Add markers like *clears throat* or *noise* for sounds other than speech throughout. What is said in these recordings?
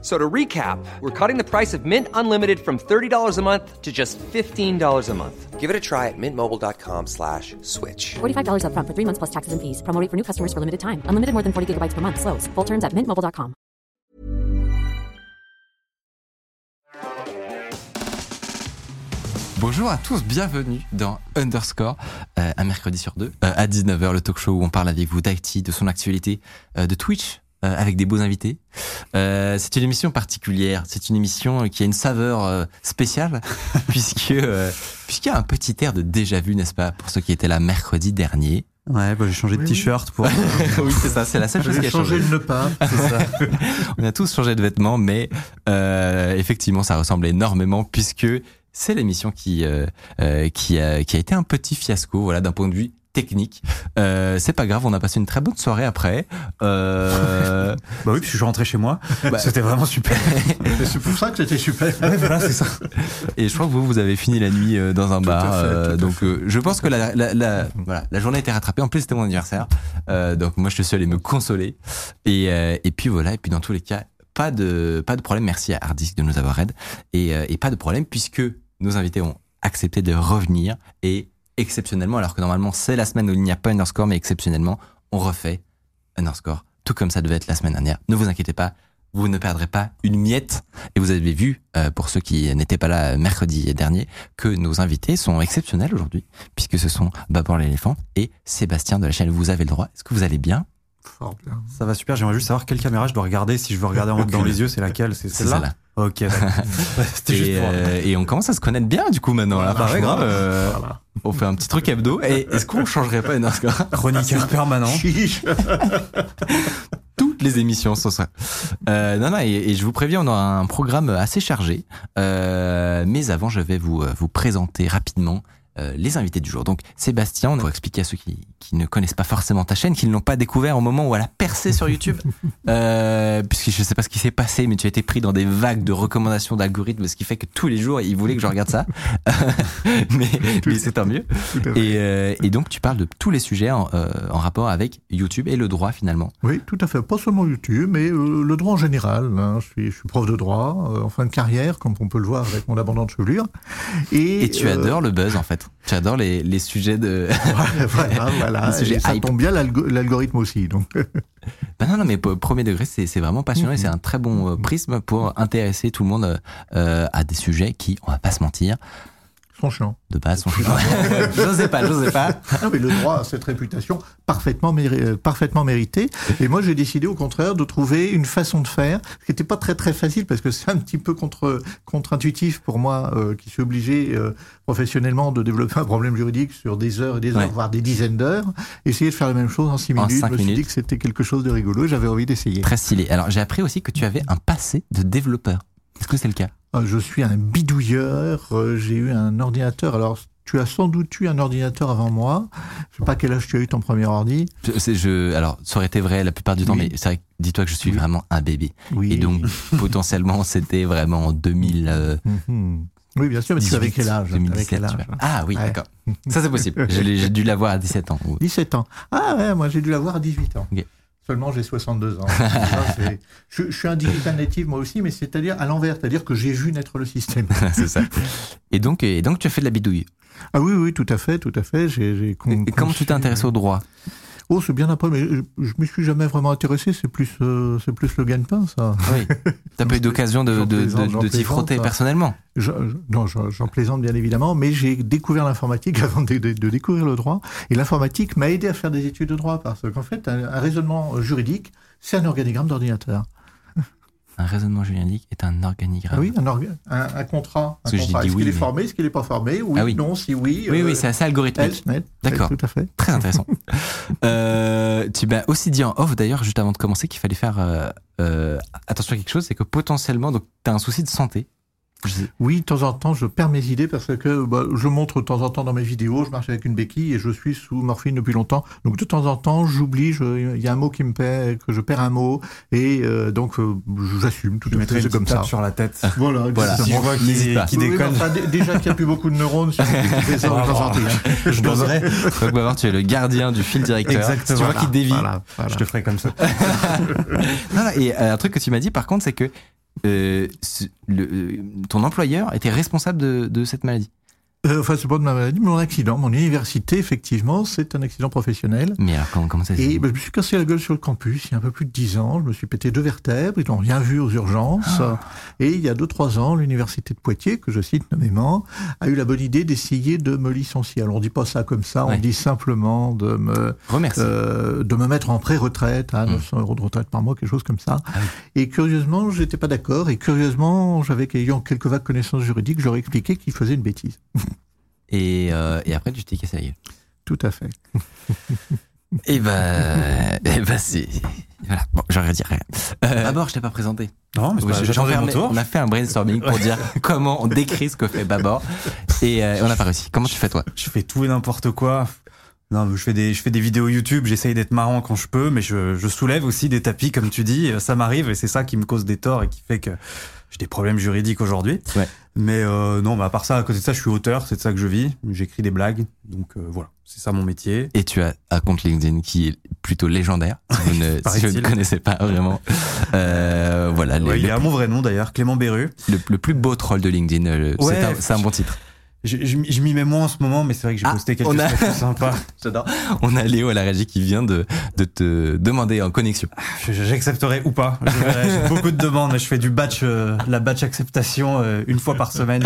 So to recap, we're cutting the price of Mint Unlimited from $30 a month to just $15 a month. Give it a try at mintmobile.com slash switch. $45 upfront for three months plus taxes and fees. Promo rate for new customers for limited time. Unlimited more than 40 gigabytes per month. Slows. Full terms at mintmobile.com. Bonjour à tous, bienvenue dans Underscore, euh, un mercredi sur deux, euh, à 19h, le talk show où on parle avec vous d'Acti, de son actualité, euh, de Twitch, euh, avec des beaux invités. Euh, c'est une émission particulière, c'est une émission qui a une saveur euh, spéciale, *laughs* puisque euh, puisqu'il y a un petit air de déjà vu, n'est-ce pas, pour ceux qui étaient là mercredi dernier. Ouais, bah, j'ai changé de t-shirt pour. *laughs* oui, c'est ça, c'est la seule chose qui J'ai a changé changé. le nœud pas. C'est ça. *laughs* On a tous changé de vêtements, mais euh, effectivement, ça ressemble énormément puisque c'est l'émission qui euh, euh, qui a qui a été un petit fiasco, voilà, d'un point de vue technique. Euh, c'est pas grave, on a passé une très bonne soirée après. Euh, *laughs* Bah oui, puis je suis rentré chez moi. *laughs* C'était vraiment super. *laughs* c'est pour ça que c'était super. voilà, c'est ça. et je crois que vous vous avez fini la nuit euh, dans un Tout bar. fait, euh, donc je pense que la la, la voilà la journée a été rattrapée. En plus c'était mon anniversaire, donc moi je suis allé me consoler. Et et puis voilà. Et puis dans tous les cas. Pas de, pas de problème. Merci à Hardisk de nous avoir aidé. Et, et pas de problème puisque nos invités ont accepté de revenir et exceptionnellement, alors que normalement c'est la semaine où il n'y a pas underscore, mais exceptionnellement, on refait underscore, tout comme ça devait être la semaine dernière. Ne vous inquiétez pas, vous ne perdrez pas une miette. Et vous avez vu, euh, pour ceux qui n'étaient pas là mercredi dernier, que nos invités sont exceptionnels aujourd'hui, puisque ce sont Babor l'éléphant et Sébastien de la chaîne Vous avez le droit. Est-ce que vous allez bien? Fort bien. Ça va super. J'aimerais juste savoir quelle caméra je dois regarder. Si je veux regarder en dans les yeux, c'est laquelle? C'est celle-là? celle-là. Ok. *laughs* Ouais, et, pour. euh, et on commence à se connaître bien du coup maintenant. Là, Voilà, Pareil, voilà. euh, Voilà. on fait un petit truc hebdo. Et est-ce qu'on changerait pas underscore Chroniqueur *laughs* permanent. *laughs* toutes les émissions sont ça. Euh, non, non, et, et je vous préviens, on aura un programme assez chargé. Euh, mais avant, je vais vous, vous présenter rapidement euh, les invités du jour. Donc, Sébastien, on va expliquer à ceux qui, qui ne connaissent pas forcément ta chaîne, qui ne l'ont pas découvert au moment où elle a percé sur YouTube. *laughs* euh, puisque je sais pas ce qui s'est passé, mais tu as été pris dans des vagues de recommandations d'algorithmes, ce qui fait que tous les jours, il voulait que je regarde ça. *laughs* *laughs* mais mais c'est tant mieux. Et, euh, et donc, tu parles de tous les sujets en, en rapport avec YouTube et le droit finalement. Oui, tout à fait. Pas seulement YouTube, mais le droit en général. hein. Je, suis, je suis prof de droit, en fin de carrière, comme on peut le voir avec mon abondante chevelure. Et, Et tu adores le buzz en fait. Tu adores les, les sujets de. *laughs* voilà, *laughs* voilà. Et ça hype. tombe bien l'algo- l'algorithme aussi. Donc, Bah non, non, mais premier degré, c'est vraiment passionnant et c'est un très bon euh, prisme pour intéresser tout le monde euh, euh, à des sujets qui, on va pas se mentir, ils sont chiants. de base sont. *laughs* j'osais pas, j'osais pas. Ah, mais le droit a cette réputation parfaitement, méri- euh, parfaitement méritée. Et moi, j'ai décidé au contraire de trouver une façon de faire, ce qui n'était pas très très facile parce que c'est un petit peu contre contre-intuitif pour moi, euh, qui suis obligé euh, professionnellement de développer un problème juridique sur des heures et des heures, Ouais. voire des dizaines d'heures. Essayer de faire la même chose en six En minutes. cinq je me suis minutes. dit que c'était quelque chose de rigolo. et J'avais envie d'essayer. Très stylé. Alors j'ai appris aussi que tu avais un passé de développeur. Est-ce que c'est le cas? Euh, Je suis un bidouilleur. euh, J'ai eu un ordinateur. Alors, tu as sans doute eu un ordinateur avant moi. Je sais pas quel âge tu as eu ton premier ordi. je, c'est- je, Alors ça aurait été vrai la plupart du temps, Oui. mais c'est vrai. que Dis-toi que je suis Oui. vraiment un bébé. Oui. Et donc *laughs* potentiellement c'était vraiment en 2000. euh, Mhm. Oui, bien sûr, mais tu avais 18, quel âge? T'avais 2017, quel âge? tu. Ah oui, Ouais. d'accord. Ça c'est possible. J'ai dû l'avoir à 17 ans. 17 ans. Ah ouais, moi j'ai dû l'avoir à 18 ans. Ok. Seulement j'ai 62 ans. Ça, *laughs* je, je suis un digital native moi aussi, mais c'est-à-dire à l'envers, c'est-à-dire que j'ai vu naître le système. *laughs* c'est ça. Et donc, et donc tu as fait de la bidouille? Ah oui, oui, tout à fait, tout à fait. J'ai, Et, et comment tu t'es intéressé au droit? Oh, c'est bien après, mais je, je m'y suis jamais vraiment intéressé. C'est plus, euh, c'est plus le gagne-pain, ça. Oui. T'as pas eu d'occasion de, de, de, de t'y frotter ça. personnellement Je- je- non, je- j'en plaisante bien évidemment, mais j'ai découvert l'informatique *laughs* avant de, découvrir le droit. Et l'informatique m'a aidé à faire des études de droit parce qu'en fait, un, un raisonnement juridique, c'est un organigramme d'ordinateur. Un raisonnement juridique est un organigramme. Ah oui, un, orga- un, un contrat. Un contrat. Est-ce oui, qu'il est formé Est-ce qu'il n'est pas formé Oui, Ah oui. non, si oui. oui, euh, oui, c'est assez algorithmique. D'accord. Tout à fait. Très intéressant. *laughs* euh, tu m'as aussi dit en off d'ailleurs, juste avant de commencer, qu'il fallait faire euh, euh, attention à quelque chose, c'est que potentiellement, donc t'as un souci de santé. Oui, de temps en temps, je perds mes idées parce que bah, je montre de temps en temps dans mes vidéos, je marche avec une béquille et je suis sous morphine depuis longtemps. Donc de temps en temps, j'oublie, je- il y a un mot qui me perd, que je perds un mot et euh, donc euh, j'assume tout Je à fait, c'est comme ça. sur la tête. Voilà, *laughs* Voilà. Si je qu'il Oui, mais déconne. enfin, déjà qu'il n'y a plus beaucoup de neurones les *laughs* ça, sentais, *laughs* hein. Je doserais. Donc Babar, tu es le gardien du fil directeur. Exactement. Si tu vois qu'il dévie. Voilà, voilà. Je te ferai comme ça. Non, non, et euh, un truc que tu m'as dit par contre, c'est que euh, euh, ton employeur était responsable de, de cette maladie. Euh, enfin, c'est pas de ma maladie, mais mon accident. Mon université, effectivement, c'est un accident professionnel. Mais alors comment, comment ça se Et ben, je me suis cassé la gueule sur le campus il y a un peu plus de dix ans. Je me suis pété deux vertèbres. Ils n'ont rien vu aux urgences. Et il y a deux, trois ans, l'université de Poitiers, que je cite nommément, a eu la bonne idée d'essayer de me licencier. Alors on dit pas ça comme ça, on dit simplement de me, Remercie. euh, de me mettre en pré-retraite à 900 euros de retraite par mois, quelque chose comme ça. Ah oui. Et curieusement, j'étais pas d'accord. Et curieusement, j'avais, ayant quelques vagues connaissances juridiques, j'aurais expliqué qu'il faisait une bêtise. *laughs* Et, euh, et après, tu t'es cassé la gueule. Tout à fait. Et bah, et bah c'est. Voilà, bon, j'aurais dit rien. Euh, D'abord, je t'ai pas présenté. Non, mais c'est Oui, pas- je- j'attendais j'en mon tour. On a fait un brainstorming pour dire *laughs* comment on décrit ce que fait Babor. Et euh, on n'a pas réussi. Comment tu fais toi? Je fais tout et n'importe quoi. Non, mais je fais des, je fais des vidéos YouTube, j'essaye d'être marrant quand je peux, mais je, je soulève aussi des tapis, comme tu dis, ça m'arrive et c'est ça qui me cause des torts et qui fait que j'ai des problèmes juridiques aujourd'hui. Ouais. Mais euh, non, mais à part ça, à côté de ça, je suis auteur, c'est de ça que je vis. J'écris des blagues, donc euh, voilà, c'est ça mon métier. Et tu as un compte LinkedIn qui est plutôt légendaire. Si *laughs* vous ne, si vous ne Paraît-il. connaissez pas vraiment. Euh, voilà, il le, est à mon vrai nom d'ailleurs, Clément Berru. le- le plus beau troll de LinkedIn. euh, Ouais. c'est un, c'est un bon titre. Je, je, m'y- je m'y mets moins en ce moment, mais c'est vrai que j'ai Ah, posté quelques on a- statuts *laughs* sympas. J'adore. On a Léo à la régie qui vient de, de te demander en connexion. J'accepterai ou pas. J'ai *laughs* beaucoup de demandes. Je fais du batch, euh, la batch acceptation euh, une fois par semaine.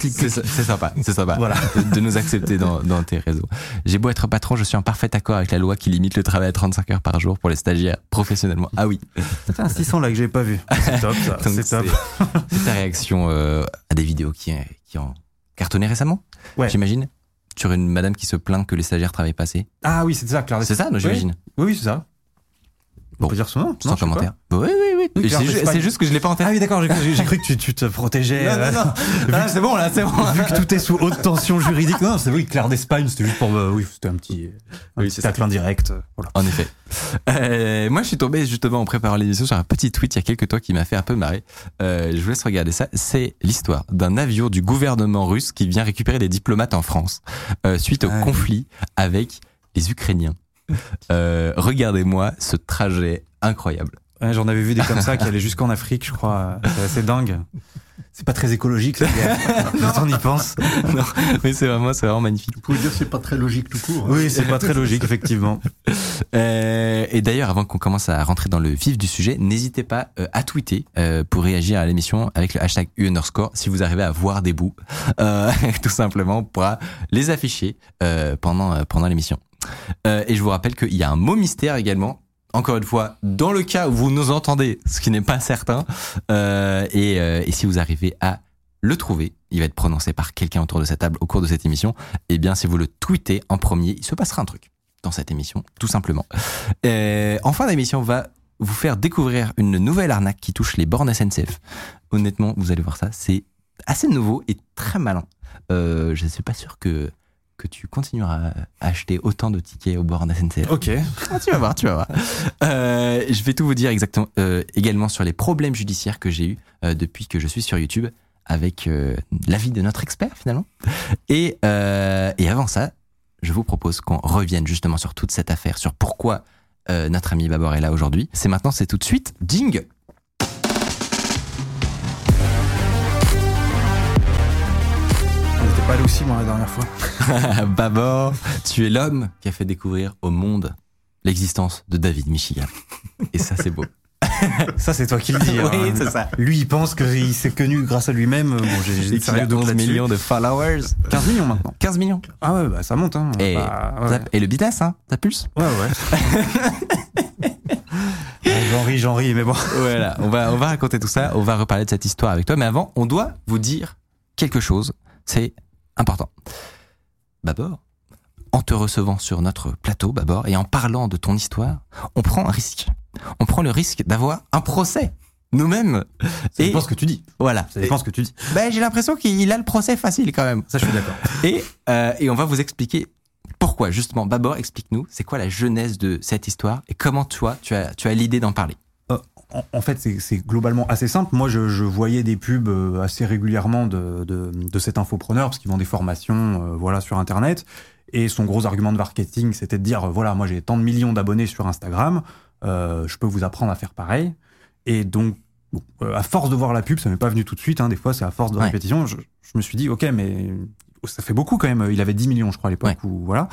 C'est sympa, c'est sympa Voilà. de, de nous accepter dans, dans tes réseaux. J'ai beau être patron, je suis en parfait accord avec la loi qui limite le travail à 35 heures par jour pour les stagiaires professionnellement. Ah oui, C'est un 600 là que j'ai pas vu. C'est top, ça. *laughs* C'est top. c'est ta réaction euh, à des vidéos qui, qui ont cartonné récemment, Ouais. j'imagine Sur une madame qui se plaint que les stagiaires travaillent pas assez. Ah oui, c'est ça, Claire. C'est ça, non, j'imagine Oui, oui, c'est ça. On Bon. peut dire son nom Sans Non, commentaire. Oui, oui, oui. C'est ju- juste que je l'ai pas en tête. Ah oui, d'accord, j'ai cru, que tu, tu te protégeais. Non, non, non. *laughs* Ah, c'est bon, là, c'est bon. Vu que tout est sous haute tension juridique. Non, c'est oui, Claire d'Espagne, c'était juste pour. euh, oui, c'était un petit. Un Oui, petit tacle indirect. euh, Voilà. En effet. Euh, moi, je suis tombé justement en préparant l'émission sur un petit tweet il y a quelques temps qui m'a fait un peu marrer. Euh, je vous laisse regarder ça. C'est l'histoire d'un avion du gouvernement russe qui vient récupérer des diplomates en France euh, suite au Ah conflit avec les Ukrainiens. Euh, Regardez-moi ce trajet incroyable. Ouais, J'en avais vu des comme ça qui allaient jusqu'en Afrique, je crois. C'est assez dingue. C'est pas très écologique, ça. Quand on y pense. non, mais c'est vraiment, c'est vraiment magnifique. Vous pouvez dire que c'est pas très logique tout court. hein. Oui, c'est pas très logique, effectivement. Euh, et d'ailleurs, avant qu'on commence à rentrer dans le vif du sujet, n'hésitez pas euh, à tweeter euh, pour réagir à l'émission avec le hashtag U underscore si vous arrivez à voir des bouts. Euh, *laughs* tout simplement, on pourra les afficher euh, pendant, euh, pendant l'émission. Euh, et je vous rappelle qu'il y a un mot mystère également. Encore une fois, dans le cas où vous nous entendez, ce qui n'est pas certain, euh, et, euh, et si vous arrivez à le trouver, il va être prononcé par quelqu'un autour de cette table au cours de cette émission. Et bien, si vous le tweetez en premier, il se passera un truc dans cette émission, tout simplement. Euh, en fin d'émission, on va vous faire découvrir une nouvelle arnaque qui touche les bornes SNCF. Honnêtement, vous allez voir ça, c'est assez nouveau et très malin. Je ne suis pas sûr que que tu continueras à acheter autant de tickets aux bornes SNCF. Ok. Ah, tu vas voir, tu vas voir. Euh, je vais tout vous dire exactement, euh, également sur les problèmes judiciaires que j'ai eus euh, depuis que je suis sur YouTube avec l'avis de notre expert finalement. Et, et avant ça, je vous propose qu'on revienne justement sur toute cette affaire, sur pourquoi notre ami Babor est là aujourd'hui. C'est maintenant, c'est tout de suite. Ding Allé aussi, moi, la dernière fois. *laughs* Babor, tu es l'homme qui a fait découvrir au monde l'existence de David Michigan. Et ça, c'est beau. *laughs* Ça, c'est toi qui le dis. *laughs* Oui, hein. c'est ça. Lui, il pense qu'il s'est connu grâce à lui-même. Bon, j'ai sérieux doutes 11 là-dessus. millions de followers. 15 millions maintenant. 15 millions. Ah ouais, bah ça monte, hein. Et, Bah, ouais. et le business, hein, ça pulse Ouais, ouais. J'en ris, j'en ris, mais bon. Voilà, on va, on va raconter tout ça, on va reparler de cette histoire avec toi, mais avant, on doit vous dire quelque chose, c'est important. Babor, en te recevant sur notre plateau, Babor, et en parlant de ton histoire, on prend un risque. On prend le risque d'avoir un procès. nous-mêmes. Ça Et dépend ce que tu dis. voilà. Ça dépend ce que tu dis. Ben, j'ai l'impression qu'il a le procès facile quand même. Ça, je suis d'accord. Et, euh, et on va vous expliquer pourquoi, justement. Babor, explique-nous, c'est quoi la genèse de cette histoire et comment toi, tu as, tu as l'idée d'en parler. En, en fait, c'est- globalement assez simple. Moi, je, je voyais des pubs euh, assez régulièrement de, de, de cet infopreneur parce qu'ils vend des formations, euh, voilà, sur Internet. Et son gros argument de marketing, c'était de dire, euh, voilà, moi j'ai tant de millions d'abonnés sur Instagram, euh, je peux vous apprendre à faire pareil. Et donc, bon, euh, à force de voir la pub, ça m'est pas venu tout de suite. Hein, des fois, c'est à force de Ouais. répétition. Je, je me suis dit, ok, mais ça fait beaucoup quand même. Il avait 10 millions, je crois, à l'époque. Où, voilà.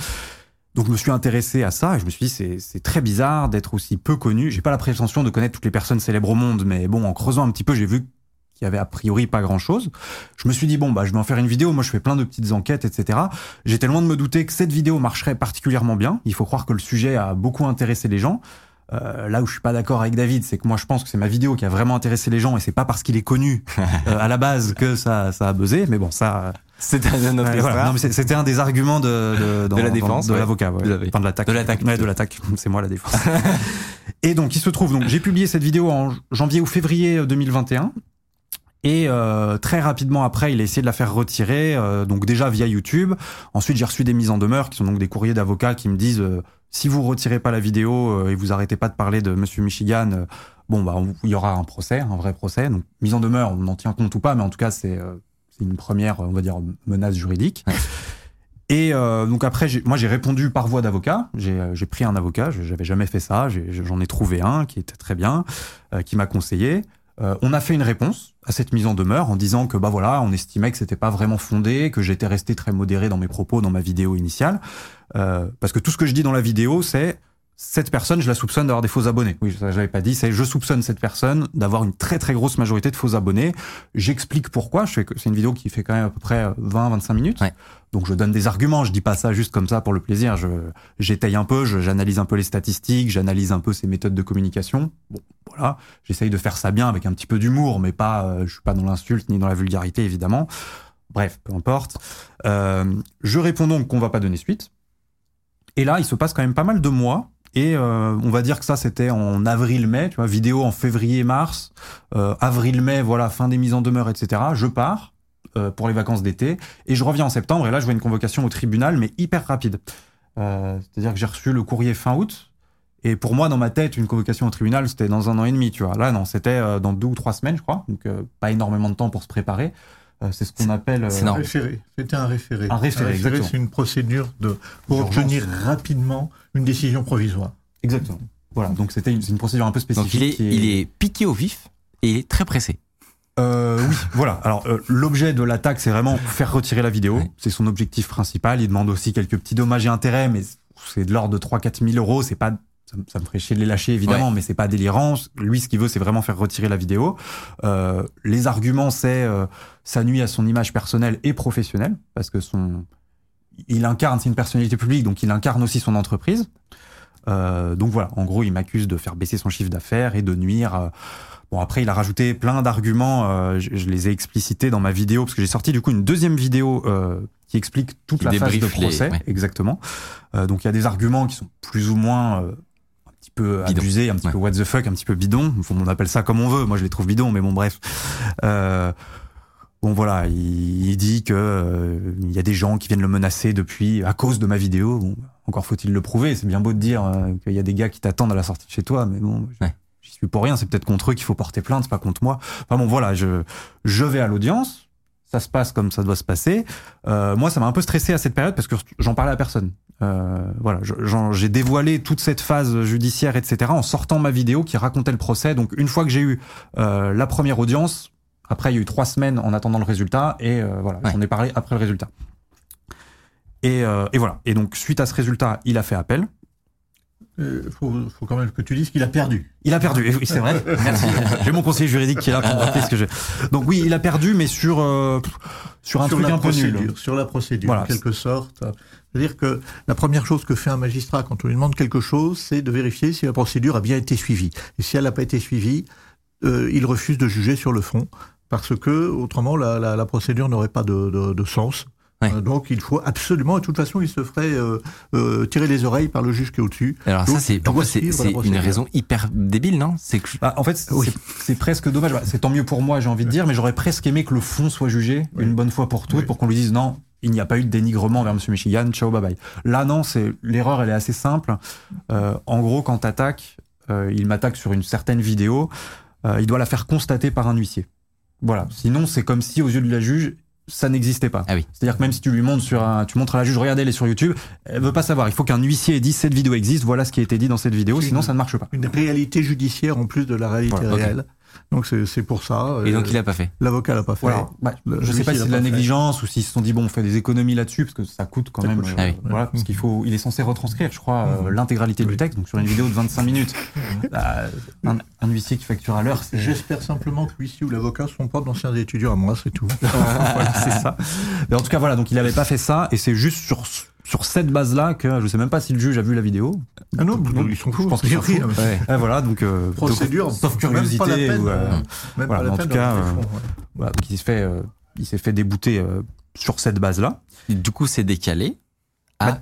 Donc je me suis intéressé à ça et je me suis dit c'est très bizarre d'être aussi peu connu. J'ai pas la prétention de connaître toutes les personnes célèbres au monde, mais bon en creusant un petit peu j'ai vu qu'il y avait a priori pas grand chose. Je me suis dit bon bah je vais en faire une vidéo. Moi je fais plein de petites enquêtes etc. J'étais loin de me douter que cette vidéo marcherait particulièrement bien. Il faut croire que le sujet a beaucoup intéressé les gens. Euh, là où je suis pas d'accord avec David, c'est que moi je pense que c'est ma vidéo qui a vraiment intéressé les gens et c'est pas parce qu'il est connu *laughs* euh, à la base que ça ça a buzzé. Mais bon ça C'est un Ouais, voilà. C'était un des arguments de, de, dans- De la dans- défense, de ouais. l'avocat, ouais. Enfin de l'attaque, de l'attaque. de l'attaque. *laughs* C'est moi la défense. et donc, il se trouve, donc j'ai publié cette vidéo en janvier ou février 2021. Et euh, très rapidement après, il a essayé de la faire retirer, euh, donc déjà via YouTube. Ensuite, j'ai reçu des mises en demeure, qui sont donc des courriers d'avocats qui me disent euh, si vous retirez pas la vidéo euh, et vous arrêtez pas de parler de Monsieur Michigan, euh, bon bah il y aura un procès, un vrai procès. Donc mise en demeure, on en tient compte ou pas, mais en tout cas c'est euh, c'est une première, on va dire, menace juridique. Et euh, donc après, moi j'ai répondu par voie d'avocat. J'ai euh, pris un avocat. je- J'avais jamais fait ça. J'en ai trouvé un qui était très bien, euh, qui m'a conseillé. Euh, on a fait une réponse à cette mise en demeure en disant que bah voilà, on estimait que c'était pas vraiment fondé, que j'étais resté très modéré dans mes propos dans ma vidéo initiale, Euh, parce que tout ce que je dis dans la vidéo, c'est cette personne, je la soupçonne d'avoir des faux abonnés. Oui, ça j'avais pas dit, c'est je soupçonne cette personne d'avoir une très très grosse majorité de faux abonnés. J'explique pourquoi. Je fais que c'est une vidéo qui fait quand même à peu près 20-25 minutes. Ouais. Donc je donne des arguments. Je dis pas ça juste comme ça pour le plaisir. Je j'étaye un peu, je- j'analyse un peu les statistiques, j'analyse un peu ses méthodes de communication. Bon, voilà. J'essaye de faire ça bien avec un petit peu d'humour, mais pas. euh, je suis pas dans l'insulte ni dans la vulgarité évidemment. Bref, peu importe. Euh, je réponds donc qu'on va pas donner suite. Et là, il se passe quand même pas mal de mois. Et euh, on va dire que ça, c'était en avril-mai, tu vois, vidéo en février-mars, euh, avril-mai, voilà, fin des mises en demeure, etc. Je pars euh, pour les vacances d'été et je reviens en septembre. Et là, je vois une convocation au tribunal, mais hyper rapide. C'est-à-dire que j'ai reçu le courrier fin août. Et pour moi, dans ma tête, une convocation au tribunal, c'était dans un an et demi, tu vois. Là, non, c'était dans deux ou trois semaines, je crois. Donc, pas énormément de temps pour se préparer. Euh, c'est ce qu'on appelle. euh, normal. Référé. C'était un référé. Un référé, exactement. c'est une procédure de, pour obtenir rapidement une décision provisoire. Exactement. Voilà, donc c'était une, c'est une procédure un peu spécifique. Donc il est, qui il est piqué au vif et il est très pressé. Euh, oui, *laughs* voilà. Alors euh, l'objet de l'attaque, c'est vraiment faire retirer la vidéo. Ouais. C'est son objectif principal. Il demande aussi quelques petits dommages et intérêts, mais c'est de l'ordre de 3-4 000 euros. C'est pas, ça, me- ça me ferait chier de les lâcher évidemment, mais c'est pas délirant. Lui, ce qu'il veut, c'est vraiment faire retirer la vidéo. Euh, les arguments, c'est euh, ça nuit à son image personnelle et professionnelle parce que son, il incarne, c'est une personnalité publique, donc il incarne aussi son entreprise. Euh, donc voilà, en gros, il m'accuse de faire baisser son chiffre d'affaires et de nuire. euh, Bon, après, il a rajouté plein d'arguments. euh, je, je les ai explicités dans ma vidéo parce que j'ai sorti du coup une deuxième vidéo euh, qui explique toute Qui la phase de procès. ouais. Exactement. Euh, donc il y a des arguments qui sont plus ou moins euh, un petit peu Bidon. abusés, un petit Ouais. peu what the fuck, un petit peu bidon. Enfin, on appelle ça comme on veut. Moi, je les trouve bidons, mais bon, bref. Euh, Bon voilà, il, il dit que euh, il y a des gens qui viennent le menacer depuis à cause de ma vidéo. Bon, encore faut-il le prouver. C'est bien beau de dire euh, qu'il y a des gars qui t'attendent à la sortie de chez toi, mais bon, Ouais. j'y suis pour rien. C'est peut-être contre eux qu'il faut porter plainte, c'est pas contre moi. Enfin bon, voilà, je je vais à l'audience. Ça se passe comme ça doit se passer. Euh, moi, ça m'a un peu stressé à cette période parce que j'en parlais à personne. Euh, voilà, j'ai dévoilé toute cette phase judiciaire, etc., en sortant ma vidéo qui racontait le procès. Donc, une fois que j'ai eu euh, la première audience, après, il y a eu trois semaines en attendant le résultat, et euh, voilà, Ouais. j'en ai parlé après le résultat. Et, euh, et voilà. Et donc, suite à ce résultat, il a fait appel. Il Euh, faut, faut quand même que tu dises qu'il a perdu. Il a perdu, oui, c'est vrai. *laughs* Merci. J'ai mon conseiller juridique qui est là pour me rappeler ce que j'ai. Donc oui, il a perdu, mais sur euh, sur un sur truc la un peu nul. procédure, sur la procédure, Voilà. en quelque sorte. C'est-à-dire que la première chose que fait un magistrat quand on lui demande quelque chose, c'est de vérifier si la procédure a bien été suivie. Et si elle n'a pas été suivie, euh, il refuse de juger sur le fond, parce que autrement la, la, la procédure n'aurait pas de, de, de sens. Ouais. Euh, donc il faut absolument, de toute façon, il se ferait euh, euh, tirer les oreilles par le juge qui est au-dessus. Alors Donc, ça, c'est une raison hyper débile, non? C'est que Bah, en fait, c'est- Oui. c'est presque dommage. Bah, C'est tant mieux pour moi, j'ai envie de dire, mais j'aurais presque aimé que le fond soit jugé Oui. une bonne fois pour toutes, Oui. pour qu'on lui dise non, il n'y a pas eu de dénigrement vers M. Michigan, ciao, bye bye. Là, non, c'est l'erreur, elle est assez simple. Euh, en gros, quand t'attaques, euh, il m'attaque sur une certaine vidéo, euh, il doit la faire constater par un huissier. Voilà. Sinon, c'est comme si, aux yeux de la juge, ça n'existait pas. Ah oui. C'est-à-dire que même si tu lui montres sur un, tu montres à la juge, regardez, elle est sur YouTube, elle veut pas savoir. Il faut qu'un huissier ait dit cette vidéo existe, voilà ce qui a été dit dans cette vidéo, sinon ça ne marche pas. Une réalité judiciaire en plus de la réalité Voilà, réelle. Donc c'est pour ça. et euh, donc il a pas fait. L'avocat l'a pas fait. Voilà. Bah, Le- je sais lui, pas si c'est de la fait. négligence ou s'ils se sont dit bon on fait des économies là-dessus parce que ça coûte quand Ça même. coûte. Ah oui. Voilà, parce qu'il faut, il est censé retranscrire, je crois, euh, Mhm. l'intégralité du texte. Donc sur une vidéo de 25 minutes, bah, un, un huissier qui facture à l'heure, c'est J'espère simplement que l'huissier ou l'avocat ne sont pas d'anciens étudiants à moi, c'est tout. *laughs* Voilà, c'est ça. Mais en tout cas voilà, donc il avait pas fait ça et c'est juste sur sur cette base-là que je sais même pas si le juge a vu la vidéo. Ah non, Donc, ils sont fous. Je pense qu'ils sont fous. Ouais. Voilà, donc euh, Procédure, sauf même curiosité pas la peine, ou, euh, euh, Même voilà, pas la mais en peine tout cas, euh, fond, ouais. voilà, donc il s'est fait euh, il s'est fait débouter euh, sur cette base-là. Du coup, c'est décalé. Ah, Bah,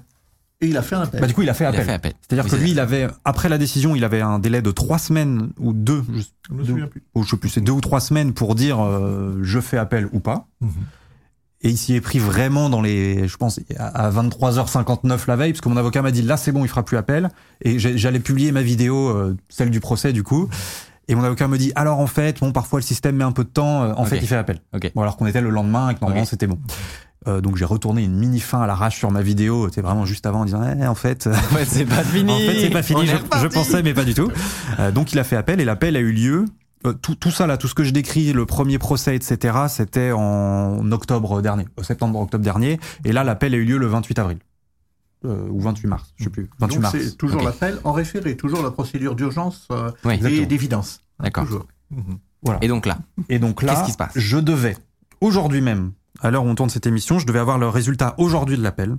Et il a fait un appel. Bah, du coup, il a fait appel. C'est-à-dire Oui, que lui, il avait, après la décision, il avait un délai de trois semaines ou deux, je, je me souviens plus. ou je sais plus, c'est deux ou trois semaines pour dire euh, je fais appel ou pas. Mhm. Et il s'y est pris vraiment dans les, je pense, à à 23h59 la veille, parce que mon avocat m'a dit là c'est bon, il fera plus appel. Et j'allais publier ma vidéo, euh, celle du procès du coup. Et mon avocat me dit alors en fait, bon parfois le système met un peu de temps, euh, en fait il fait appel. Ok. Bon alors qu'on était le lendemain et que normalement c'était bon. Euh, donc j'ai retourné une mini fin à l'arrache sur ma vidéo, c'était vraiment juste avant en disant eh, en fait. *laughs* En fait, c'est pas fini. En fait, c'est pas fini. Je, pensais, mais pas du tout. Euh, donc, il a fait appel et l'appel a eu lieu. Euh, tout, tout ça là, tout ce que je décris, le premier procès, etc., c'était en octobre dernier, euh, septembre-octobre dernier. Et là, l'appel a eu lieu le 28 avril. Euh, ou 28 mars, je sais plus. 28 Donc mars. c'est toujours l'appel en référé, toujours la procédure d'urgence euh, Oui. et Exactement. d'évidence. Hein, D'accord. toujours. Mhm. Voilà. Et donc là, Et donc là, Qu'est-ce qui se passe? je devais, aujourd'hui même, à l'heure où on tourne cette émission, je devais avoir le résultat aujourd'hui de l'appel.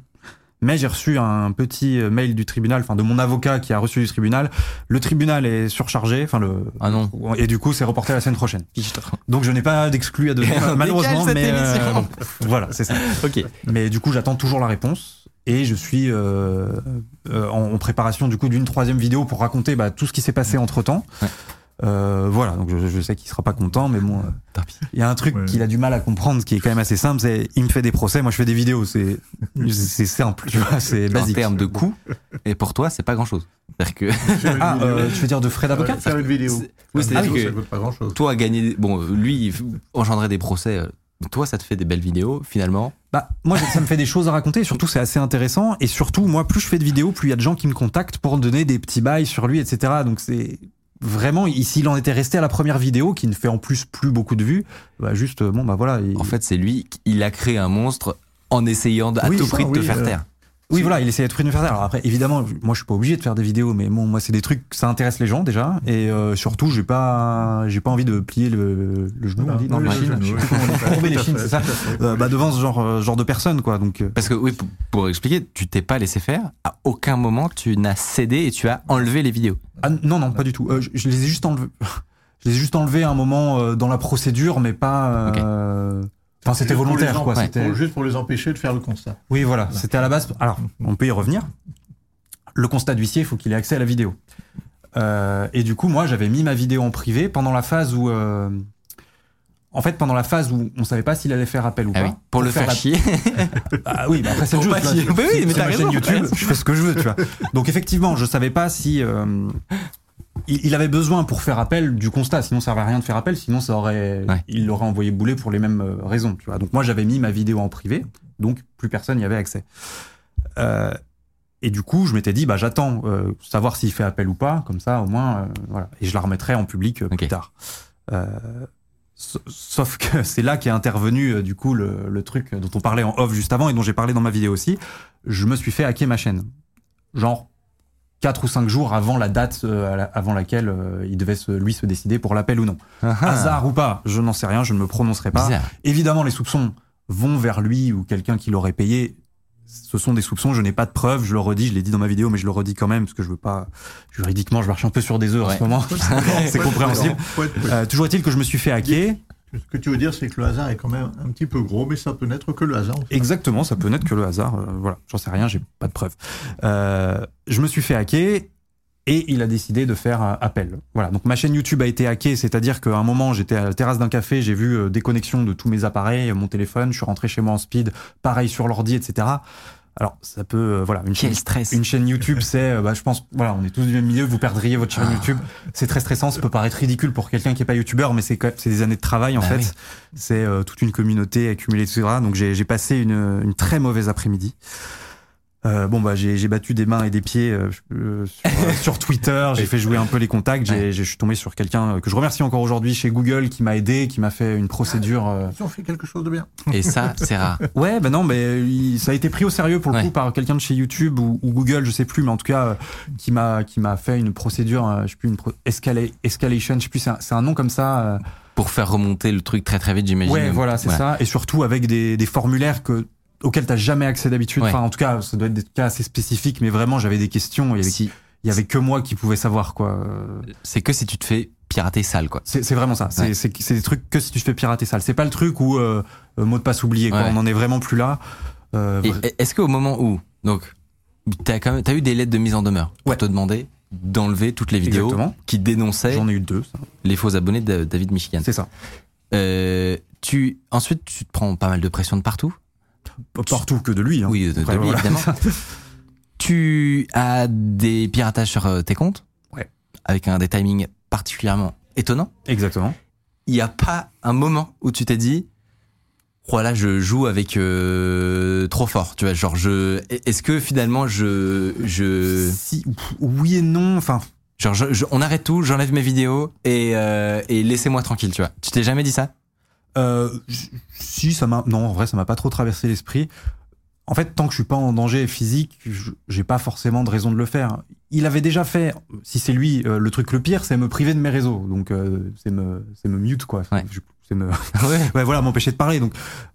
Mais j'ai reçu un petit euh, mail du tribunal, enfin de mon avocat qui a reçu du tribunal. Le tribunal est surchargé, enfin le. Ah non. Et du coup, c'est reporté à la semaine prochaine. Donc je n'ai pas d'exclu à donner, *laughs* malheureusement. Mais euh, bon, voilà, c'est ça. *laughs* ok. Mais du coup, j'attends toujours la réponse. Et je suis euh, euh, en, en préparation du coup d'une troisième vidéo pour raconter bah, tout ce qui s'est passé entre temps. Ouais. Euh, voilà, donc je, je sais qu'il sera pas content, mais bon, euh, Tant pis. il y a un truc Ouais. qu'il a du mal à comprendre, qui est quand même assez simple, c'est il me fait des procès, moi je fais des vidéos, c'est c'est simple, tu vois, c'est En basique. termes de coûts, et pour toi, c'est pas grand chose. C'est-à-dire que Ah, euh, tu veux dire de frais d'avocat Faire une vidéo. C'est- oui, une c'est-à-dire vidéo, que- ça coûte pas grand chose. toi, gagner. Bon, lui, engendrer des procès. euh, Toi, ça te fait des belles vidéos, finalement. Bah, moi, ça me fait des choses à raconter. et Surtout, c'est assez intéressant. Et surtout, moi, plus je fais de vidéos, plus il y a de gens qui me contactent pour me donner des petits bails sur lui, etc. Donc, c'est vraiment, ici, il en était resté à la première vidéo, qui ne fait en plus plus beaucoup de vues. Bah, juste, euh, bon, bah voilà. il- En fait, c'est lui, il a créé un monstre en essayant à Oui, tout ça, prix de te faire euh, taire. Oui, voilà, il essayait de nous faire taire. Alors après, évidemment, moi, je suis pas obligé de faire des vidéos, mais bon, moi, c'est des trucs, ça intéresse les gens déjà. Et euh, surtout, j'ai pas, j'ai pas envie de plier le, le genou, on dit, dans Oui, le le chine. genou, Je sais oui. plus comment on dit. Courber les chines, c'est ça. Euh, bah, devant ce genre, euh, genre de personnes, quoi. Donc, euh, Parce que, oui, pour, pour expliquer, tu t'es pas laissé faire. À aucun moment, tu n'as cédé et tu as enlevé les vidéos. Ah, non, non, pas du tout. Euh, je, je les ai juste enlevés. *laughs* Je les ai juste enlevés à un moment euh, dans la procédure, mais pas. euh, Enfin, c'était volontaire, quoi. pour- C'était. Juste pour les empêcher de faire le constat. Oui, voilà. C'était à la base. Alors, on peut y revenir. Le constat d'huissier, il faut qu'il ait accès à la vidéo. Euh, et du coup, moi, j'avais mis ma vidéo en privé pendant la phase où. euh, En fait, pendant la phase où on savait pas s'il allait faire appel ou Ah pas. oui, pour, le faire, la- chier. *laughs* Ah oui, bah après c'est le jeu. pas Oui, mais C'est t'as raison. chaîne YouTube, je fais ce que je veux, tu vois. Donc effectivement, je savais pas si euh, il, avait besoin pour faire appel du constat, sinon ça servait à rien de faire appel, sinon ça aurait, Ouais. il l'aurait envoyé bouler pour les mêmes euh, raisons, tu vois. Donc moi j'avais mis ma vidéo en privé, donc plus personne n'y avait accès. Euh, et du coup, je m'étais dit, bah j'attends euh, savoir s'il fait appel ou pas, comme ça au moins, euh, voilà. Et je la remettrai en public euh, plus tard. Euh, sa- Sauf que *laughs* c'est là qu'est intervenu du coup le, le truc dont on parlait en off juste avant et dont j'ai parlé dans ma vidéo aussi. Je me suis fait hacker ma chaîne. Genre 4 ou 5 jours avant la date euh, avant laquelle euh, il devait se, lui se décider pour l'appel ou non. Hasard ou pas, je n'en sais rien, je ne me prononcerai pas. Bizarre. Évidemment, les soupçons vont vers lui ou quelqu'un qui l'aurait payé. Ce sont des soupçons, je n'ai pas de preuves, je le redis, je l'ai dit dans ma vidéo, mais je le redis quand même, parce que je veux pas, juridiquement, je marche un peu sur des œufs en Ouais. ce moment. *laughs* c'est compréhensible. Euh, toujours est-il que je me suis fait hacker Ce que tu veux dire, c'est que le hasard est quand même un petit peu gros, mais ça peut n'être que le hasard. Exactement, ça peut n'être que le hasard. euh, voilà, j'en sais rien, j'ai pas de preuves. Euh, je me suis fait hacker et il a décidé de faire euh, appel. Voilà, donc ma chaîne YouTube a été hackée, c'est-à-dire qu'à un moment j'étais à la terrasse d'un café, j'ai vu euh, déconnexion de tous mes appareils, mon téléphone, je suis rentré chez moi en speed, pareil sur l'ordi, etc. Alors ça peut, euh, voilà, une chaîne, stress. une chaîne YouTube, c'est, euh, bah, je pense, voilà, on est tous du même milieu, vous perdriez votre Ah. chaîne YouTube. C'est très stressant, ça peut paraître ridicule pour quelqu'un qui est pas YouTubeur, mais c'est quand même- c'est des années de travail en Bah fait. oui. C'est euh, toute une communauté accumulée, etc. Donc j'ai j'ai passé une, une très mauvaise après-midi. Euh, bon bah j'ai battu des mains et des pieds euh, euh, sur, euh, *laughs* sur Twitter, j'ai fait jouer un peu les contacts, j'ai- Ouais. je suis tombé sur quelqu'un que je remercie encore aujourd'hui chez Google qui m'a aidé, qui m'a fait une procédure. euh, Ils ont fait quelque chose de bien. Et ça, c'est rare. *laughs* Ouais, bah non, mais il- ça a été pris au sérieux pour le Ouais. coup par quelqu'un de chez YouTube ou, ou Google, je sais plus, mais en tout cas euh, qui m'a qui m'a fait une procédure, euh, je sais plus une pro- escala- escalation, je sais plus, c'est un, c'est un nom comme ça. euh, Pour faire remonter le truc très très vite, j'imagine. Ouais, voilà, c'est Ouais. ça. Et surtout avec des, des formulaires que auxquels t'as jamais accès d'habitude. Ouais. Enfin, en tout cas, ça doit être des cas assez spécifiques, mais vraiment, j'avais des questions. Il y avait, Si- il y avait que moi qui pouvais savoir, quoi. Euh, C'est que si tu te fais pirater sale, quoi. C'est vraiment ça. C'est Ouais. des trucs que si tu te fais pirater sale. C'est pas le truc où euh, mot de passe oublié. Quoi. Ouais. On en est vraiment plus là. Euh, est-ce qu'au moment où, donc, t'as quand même, t'as eu des lettres de mise en demeure pour te demander d'enlever toutes les vidéos Exactement. qui dénonçaient J'en ai eu deux. ça. les faux abonnés de David Michigan. C'est ça. Euh, tu, ensuite, tu te prends pas mal de pression de partout. Partout que de lui. Hein. Oui, de, lui, voilà. évidemment. *laughs* tu as des piratages sur euh, tes comptes. Ouais. Avec un des timings particulièrement étonnants. Exactement. Il n'y a pas un moment où tu t'es dit, voilà, je joue avec euh, trop fort, tu vois, genre je, est-ce que finalement je, je, Si, oui et non. Enfin, genre je- je- on arrête tout, j'enlève mes vidéos et, euh, et laissez-moi tranquille, tu vois. Tu t'es jamais dit ça? Euh, si ça m'a non en vrai ça m'a pas trop traversé l'esprit. En fait tant que je suis pas en danger physique, j'ai pas forcément de raison de le faire. Il avait déjà fait, si c'est lui, euh, le truc le pire, c'est me priver de mes réseaux. Donc euh, c'est me c'est me mute quoi. Ouais. C'est me *laughs* Ouais. *laughs* ouais voilà m'empêcher de parler. Donc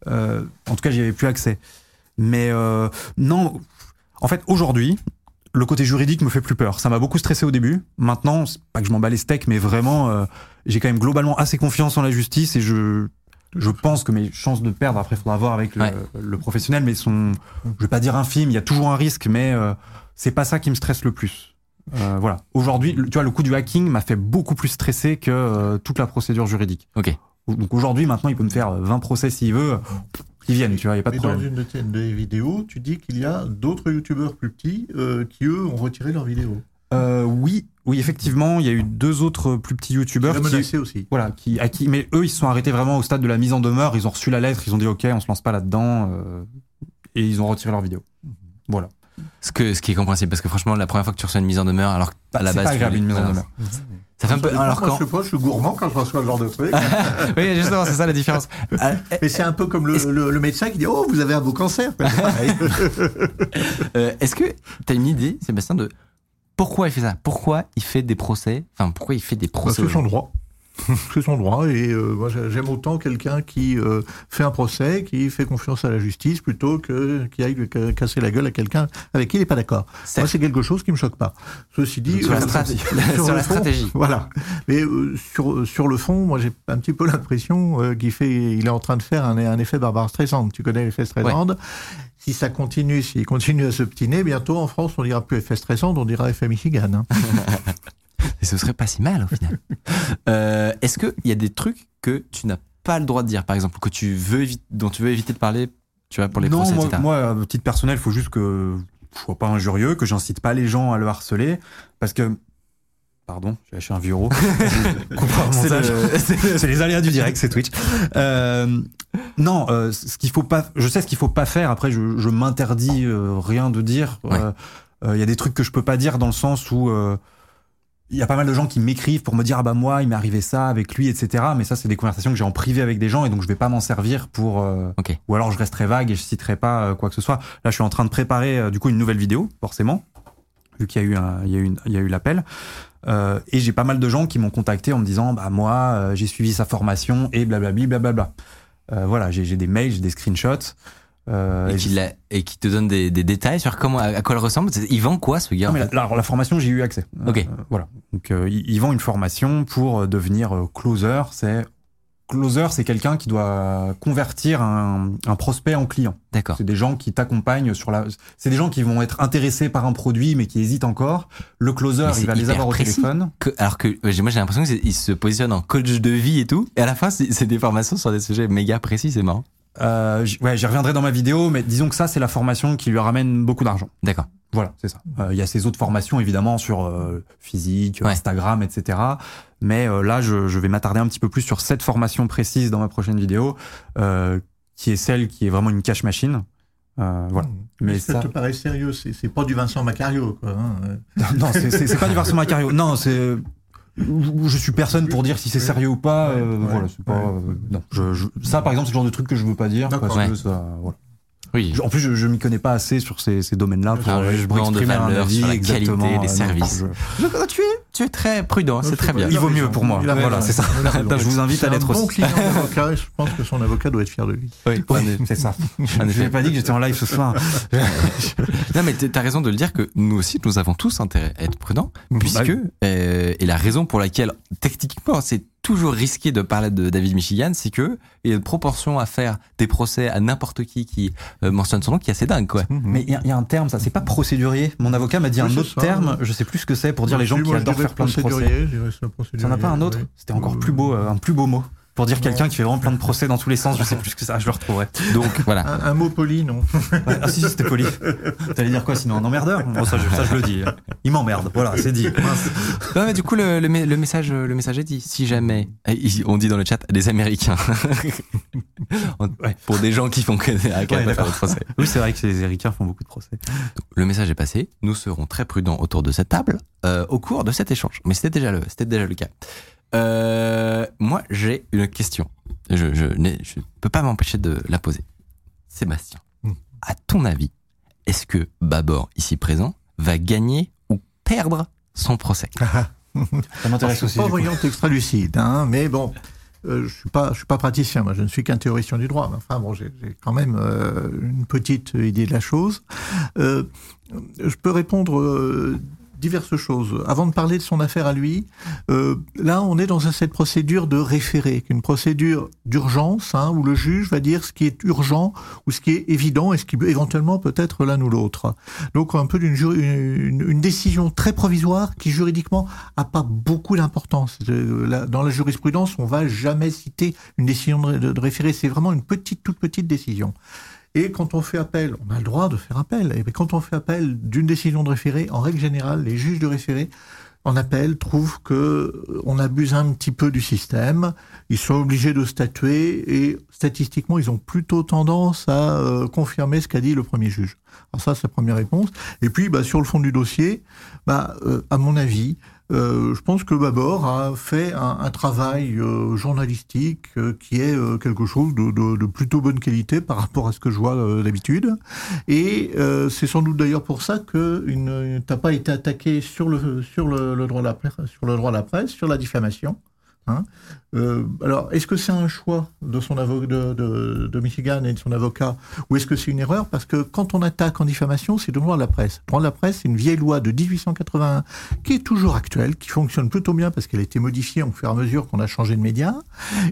euh, en tout cas j'y avais plus accès. Mais euh, non, en fait aujourd'hui. Le côté juridique me fait plus peur. Ça m'a beaucoup stressé au début. Maintenant, c'est pas que je m'en bats les steaks, mais vraiment, euh, j'ai quand même globalement assez confiance en la justice et je, je pense que mes chances de perdre, après, il faudra voir avec le, Ouais. le professionnel, mais sont, je vais pas dire infime, il y a toujours un risque, mais euh, c'est pas ça qui me stresse le plus. Euh, voilà. Aujourd'hui, le- tu vois, le coup du hacking m'a fait beaucoup plus stresser que euh, toute la procédure juridique. Ok. Donc aujourd'hui, maintenant, il peut me faire 20 procès s'il veut, qu'ils viennent, tu vois, il y a pas de Mais dans problème. une de tes des vidéos, tu dis qu'il y a d'autres youtubeurs plus petits euh, qui, eux, ont retiré leurs vidéos. Euh, oui, oui, effectivement, il y a eu deux autres plus petits Tu youtubeurs qui, aussi. Voilà, qui, à qui, mais eux, ils se sont arrêtés vraiment au stade de la mise en demeure. Ils ont reçu la lettre, ils ont dit OK, on se lance pas là-dedans, euh, et ils ont retiré leur vidéo. Voilà. Ce que, ce qui est compréhensible, parce que franchement, la première fois que tu reçois une mise en demeure, alors qu'à la c'est base, pas voulais- une mise en voilà. demeure. Ça fait un peu, Moi, alors je quand, sais pas, je suis gourmand quand je reçois ce genre de truc. *laughs* oui, justement, c'est ça la différence. Euh, Mais c'est un peu comme le, le- le médecin qui dit Oh, vous avez un beau cancer. *laughs* Euh, Est-ce que tu as une idée, Sébastien, de pourquoi il fait ça? Pourquoi il fait des procès? Enfin, pourquoi il fait des Bah, procès c'est son droit. *laughs* C'est son droit et euh, moi j'ai- j'aime autant quelqu'un qui euh, fait un procès, qui fait confiance à la justice plutôt que qui aille casser la gueule à quelqu'un avec qui il n'est pas d'accord. Moi c'est quelque chose qui me choque pas. Ceci dit, Sur la euh, stratégie. *laughs* sur la fond, stratégie. Voilà. Mais sur sur le fond, moi j'ai un petit peu *laughs* l'impression qu'il fait, il est en train de faire un, un effet Barbara Streisand. Tu connais l'effet Streisand Si ça continue, s'il continue à s'obstiner, bientôt en France on dira plus effet Streisand, on dira effet Michigan. hein. *laughs* Et ce serait pas si mal au final. Euh, Est-ce qu'il y a des trucs que tu n'as pas le droit de dire, par exemple, que tu veux dont tu veux éviter de parler, tu vois, pour les non, procès, moi, etc. moi, à titre personnel, il faut juste que je sois pas injurieux, que j'incite pas les gens à le harceler, parce que. Pardon, j'ai lâché un vieux *laughs* C'est le- C'est les aléas du direct, c'est Twitch. Euh, non, euh, ce qu'il faut pas, je sais ce qu'il faut pas faire. Après, je, je m'interdis euh, rien de dire. Il Ouais. y a des trucs que je peux pas dire dans le sens où il y a pas mal de gens qui m'écrivent pour me dire ah bah moi il m'est arrivé ça avec lui etc. Mais ça c'est des conversations que j'ai en privé avec des gens et donc je vais pas m'en servir pour. Ou alors je resterai vague et je citerai pas quoi que ce soit. Là je suis en train de préparer du coup une nouvelle vidéo forcément vu qu'il y a eu un, il y a eu une- il y a eu l'appel. Euh, et j'ai pas mal de gens qui m'ont contacté en me disant bah moi euh, j'ai suivi sa formation et blablabli blablabla. Euh, voilà, j'ai des mails, j'ai des screenshots. Euh, Et qui, j'ai- l'a- et qui te donne des, des détails sur comment, à, quoi elle ressemble? Il vend quoi ce gars Non, mais la, la- la formation, j'ai eu accès. Ok. Voilà. Donc, ils, ils vendent une formation pour devenir closer. C'est closer, c'est quelqu'un qui doit convertir un, un prospect en client. D'accord. C'est des gens qui t'accompagnent sur la. C'est des gens qui vont être intéressés par un produit mais qui hésitent encore. Le closer, il va les avoir au précis. téléphone. Que- alors que moi j'ai l'impression qu'il se positionne en coach de vie et tout, et à la fin c'est des formations sur des sujets méga précis, c'est marrant. Euh, ouais, j'y reviendrai dans ma vidéo, mais disons que ça, c'est la formation qui lui ramène beaucoup d'argent. D'accord. Voilà, c'est ça. Euh, Il y a ces autres formations évidemment sur euh, physique, Ouais. Instagram, etc. Mais euh, là, je, je vais m'attarder un petit peu plus sur cette formation précise dans ma prochaine vidéo, euh, qui est celle qui est vraiment une cache machine. Euh, voilà. Mais Mais ça, ça- te paraît sérieux, c'est pas du Vincent Macario, quoi. hein. non, c'est- pas du Vincent Macario. Non, c'est. Je suis personne pour dire si c'est sérieux ou pas. Ouais, euh, ouais, voilà, c'est pas. ouais. euh, non, je, je- ça, par exemple, c'est le genre de truc que je veux pas dire D'accord. parce Ouais. que ça. Voilà. Oui. Je- En plus, je, je m'y connais pas assez sur ces, ces domaines-là pour, Un pour de exprimer un valeur avis sur la exactement. qualité des euh, non, services. je- Je- tu, es, tu es très prudent, c'est très bien. Il vaut mieux pour moi. Voilà, c'est ça. *laughs* Je vous invite à l'être un bon aussi. client *laughs* d'avocat je pense que son avocat doit être fier de lui. Oui. C'est ça. *laughs* Je n'ai pas dit que j'étais en live ce soir. Non, mais t'as raison de le dire que nous aussi, nous avons tous intérêt à être prudents, puisque, Bah oui. euh, et la raison pour laquelle, techniquement, c'est toujours risqué de parler de David Michigan, c'est que il y a une proportion à faire des procès à n'importe qui qui euh, mentionne son nom qui est assez dingue, quoi. Mais il y, a- il y a un terme, ça, c'est pas procédurier. Mon avocat m'a dit Oui, un autre ça. terme, je sais plus ce que c'est pour dire les gens qui adorent faire plein de procès. ça, n'a pas un autre? C'était encore plus beau, euh, un plus beau mot. Pour dire quelqu'un qui fait vraiment plein de procès dans tous les sens, je sais plus ce que ça, je le retrouverai. Donc, *laughs* voilà. Un, un mot poli, non Ouais, ah si, si, c'était poli. T'allais dire quoi sinon Un emmerdeur? Bon, ça, je, ça, je le dis. Il m'emmerde, voilà, c'est dit. Non, mais du coup, le, le, me- le message, le message est dit. Si jamais, on dit dans le chat, des Américains. *laughs* On- Pour des gens qui font que des Ouais, faire de procès. Oui, c'est vrai que les Américains font beaucoup de procès. Le message est passé. Nous serons très prudents autour de cette table euh, au cours de cet échange. Mais c'était déjà le, c'était déjà le cas. Euh, moi, j'ai une question. Je, je peux pas m'empêcher de la poser. Sébastien, Hmm. à ton avis, est-ce que Babor, ici présent, va gagner ou perdre son procès? Ça Alors, m'intéresse je aussi. suis pas voyant extra lucide, hein, mais bon, euh, je suis pas, je suis pas praticien. Moi, je ne suis qu'un théoricien du droit. Mais enfin, bon, j'ai j'ai quand même euh, une petite idée de la chose. Euh, je peux répondre euh, diverses choses. Avant de parler de son affaire à lui, euh, là, on est dans cette procédure de référé, une procédure d'urgence, hein, où le juge va dire ce qui est urgent ou ce qui est évident et ce qui éventuellement peut être l'un ou l'autre. Donc un peu d'une une, décision très provisoire qui juridiquement a pas beaucoup d'importance. Euh, Dans la jurisprudence, on va jamais citer une décision de référé. C'est vraiment une petite, toute petite décision. Et quand on fait appel, on a le droit de faire appel. Et quand on fait appel d'une décision de référé, en règle générale, les juges de référé en appel trouvent que euh, on abuse un petit peu du système. Ils sont obligés de statuer et statistiquement, ils ont plutôt tendance à euh, confirmer ce qu'a dit le premier juge. Alors ça, c'est la première réponse. Et puis, bah, sur le fond du dossier, bah, euh, à mon avis, je pense que Babor a fait un, travail euh, journalistique euh, qui est euh, quelque chose de, plutôt bonne qualité par rapport à ce que je vois euh, d'habitude. Et euh, c'est sans doute d'ailleurs pour ça que une, t'as pas été attaqué sur le droit de la presse, sur la diffamation. Hein Euh, alors, est-ce que c'est un choix de son avocat de, de, de Michigan et de son avocat, ou est-ce que c'est une erreur? Parce que quand on attaque en diffamation, c'est le droit de la presse. Le droit de la presse, c'est une vieille loi de 1881 qui est toujours actuelle, qui fonctionne plutôt bien parce qu'elle a été modifiée au fur et à mesure qu'on a changé de média.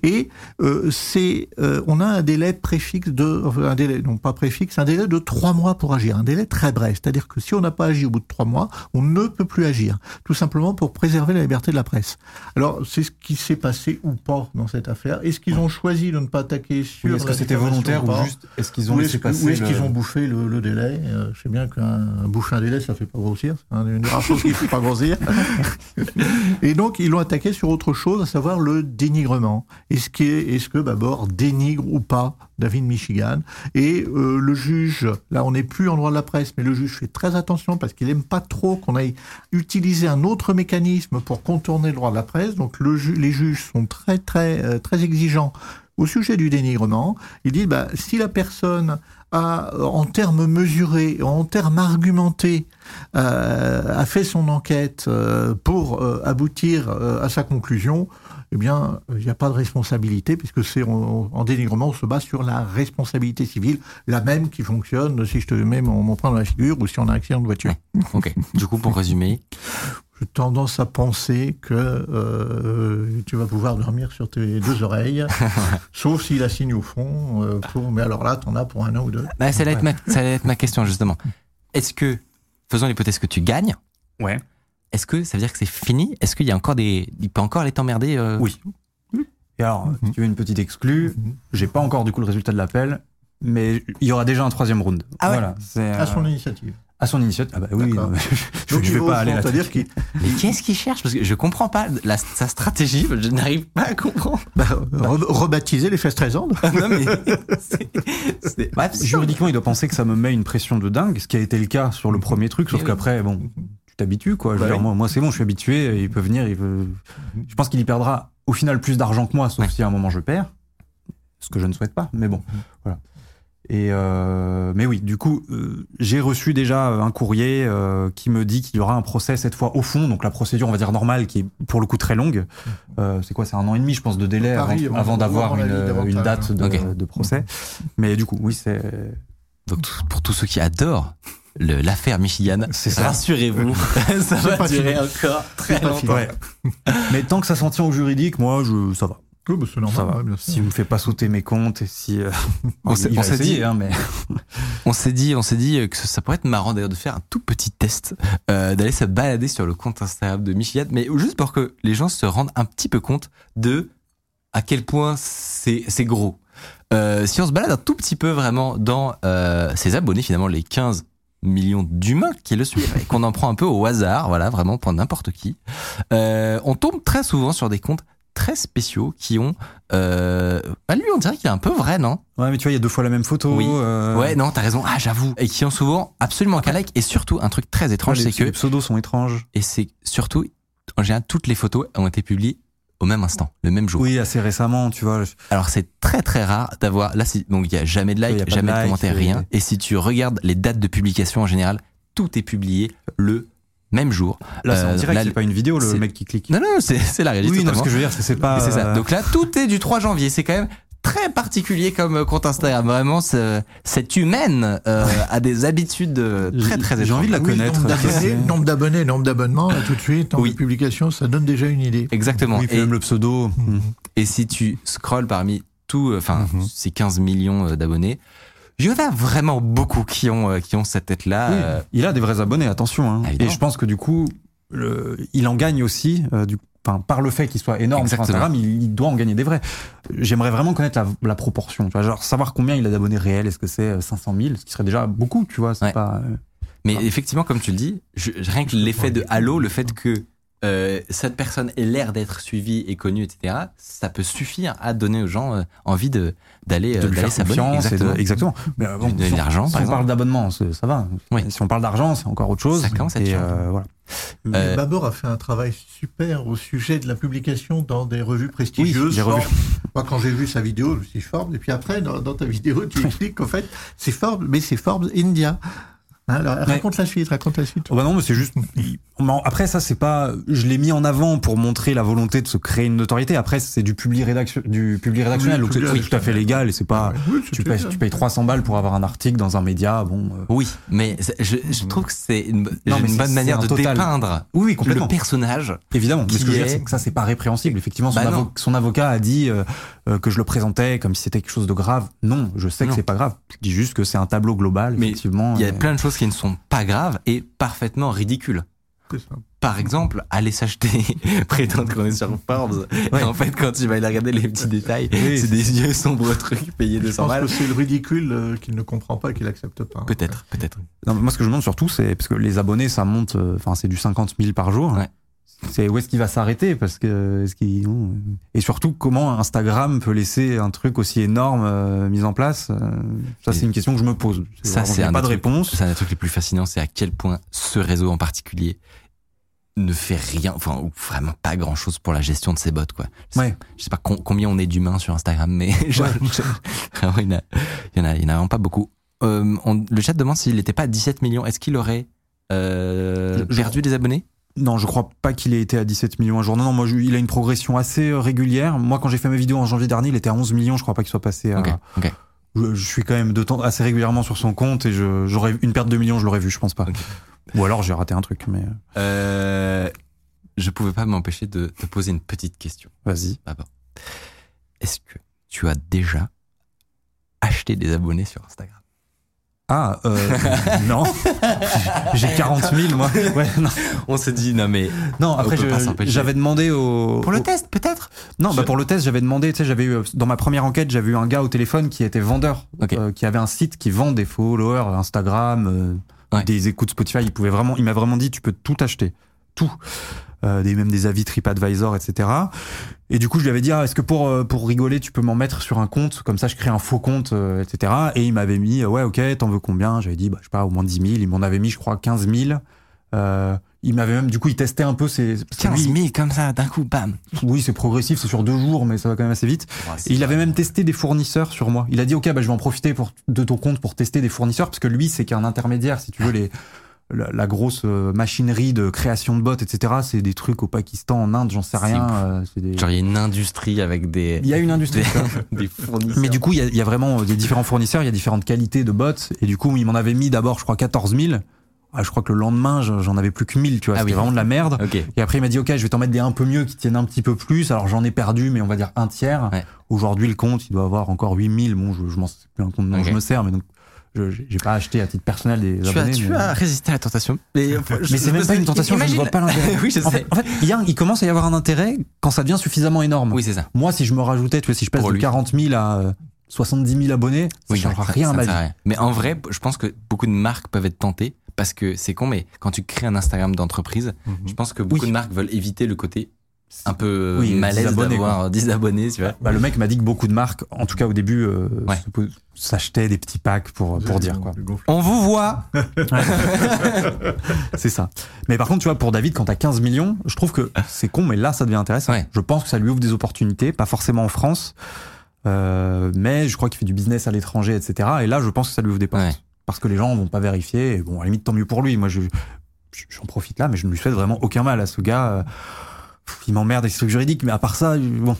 Et euh, c'est, euh, on a un délai préfixe de, non pas préfixe, un délai de trois mois pour agir, un délai très bref. C'est-à-dire que si on n'a pas agi au bout de trois mois, on ne peut plus agir, tout simplement pour préserver la liberté de la presse. Alors, c'est ce qui s'est passé ou pas dans cette affaire. Est-ce qu'ils ont choisi de ne pas attaquer sur Oui, Est-ce que c'était volontaire ou juste est-ce qu'ils ont ou laissé passer ou est-ce qu'ils ont bouffé le, le délai? Euh, Je sais bien qu'un un bouffer un délai, ça fait pas grossir. C'est un- une des rares choses qui fait pas grossir. *laughs* Et donc, ils l'ont attaqué sur autre chose, à savoir le dénigrement. Est-ce que, est-ce que Babor dénigre ou pas David Michigan Et euh, le juge, là, on n'est plus en droit de la presse, mais le juge fait très attention parce qu'il aime pas trop qu'on aille utiliser un autre mécanisme pour contourner le droit de la presse. Donc, les juges sont très, très, euh, très exigeants au sujet du dénigrement. Il dit, bah, si la personne a, en termes mesurés, en termes argumentés, euh, a fait son enquête pour aboutir à sa conclusion, eh bien, il n'y a pas de responsabilité, puisque c'est en, en dénigrement, on se base sur la responsabilité civile, la même qui fonctionne si je te mets mon, mon poing dans la figure ou si on a un accident de voiture. Ok. Du coup, pour résumer, j'ai tendance à penser que euh, tu vas pouvoir dormir sur tes deux oreilles, *laughs* sauf s'il a signe au fond. euh, pour, mais alors là, t'en as pour un an ou deux. Bah, ça, allait être ma, ça allait être ma question justement. Est-ce que, faisons l'hypothèse que tu gagnes, Ouais. Est-ce que ça veut dire que c'est fini? Est-ce qu'il y a encore des, il peut encore aller t'emmerder euh, Oui. Et alors, si tu veux une petite exclue, j'ai pas encore du coup le résultat de l'appel, mais il y aura déjà un troisième round. Ah ouais voilà, c'est À son euh, initiative. à son initiative. Ah bah oui, non, *laughs* je, Donc, je il vais pas aller là. C'est-à-dire qu'il Mais qu'est-ce qu'il cherche? Parce que je comprends pas la, sa stratégie. Je n'arrive pas à comprendre. bah, re- rebaptiser les fesses très non mais Juridiquement, il doit penser que ça me met une pression de dingue, ce qui a été le cas sur le premier truc, sauf oui. qu'après, bon, tu t'habitues quoi. Je veux Bah dire, moi, moi, c'est bon, je suis habitué. Il peut venir, il veut. Je pense qu'il y perdra au final plus d'argent que moi, sauf Ouais. si à un moment je perds, ce que je ne souhaite pas. Mais bon, voilà. Et euh, mais oui, du coup, euh, j'ai reçu déjà un courrier euh, qui me dit qu'il y aura un procès cette fois au fond, donc la procédure, on va dire normale, qui est pour le coup très longue. Euh, c'est quoi C'est un an et demi, je pense, de délai avant, Paris, avant- avant d'avoir une, date de, Ok. de procès. Mais du coup, oui, c'est Donc pour tous ceux qui adorent l'affaire Michigan, C'est ça. rassurez-vous, *laughs* ça va pas durer fini. encore très longtemps. Ouais. Mais tant que ça s'en tient au juridique, moi, je, ça va. Oui, bah, c'est Ça normal, va. ouais, bien sûr. Si vous me faites pas sauter mes comptes et si. euh, *laughs* On s'est- dit- hein, mais. *laughs* On s'est dit, on s'est dit que ça pourrait être marrant d'ailleurs de faire un tout petit test, euh, d'aller se balader sur le compte Instagram de Michigan, mais juste pour que les gens se rendent un petit peu compte de à quel point c'est c'est gros. Euh, si on se balade un tout petit peu vraiment dans euh, ses abonnés, finalement les 15 millions d'humains qui le suivent, et qu'on en prend un peu au hasard, voilà, vraiment pour n'importe qui, euh, on tombe très souvent sur des comptes très spéciaux qui ont... Euh, bah lui, on dirait qu'il est un peu vrai, non? Ouais, mais tu vois, il y a deux fois la même photo. Oui. euh, Ouais, non, t'as raison. Ah, j'avoue. Et qui ont souvent absolument qu'un like. Et surtout, un truc très étrange, c'est que, les pseudos sont étranges. et c'est surtout, en général, toutes les photos ont été publiées au même instant, le même jour. Oui, assez récemment, tu vois. Alors, c'est très très rare d'avoir, là, c'est- donc il y a jamais de like, jamais de, like, commentaire, et- rien. Et si tu regardes les dates de publication en général, tout est publié le même jour. Là, c'est en Euh, direct, c'est pas une vidéo, le mec qui clique. Non, non, c'est c'est la réalité. oui, non, ce que je veux dire, c'est pas. C'est ça. Donc là, tout est du 3 janvier. C'est quand même très particulier comme compte Instagram. Vraiment, ce- cette humaine euh, a des habitudes très très J'ai étranges. envie de la Oui, connaître. Nombre d'abonnés, nombre d'abonnés, nombre d'abonnements, tout de suite, nombre Oui. de publications, ça donne déjà une idée. Exactement. Oui, et, même le pseudo. hmm. et si tu scrolles parmi tous, euh, enfin, Mhm. ces 15 millions euh, d'abonnés, il y en a vraiment beaucoup qui ont, qui ont cette tête-là. Oui, il a des vrais abonnés, attention. hein. Ah. Et je pense que du coup, le- il en gagne aussi, euh, du, enfin, par le fait qu'il soit énorme Exactement. sur Instagram, il, il doit en gagner des vrais. J'aimerais vraiment connaître la, la proportion, tu vois, genre savoir combien il a d'abonnés réels. Est-ce que c'est euh, 500 000, ce qui serait déjà beaucoup, tu vois. C'est Ouais. pas. euh, Mais Ah. effectivement, comme tu le dis, je, rien que l'effet de halo, le fait que euh, cette personne ait l'air d'être suivie et connue, etc., ça peut suffire à donner aux gens euh, envie de d'aller de euh, d'aller s'abonner. confiance. et de- Exactement. exactement. Mais bon, si de on- l'argent, si par on exemple. parle d'abonnement, ça va. Oui. Si on parle d'argent, c'est encore autre chose. Ça commence à être Et, euh, voilà. Mais Euh, Babor a fait un travail super au sujet de la publication dans des revues prestigieuses. j'ai revu. Forbes. Moi, quand j'ai vu sa vidéo, je me suis dit Forbes. Et puis après, dans, dans ta vidéo, tu *laughs* expliques qu'en fait, c'est Forbes, mais c'est Forbes India. Hein, alors, raconte la suite, raconte la suite. Oh bah non, mais c'est juste. Après, ça, c'est pas. Je l'ai mis en avant pour montrer la volonté de se créer une notoriété. Après, c'est du public rédaction, du public rédactionnel, Oui, donc c'est tout à fait légal et c'est pas. Oui, Tu payes, tu payes 300 balles pour avoir un article dans un média. Bon. euh, Oui, mais je, je trouve que c'est une, Non, une bonne manière un de total. dépeindre Oui, oui, complètement. le personnage. Évidemment. Mais ce que je veux dire, est- c'est que ça, c'est pas répréhensible. Effectivement, son, Bah non. avo- son avocat a dit euh, euh, que je le présentais comme si c'était quelque chose de grave. Non, je sais Non. que c'est pas grave. Je dis juste que c'est un tableau global. Mais effectivement. Il y a plein de choses qui ne sont pas graves et parfaitement ridicules. C'est ça. Par exemple, aller s'acheter, *laughs* prétendre qu'on est sur Forbes. Ouais. Et en fait, quand tu vas aller regarder les petits détails, Oui, c'est c'est- des vieux sombres trucs payés Je 200 pense balles. que c'est le ridicule euh, qu'il ne comprend pas et qu'il accepte pas. Peut-être, peut-être. Non, mais moi, ce que je demande surtout, c'est parce que les abonnés, ça monte. euh, Enfin, c'est du 50 000 par jour. Ouais. C'est où est-ce qu'il va s'arrêter parce que est-ce qu'il euh, et surtout comment Instagram peut laisser un truc aussi énorme euh, mis en place. euh, ça, c'est une question que je me pose. Ça, c'est pas de trucs- réponse. C'est un des trucs les plus fascinants, c'est à quel point ce réseau en particulier ne fait rien, enfin, ou vraiment pas grand chose pour la gestion de ses bots, quoi. Je sais, Ouais. je sais pas com- combien on est d'humains sur Instagram, mais *laughs* je- vraiment, il y en a, il y en a, il y en a vraiment pas beaucoup. Euh, on- le chat demande s'il n'était pas à 17 millions, est-ce qu'il aurait euh, perdu des abonnés? Non, je crois pas qu'il ait été à 17 millions un jour. Non, non, moi, je- il a une progression assez euh, régulière. Moi, quand j'ai fait mes vidéos en janvier dernier, il était à 11 millions. Je crois pas qu'il soit passé à. Ok, ok. Je, je suis quand même de temps assez régulièrement sur son compte et j'aurais une perte de millions, je l'aurais vu, je pense pas. Ou alors j'ai raté un truc, mais. Euh, je pouvais pas m'empêcher de te poser une petite question. Vas-y. D'abord, est-ce que tu as déjà acheté des abonnés sur Instagram? Ah, euh, non. *laughs* J'ai 40 000, moi. Ouais, non. On s'est dit non mais Non, après, j'avais demandé au. pour le au- test peut-être? Non, Je- bah pour le test, j'avais demandé, tu sais, j'avais eu, dans ma première enquête, j'avais eu un gars au téléphone qui était vendeur, euh, qui avait un site qui vend des followers Instagram, euh, Ouais. des écoutes Spotify. Il pouvait vraiment, il m'a vraiment dit, tu peux tout acheter, tout, euh, des même des avis TripAdvisor, etc. Et du coup, je lui avais dit, ah, est-ce que pour euh, pour rigoler, tu peux m'en mettre sur un compte, comme ça, je crée un faux compte, euh, etc. Et il m'avait mis, ouais, ok, t'en veux combien? J'avais dit, bah, je sais pas, au moins 10 000. Il m'en avait mis, je crois, 15 000. Euh, il m'avait même, du coup, il testait un peu ses. parce que 15 lui- 000 comme ça d'un coup, bam. oui, c'est progressif, c'est sur deux jours, mais ça va quand même assez vite. Et il avait même testé des fournisseurs sur moi. Il a dit, OK, bah, je vais en profiter pour, de ton compte pour tester des fournisseurs, parce que lui, c'est qu'un intermédiaire, si tu veux, les, la, la grosse euh, machinerie de création de bots, etc., c'est des trucs au Pakistan, en Inde, j'en sais rien. euh, des... Genre il y a une industrie avec des Il y a une industrie. des *laughs* fournisseurs. Mais du coup, il y, a, il y a vraiment des différents fournisseurs, il y a différentes qualités de bots. Et du coup, il m'en avait mis d'abord, je crois, 14 000. Ah, je crois que le lendemain, je- j'en avais plus que 1000, tu vois. Ah C'était oui. vraiment de la merde. Ok. Et après, il m'a dit, OK, je vais t'en mettre des un peu mieux qui tiennent un petit peu plus. Alors, j'en ai perdu, mais on va dire un tiers. Ouais. Aujourd'hui, le compte, il doit avoir encore 8000. Bon, je, je m'en sais plus un compte dont je me sers, mais donc, je j'ai pas acheté à titre personnel des Tu as, abonnés. tu mais as résisté à la tentation. Mais, mais c'est même pas une tentation, je ne vois pas l'intérêt. *laughs* oui, je En fait, en fait, il, y a- il commence à y avoir un intérêt quand ça devient suffisamment énorme. Oui, c'est ça. Moi, si je me rajoutais, tu vois, si je passe Pour de lui. 40 000 à euh, 70 000 abonnés, ça Oui, changera rien à ma vie. rien. Mais en vrai, je pense que beaucoup de marques peuvent être tentées parce que c'est con, mais quand tu crées un Instagram d'entreprise, je pense que beaucoup Oui. de marques veulent éviter le côté un peu Oui, malaise 10 abonnés, d'avoir 10 abonnés, tu vois. Bah, le mec m'a dit que beaucoup de marques, en tout cas au début, euh, Ouais. s'achetaient des petits packs pour, pour dire quoi. On vous voit. *laughs* C'est ça. Mais par contre, tu vois, pour David, quand t'as 15 millions, je trouve que c'est con, mais là, ça devient intéressant. Ouais. Je pense que ça lui ouvre des opportunités, pas forcément en France, euh, mais je crois qu'il fait du business à l'étranger, etc. Et là, je pense que ça lui ouvre des portes. Ouais. Parce que les gens vont pas vérifier. Et bon, à la limite, tant mieux pour lui. Moi, je, je- j'en profite là, mais je ne lui souhaite vraiment aucun mal à ce gars. euh, pff, il m'emmerde avec ces trucs juridiques, mais à part ça, bon.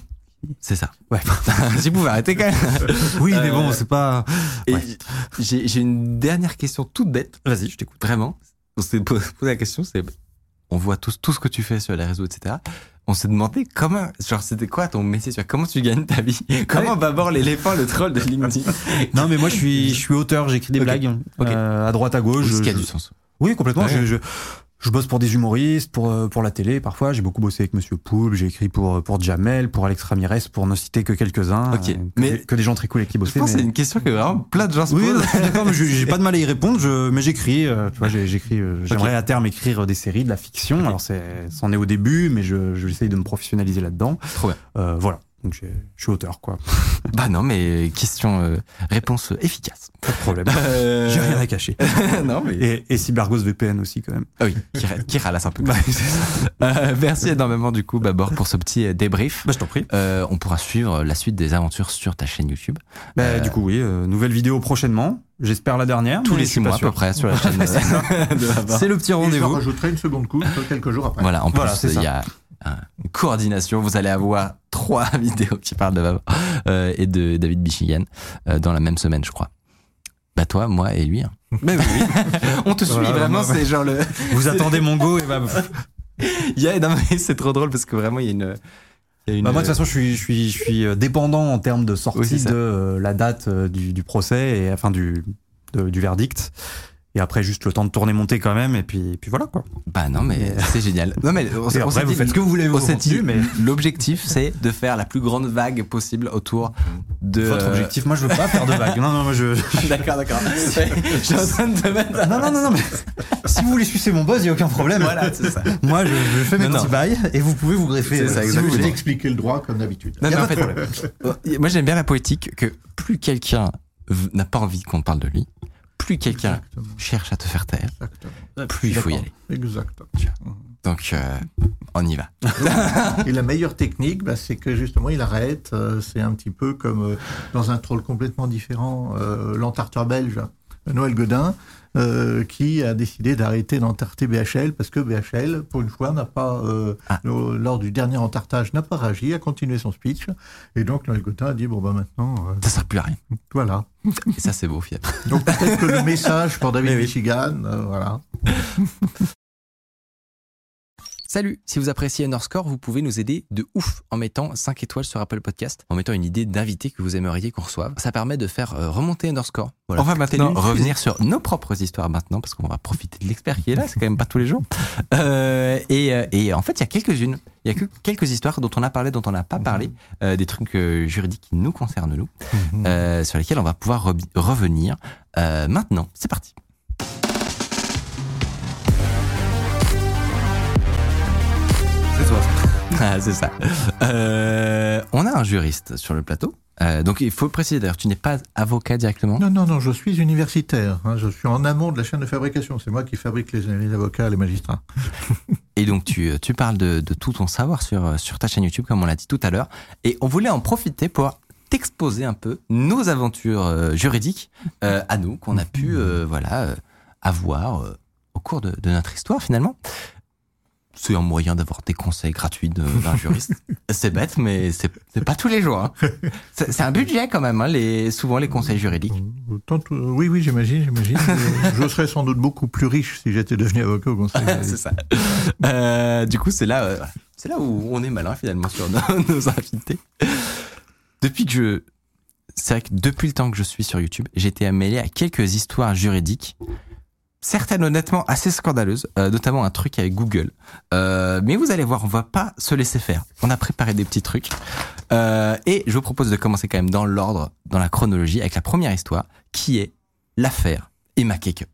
C'est ça. Ouais. *laughs* vous pouvez arrêter quand même. *laughs* oui, mais bon, Euh, c'est pas. Ouais. j'ai une dernière question toute bête. Vas-y, je t'écoute. Vraiment. On s'est posé la question, c'est, on voit tous tout ce que tu fais sur les réseaux, etc. On s'est demandé comment, genre, c'était quoi ton métier, tu vois, comment tu gagnes ta vie? *laughs* Comment va bord l'éléphant, le troll de LinkedIn? Non, mais moi, je suis, je suis auteur, j'écris des blagues, Ok. euh, à droite, à gauche. Ce qui a du sens. Oui, complètement. Ouais. Je, je, je bosse pour des humoristes, pour, euh, pour la télé parfois. J'ai beaucoup bossé avec Monsieur Poulpe, j'ai écrit pour, pour Jamel, pour Alex Ramirez, pour ne citer que quelques-uns. Ok. euh, que, Mais- que des gens très cool avec qui Je bosser. pense que mais- c'est une question que vraiment plein de gens se Oui, posent. je d'accord, mais je- j'ai pas de mal à y répondre, je, mais j'écris, euh, tu vois, j'écris, euh, j'aimerais à terme écrire des séries, de la fiction. Alors c'est, c'en est au début, mais je, j'essaye de me professionnaliser là-dedans. Trop bien. Euh, voilà. Donc je suis auteur, quoi. *laughs* Bah non, mais question, euh, réponse efficace. Pas de problème. Euh, J'ai rien à cacher. *laughs* non, mais. Et, et Cybergos VPN aussi, quand même. Ah oui, qui, qui ralasse un peu. *laughs* Euh, merci énormément, du coup, Babor, pour ce petit euh, débrief. Bah, je t'en prie. Euh, on pourra suivre la suite des aventures sur ta chaîne YouTube. Bah, Euh, Du coup, oui, euh, nouvelle vidéo prochainement. J'espère la dernière. Tous les six mois à peu près sur la chaîne. C'est le petit Et je rendez-vous. rajouterai une seconde couche quelques jours après. Voilà, en plus, il y a une coordination. Vous allez avoir trois *laughs* vidéos qui parlent de Babor euh, et de David Bichigan euh, dans la même semaine, je crois. Bah toi, moi et lui. hein. *laughs* Mais oui, oui. On te suit Voilà, vraiment, bah, c'est genre le. Vous attendez mon go et bah, Il y a, non, mais c'est trop drôle parce que vraiment il y a une. il y a une- Bah, moi de toute façon je suis je suis je suis euh, dépendant en termes de sortie de euh, la date euh, du, du procès et enfin du de- du verdict et après juste le temps de tourner monter quand même et puis et puis voilà quoi. Bah non, mais c'est génial. Non, mais on, on après vous dit- faites ce que vous voulez vous dit, mais *laughs* l'objectif c'est de faire la plus grande vague possible autour de. votre objectif moi je veux pas faire de vagues. Non non moi je *laughs* D'accord, d'accord. Je suis en train de te mettre. non non non non mais *laughs* si vous voulez sucer mon buzz il y a aucun problème. Voilà, c'est ça. Moi je, je fais mes Non, petits non. bails et vous pouvez vous greffer. C'est ça, si Si vous voulez. expliquer le droit comme d'habitude. Non, mais en pas de fait, euh, moi j'aime bien la poétique que plus quelqu'un n'a pas envie qu'on parle de lui, plus quelqu'un cherche à te faire taire, Exactement. plus il faut y aller. Exactement. Donc, euh, on y va. *laughs* Et la meilleure technique, bah, c'est que justement, il arrête. euh, c'est un petit peu comme euh, dans un troll complètement différent, l'entarteur belge, Noël Godin, euh, qui a décidé d'arrêter d'entarter BHL parce que BHL, pour une fois, n'a pas, euh, Ah. le- lors du dernier entartage, n'a pas réagi, a continué son speech. Et donc, Noël Godin a dit, bon, bah maintenant, euh, Ça sert plus à rien. voilà. *laughs* Et ça, c'est beau, fier. Donc, peut-être que le message pour *laughs* David oui. Michigan, voilà. *laughs* Salut, si vous appréciez Underscore, vous pouvez nous aider de ouf en mettant 5 étoiles sur Apple Podcast, en mettant une idée d'invité que vous aimeriez qu'on reçoive. Ça permet de faire euh, remonter Underscore. On va maintenant revenir sur nos propres histoires maintenant, parce qu'on va profiter de l'expert qui est là, c'est quand même pas tous les jours. Euh, et, euh, et en fait, il y a quelques-unes, il y a que quelques histoires dont on a parlé, dont on n'a pas parlé, euh, des trucs euh, juridiques qui nous concernent nous, euh, sur lesquels on va pouvoir re- revenir. Maintenant, c'est parti. *laughs* Ah, c'est ça. Euh, on a un juriste sur le plateau. Euh, donc il faut préciser d'ailleurs, tu n'es pas avocat directement? Non, non, non, je suis universitaire. hein, je suis en amont de la chaîne de fabrication. C'est moi qui fabrique les, les avocats, les magistrats. Et donc tu, tu parles de, de tout ton savoir sur, sur ta chaîne YouTube, comme on l'a dit tout à l'heure. Et on voulait en profiter pour t'exposer un peu nos aventures euh, juridiques euh, à nous, qu'on a pu euh, voilà, euh, avoir euh, au cours de, de notre histoire finalement. C'est un moyen d'avoir des conseils gratuits d'un *laughs* juriste. c'est bête, mais c'est pas tous les jours. hein. C'est un budget quand même, hein, les, souvent les conseils juridiques. Oui, oui, j'imagine, j'imagine. *laughs* Je serais sans doute beaucoup plus riche si j'étais devenu avocat au conseil. *laughs* c'est ça. Euh, du coup, c'est là, euh, c'est là où on est malin finalement sur nos, nos invités. Depuis que je, c'est vrai que depuis le temps que je suis sur YouTube, j'ai été mêlé à quelques histoires juridiques. Certaines honnêtement assez scandaleuses, euh, notamment un truc avec Google. Euh, mais vous allez voir, on va pas se laisser faire. On a préparé des petits trucs. Euh, et je vous propose de commencer quand même dans l'ordre, dans la chronologie, avec la première histoire, qui est l'affaire Emma Cake-up.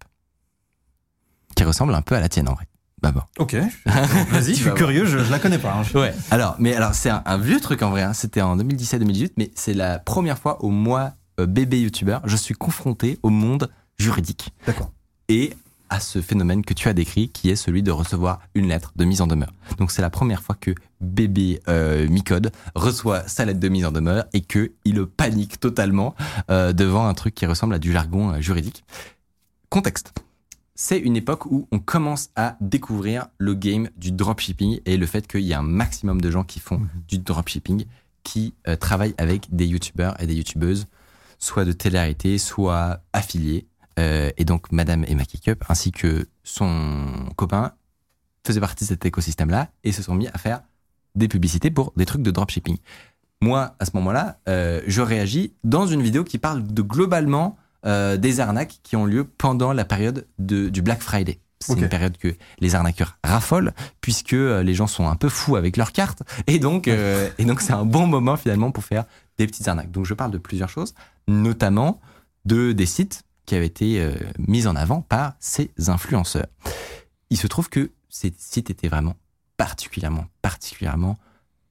Qui ressemble un peu à la tienne en vrai. D'abord. Ok. *laughs* Vas-y, je suis curieux, je, je la connais pas. hein. Je- Ouais. Alors, mais alors c'est un, un vieux truc en vrai. hein. C'était en 2017-2018, mais c'est la première fois au mois euh, bébé youtubeur, je suis confronté au monde juridique D'accord. Et à ce phénomène que tu as décrit, qui est celui de recevoir une lettre de mise en demeure. Donc c'est la première fois que bébé euh, Micode reçoit sa lettre de mise en demeure et que il panique totalement euh, devant un truc qui ressemble à du jargon euh, juridique. Contexte. C'est une époque où on commence à découvrir le game du dropshipping et le fait qu'il y a un maximum de gens qui font du dropshipping, qui travaillent avec des youtubeurs et des youtubeuses, soit de télé-réalité, soit affiliés. Euh, et donc, Madame Emma Kikup, ainsi que son copain, faisaient partie de cet écosystème-là et se sont mis à faire des publicités pour des trucs de dropshipping. Moi, à ce moment-là, euh, je réagis dans une vidéo qui parle de globalement euh, des arnaques qui ont lieu pendant la période de, du Black Friday. C'est une période que les arnaqueurs raffolent puisque les gens sont un peu fous avec leurs cartes et donc euh, et donc c'est un bon moment finalement pour faire des petites arnaques. Donc je parle de plusieurs choses, notamment de des sites qui avaient été euh, mis en avant par ces influenceurs. Il se trouve que ces sites étaient vraiment particulièrement particulièrement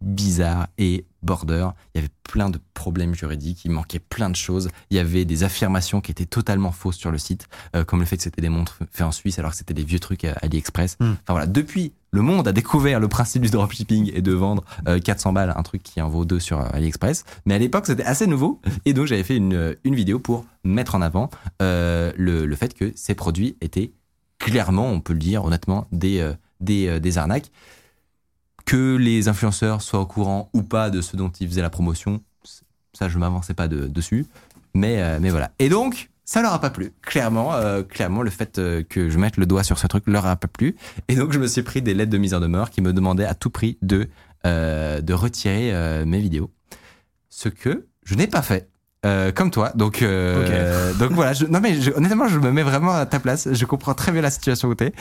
bizarres et border. Il y avait plein de problèmes juridiques, il manquait plein de choses. Il y avait des affirmations qui étaient totalement fausses sur le site, euh, comme le fait que c'était des montres faites en Suisse alors que c'était des vieux trucs à AliExpress. Hmm. Enfin voilà, depuis le monde a découvert le principe du dropshipping et de vendre euh, 400 balles un truc qui en vaut deux sur euh, AliExpress. Mais à l'époque, c'était assez nouveau et donc j'avais fait une, une vidéo pour mettre en avant euh, le, fait que ces produits étaient clairement, on peut le dire honnêtement, des, euh, euh, arnaques. Que les influenceurs soient au courant ou pas de ce dont ils faisaient la promotion, ça je m'avançais pas de- dessus. Mais, euh, mais voilà. Et donc, ça leur a pas plu. Clairement, euh, clairement, le fait euh, que je mette le doigt sur ce truc leur a pas plu. Et donc, je me suis pris des lettres de mise en demeure qui me demandaient à tout prix de, euh, de retirer euh, mes vidéos. Ce que je n'ai pas fait. Euh, comme toi, donc euh, *laughs* donc voilà. Je, non mais je- honnêtement, je me mets vraiment à ta place. Je comprends très bien la situation où t'es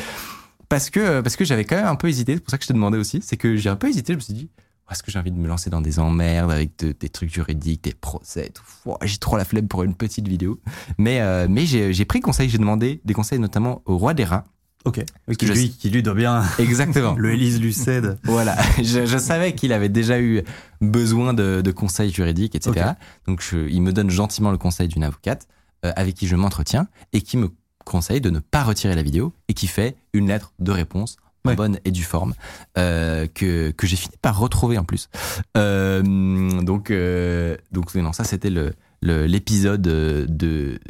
parce que parce que j'avais quand même un peu hésité. C'est pour ça que je te demandais aussi. C'est que j'ai un peu hésité. Je me suis dit, est-ce que j'ai envie de me lancer dans des emmerdes avec de- des trucs juridiques, des procès, j'ai trop la flemme pour une petite vidéo. Mais euh, mais j'ai pris conseil. J'ai demandé des conseils notamment au roi des rats. Ok. Parce Qui que je- lui, qui lui doit bien. Exactement. *laughs* Le Élise Lucède. Voilà, *laughs* je, je savais qu'il avait déjà eu besoin de, de conseils juridiques, etc. Donc je- il me donne gentiment le conseil d'une avocate euh, avec qui je m'entretiens et qui me conseille de ne pas retirer la vidéo et qui fait une lettre de réponse en bonne et due forme euh, que, que j'ai fini par retrouver en plus. Euh, donc euh, donc non, ça c'était le le- l'épisode de,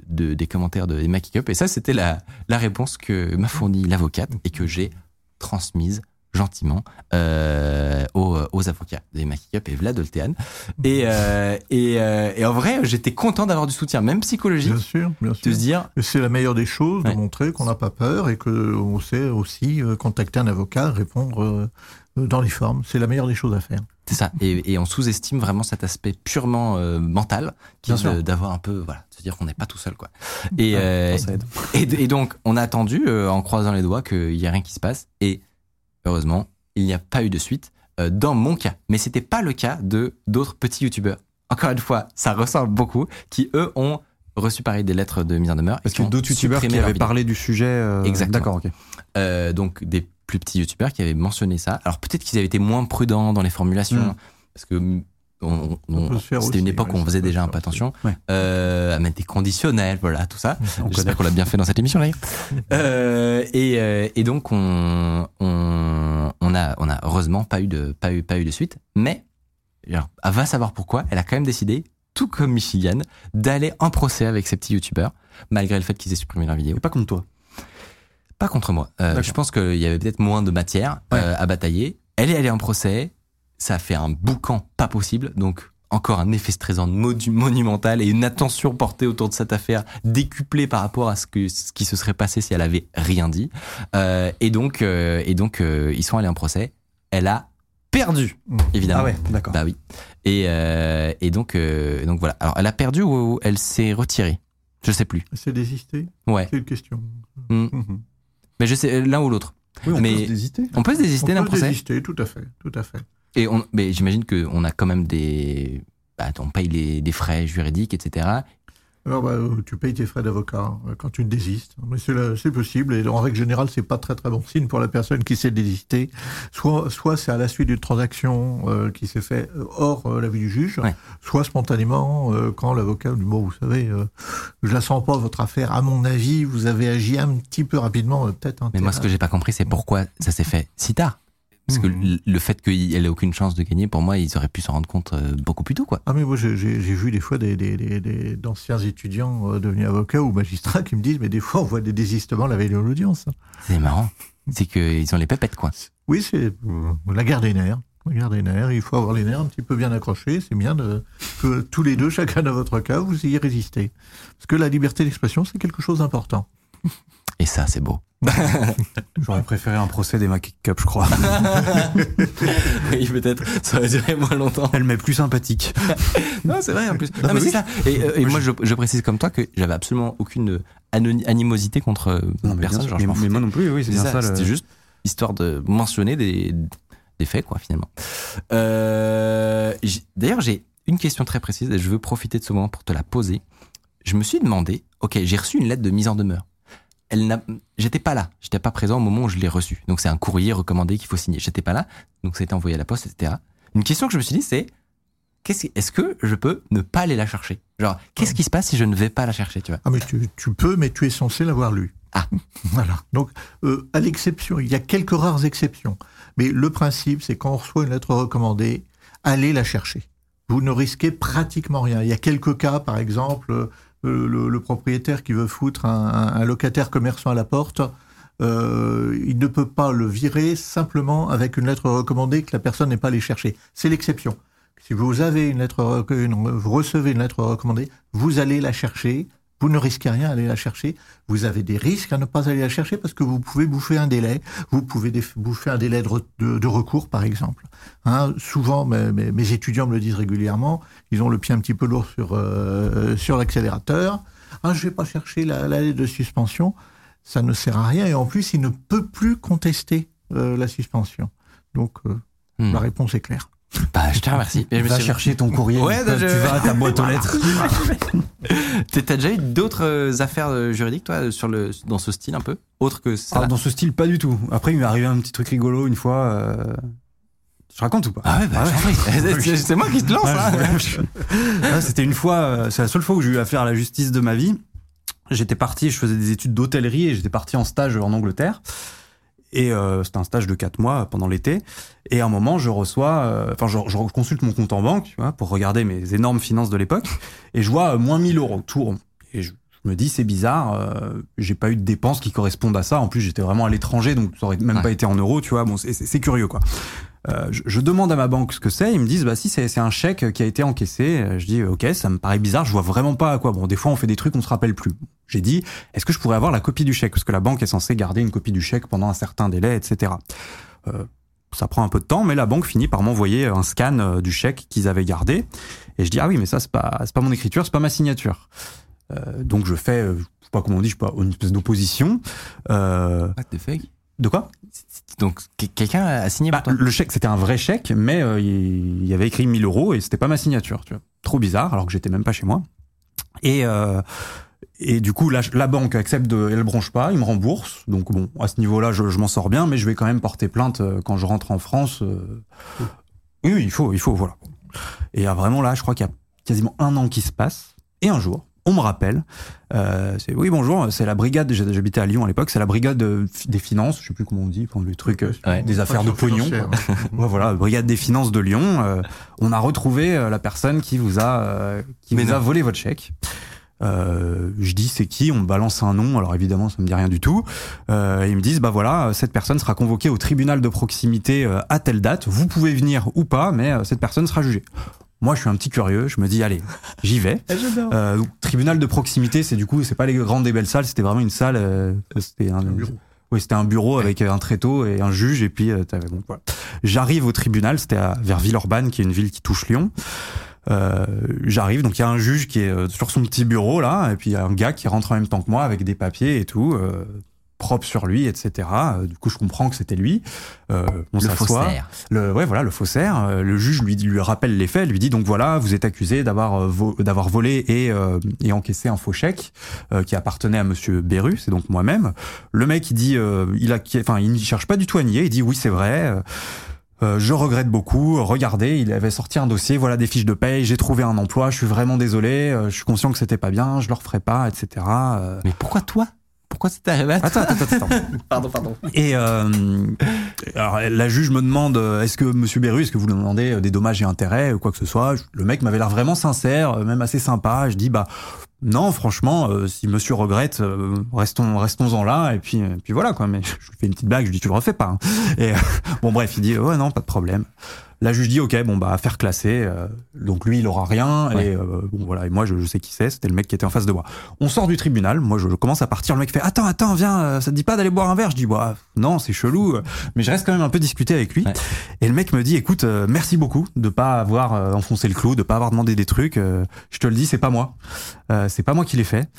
de des commentaires de Emma Kikup et ça c'était la la réponse que m'a fournie l'avocate et que j'ai transmise gentiment euh, aux, aux avocats de Makicup et Vlad Oltean. Et, euh, et, euh, et en vrai, j'étais content d'avoir du soutien, même psychologique, Bien sûr, bien de sûr. se dire C'est la meilleure des choses Ouais. de montrer qu'on n'a pas peur et qu'on sait aussi euh, contacter un avocat, répondre euh, dans les formes. C'est la meilleure des choses à faire. C'est ça. Et, et on sous-estime vraiment cet aspect purement euh, mental, qui de- d'avoir un peu, voilà, de se dire qu'on n'est pas tout seul, quoi. Et, Ouais, euh, et, et donc, on a attendu, euh, en croisant les doigts, qu'il y ait rien qui se passe. Et heureusement, il n'y a pas eu de suite euh, dans mon cas. Mais c'était pas le cas de d'autres petits youtubeurs. Encore une fois, ça ressemble beaucoup, qui eux ont reçu pareil des lettres de mise en demeure. Parce que d'autres youtubeurs qui avaient parlé du sujet. euh, Exactement. D'accord, ok. Euh, donc des plus petits youtubeurs qui avaient mentionné ça. Alors peut-être qu'ils avaient été moins prudents dans les formulations, Mm. parce que c'était une époque où on faisait déjà un peu attention Ouais. euh, à mettre des conditionnels, voilà, tout ça. J'espère qu'on l'a bien fait dans cette émission d'ailleurs. *laughs* Euh, et, euh, et donc on, on, on a, on a heureusement pas eu de, pas eu, pas eu de suite, mais alors, elle va savoir pourquoi. Elle a quand même décidé, tout comme Michigan, d'aller en procès avec ces petits youtubeurs, malgré le fait qu'ils aient supprimé leur vidéo. Et pas contre toi. Pas contre moi. Euh, je pense qu'il y avait peut-être moins de matière à batailler. Elle est allée en procès. Ça a fait un boucan pas possible. Donc, encore un effet stressant monumental et une attention portée autour de cette affaire décuplée par rapport à ce, que, ce qui se serait passé si elle avait rien dit. Euh, et donc, euh, et donc euh, ils sont allés en procès. Elle a perdu, évidemment. Ah ouais, d'accord. Bah oui. Et, et donc, donc voilà. Alors, elle a perdu ou elle s'est retirée? Je sais plus. C'est désisté Ouais. C'est une question. Hmm. Mhm. Mais je sais l'un ou l'autre. Oui, on Mais- peut se désister. On peut se désister On d'un peut procès. désister, tout à fait, tout à fait. Et on, mais j'imagine qu'on a quand même des. Bah, on paye les, des frais juridiques, etc. Alors, bah, euh, tu payes tes frais d'avocat euh, quand tu désistes. Mais c'est possible. Et en règle générale, c'est pas très très bon signe pour la personne qui s'est désister. Soit, soit c'est à la suite d'une transaction euh, qui s'est fait euh, hors euh, l'avis du juge, Ouais. soit spontanément euh, quand l'avocat dit bon, vous savez, je la sens pas votre affaire. À mon avis, vous avez agi un petit peu rapidement, peut-être. Mais moi, ce que j'ai pas compris, c'est pourquoi ça s'est fait si tard. Parce que Mhm. le- fait qu'elle ait aucune chance de gagner, pour moi, ils auraient pu s'en rendre compte euh, beaucoup plus tôt, quoi. Ah mais moi j'ai vu des fois des, des, d'anciens étudiants euh, devenus avocats ou magistrats qui me disent mais des fois on voit des désistements la veille de l'audience. C'est marrant. C'est qu'ils ont les pépettes, quoi. Oui c'est euh, la guerre des nerfs. La guerre des nerfs, il faut avoir les nerfs un petit peu bien accrochés. C'est bien de, que tous les deux, chacun dans votre cas, vous ayez résisté. Parce que la liberté d'expression c'est quelque chose d'important. Et ça, c'est beau. *laughs* J'aurais préféré un procès des Mac Cup, je crois. *laughs* oui, peut-être. Ça aurait duré moins longtemps. Elle m'est plus sympathique. *laughs* Non, c'est vrai en plus. Non, mais c'est ça. Et, euh, et moi, je, je précise comme toi que j'avais absolument aucune animosité contre euh, Non, mais, personne. Genre, je mais, m'en mais moi non plus, oui, c'est bien ça, ça. le- C'était juste histoire de mentionner des, des faits, quoi, finalement. Euh, D'ailleurs, j'ai une question très précise et je veux profiter de ce moment pour te la poser. Je me suis demandé, ok, j'ai reçu une lettre de mise en demeure. Elle n'a, j'étais pas là, j'étais pas présent au moment où je l'ai reçue. Donc c'est un courrier recommandé qu'il faut signer. J'étais pas là, donc ça a été envoyé à la poste, etc. Une question que je me suis dit, c'est qu'est-ce, est-ce que je peux ne pas aller la chercher? Genre, qu'est-ce qui se passe si je ne vais pas la chercher, tu vois? Ah mais tu, tu peux, mais tu es censé l'avoir lu. Ah. *laughs* voilà. Donc euh, à l'exception, il y a quelques rares exceptions, mais le principe c'est quand on reçoit une lettre recommandée, allez la chercher. Vous ne risquez pratiquement rien. Il y a quelques cas, par exemple, euh, le, le propriétaire qui veut foutre un, locataire commerçant à la porte. euh, il ne peut pas le virer simplement avec une lettre recommandée que la personne n'est pas allée chercher. C'est l'exception. Si vous avez une lettre, une- vous recevez une lettre recommandée, vous allez la chercher. Vous ne risquez rien à aller la chercher. Vous avez des risques à ne pas aller la chercher parce que vous pouvez bouffer un délai. Vous pouvez bouffer un délai de, re- de- de recours, par exemple. Hein, souvent, mes, mes- mes étudiants me le disent régulièrement. Ils ont le pied un petit peu lourd sur euh, sur l'accélérateur. Ah, je vais pas chercher la, la lettre de suspension. Ça ne sert à rien et en plus, il ne peut plus contester euh, la suspension. Donc, euh, Hmm. la réponse est claire. Bah, je te remercie. Je Va suis- chercher ton courrier. Ouais, je- tu vas à ta boîte aux lettres. *laughs* T'as déjà eu d'autres euh, affaires euh, juridiques, toi, sur le, dans ce style un peu? Autre que ça? Ah, dans ce style, pas du tout. Après, il m'est arrivé un petit truc rigolo une fois. euh, Je raconte ou pas? Ah ouais, bah, j'en prie. *laughs* C'est- moi qui te lance, Ouais, hein. Ah, C'était une fois, euh, c'est la seule fois où j'ai eu affaire à la justice de ma vie. J'étais parti, je faisais des études d'hôtellerie et j'étais parti en stage en Angleterre. Et euh, c'était un stage de quatre mois pendant l'été. Et à un moment, je reçois, euh, enfin, je, je consulte mon compte en banque tu vois, pour regarder mes énormes finances de l'époque. Et je vois euh, moins 1000 euros tout rond. Et je, Je me dis, c'est bizarre, euh, j'ai pas eu de dépenses qui correspondent à ça. En plus, j'étais vraiment à l'étranger, donc ça aurait même Ouais. pas été en euros, tu vois. Bon, c'est- c'est c'est curieux, quoi. Euh, je, je demande à ma banque ce que c'est. Ils me disent, bah si, c'est c'est un chèque qui a été encaissé. Euh, Je dis, ok, ça me paraît bizarre. Je vois vraiment pas à quoi. Bon, des fois, on fait des trucs, on se rappelle plus. J'ai dit, est-ce que je pourrais avoir la copie du chèque? Parce que la banque est censée garder une copie du chèque pendant un certain délai, etc. Euh, ça prend un peu de temps, mais la banque finit par m'envoyer un scan euh, du chèque qu'ils avaient gardé. Et je dis, ah oui, mais ça, c'est pas, pas mon écriture, c'est pas ma signature. Euh, donc je fais, je sais pas comment on dit, je sais pas, une espèce d'opposition. Euh, What the fuck? de quoi? Donc, que- quelqu'un a signé bah, pour toi? le chèque, c'était un vrai chèque, mais euh, il y avait écrit 1000 euros et c'était pas ma signature. Tu vois. Trop bizarre, alors que j'étais même pas chez moi. Et, euh, et du coup, la, la banque accepte de, elle bronche pas, il me rembourse. Donc bon, à ce niveau-là, je, je m'en sors bien, mais je vais quand même porter plainte euh, quand je rentre en France. euh. Oui, oui, il faut, il faut, voilà. Et vraiment là, je crois qu'il y a quasiment un an qui se passe. Et un jour, on me rappelle, euh, c'est oui bonjour, c'est la brigade. J'habitais à Lyon à l'époque, c'est la brigade de- des finances, je sais plus comment on dit, enfin, le truc, euh, Ouais. des affaires de pognon. quoi. *laughs* Ouais, voilà, brigade des finances de Lyon. euh, on a retrouvé la personne qui vous a euh, qui Mais vous a volé votre chèque. Euh, je dis c'est qui, on me balance un nom, alors évidemment ça me dit rien du tout. Euh, ils me disent bah voilà, cette personne sera convoquée au tribunal de proximité euh, à telle date. Vous pouvez venir ou pas, mais euh, cette personne sera jugée. Moi je suis un petit curieux, je me dis allez, j'y vais. *laughs* Euh, donc, tribunal de proximité, c'est du coup c'est pas les grandes et belles salles, c'était vraiment une salle. euh, c'était un, bureau. Oui, c'était un bureau avec un tréteau et un juge et puis euh, bon, voilà. J'arrive au tribunal, c'était à- vers Villeurbanne, qui est une ville qui touche Lyon. Euh, J'arrive, donc il y a un juge qui est euh, sur son petit bureau là, et puis il y a un gars qui rentre en même temps que moi avec des papiers et tout, euh, propre sur lui, etc. Euh, du coup, je comprends que c'était lui. Euh, on Le faussaire. Le, ouais, voilà, le faussaire. Le juge lui, lui rappelle les faits, lui dit donc voilà, vous êtes accusé d'avoir vo- d'avoir volé et, euh, et encaissé un faux chèque euh, qui appartenait à Monsieur Beru, c'est donc moi-même. Le mec, il dit, euh, il a, enfin, il ne cherche pas du tout à nier. Il dit oui, c'est vrai. Euh, je regrette beaucoup. Regardez, il avait sorti un dossier, voilà des fiches de paye. J'ai trouvé un emploi. Je suis vraiment désolé. euh, je suis conscient que c'était pas bien. Je le referai pas, etc. Euh, Mais pourquoi toi? Pourquoi c'est arrivé à toi Attends, attends, attends. attends. *laughs* Pardon, pardon. Et euh, alors, la juge me demande est-ce que Monsieur Beru, est-ce que vous lui demandez des dommages et intérêts ou quoi que ce soit? Le mec m'avait l'air vraiment sincère, même assez sympa. Je dis bah non, franchement, euh, si Monsieur regrette, euh, restons restons-en là. Et puis euh, puis voilà quoi. Mais je lui fais une petite blague, je dis tu le refais pas. hein. Et bon bref, il dit ouais non, pas de problème. La juge dit ok bon bah affaire classée. euh, donc lui il aura rien Ouais. et euh, bon voilà et moi je, je sais qui c'est. C'était le mec qui était en face de moi. On sort du tribunal. Moi je, je commence à partir. Le mec fait attends attends viens. euh, Ça te dit pas d'aller boire un verre? Je dis bah non c'est chelou. euh, Mais je reste quand même un peu discuter avec lui. Ouais. Et le mec me dit écoute euh, merci beaucoup de pas avoir euh, enfoncé le clou, de pas avoir demandé des trucs. euh, je te le dis c'est pas moi. Euh, c'est pas moi qui l'ai fait.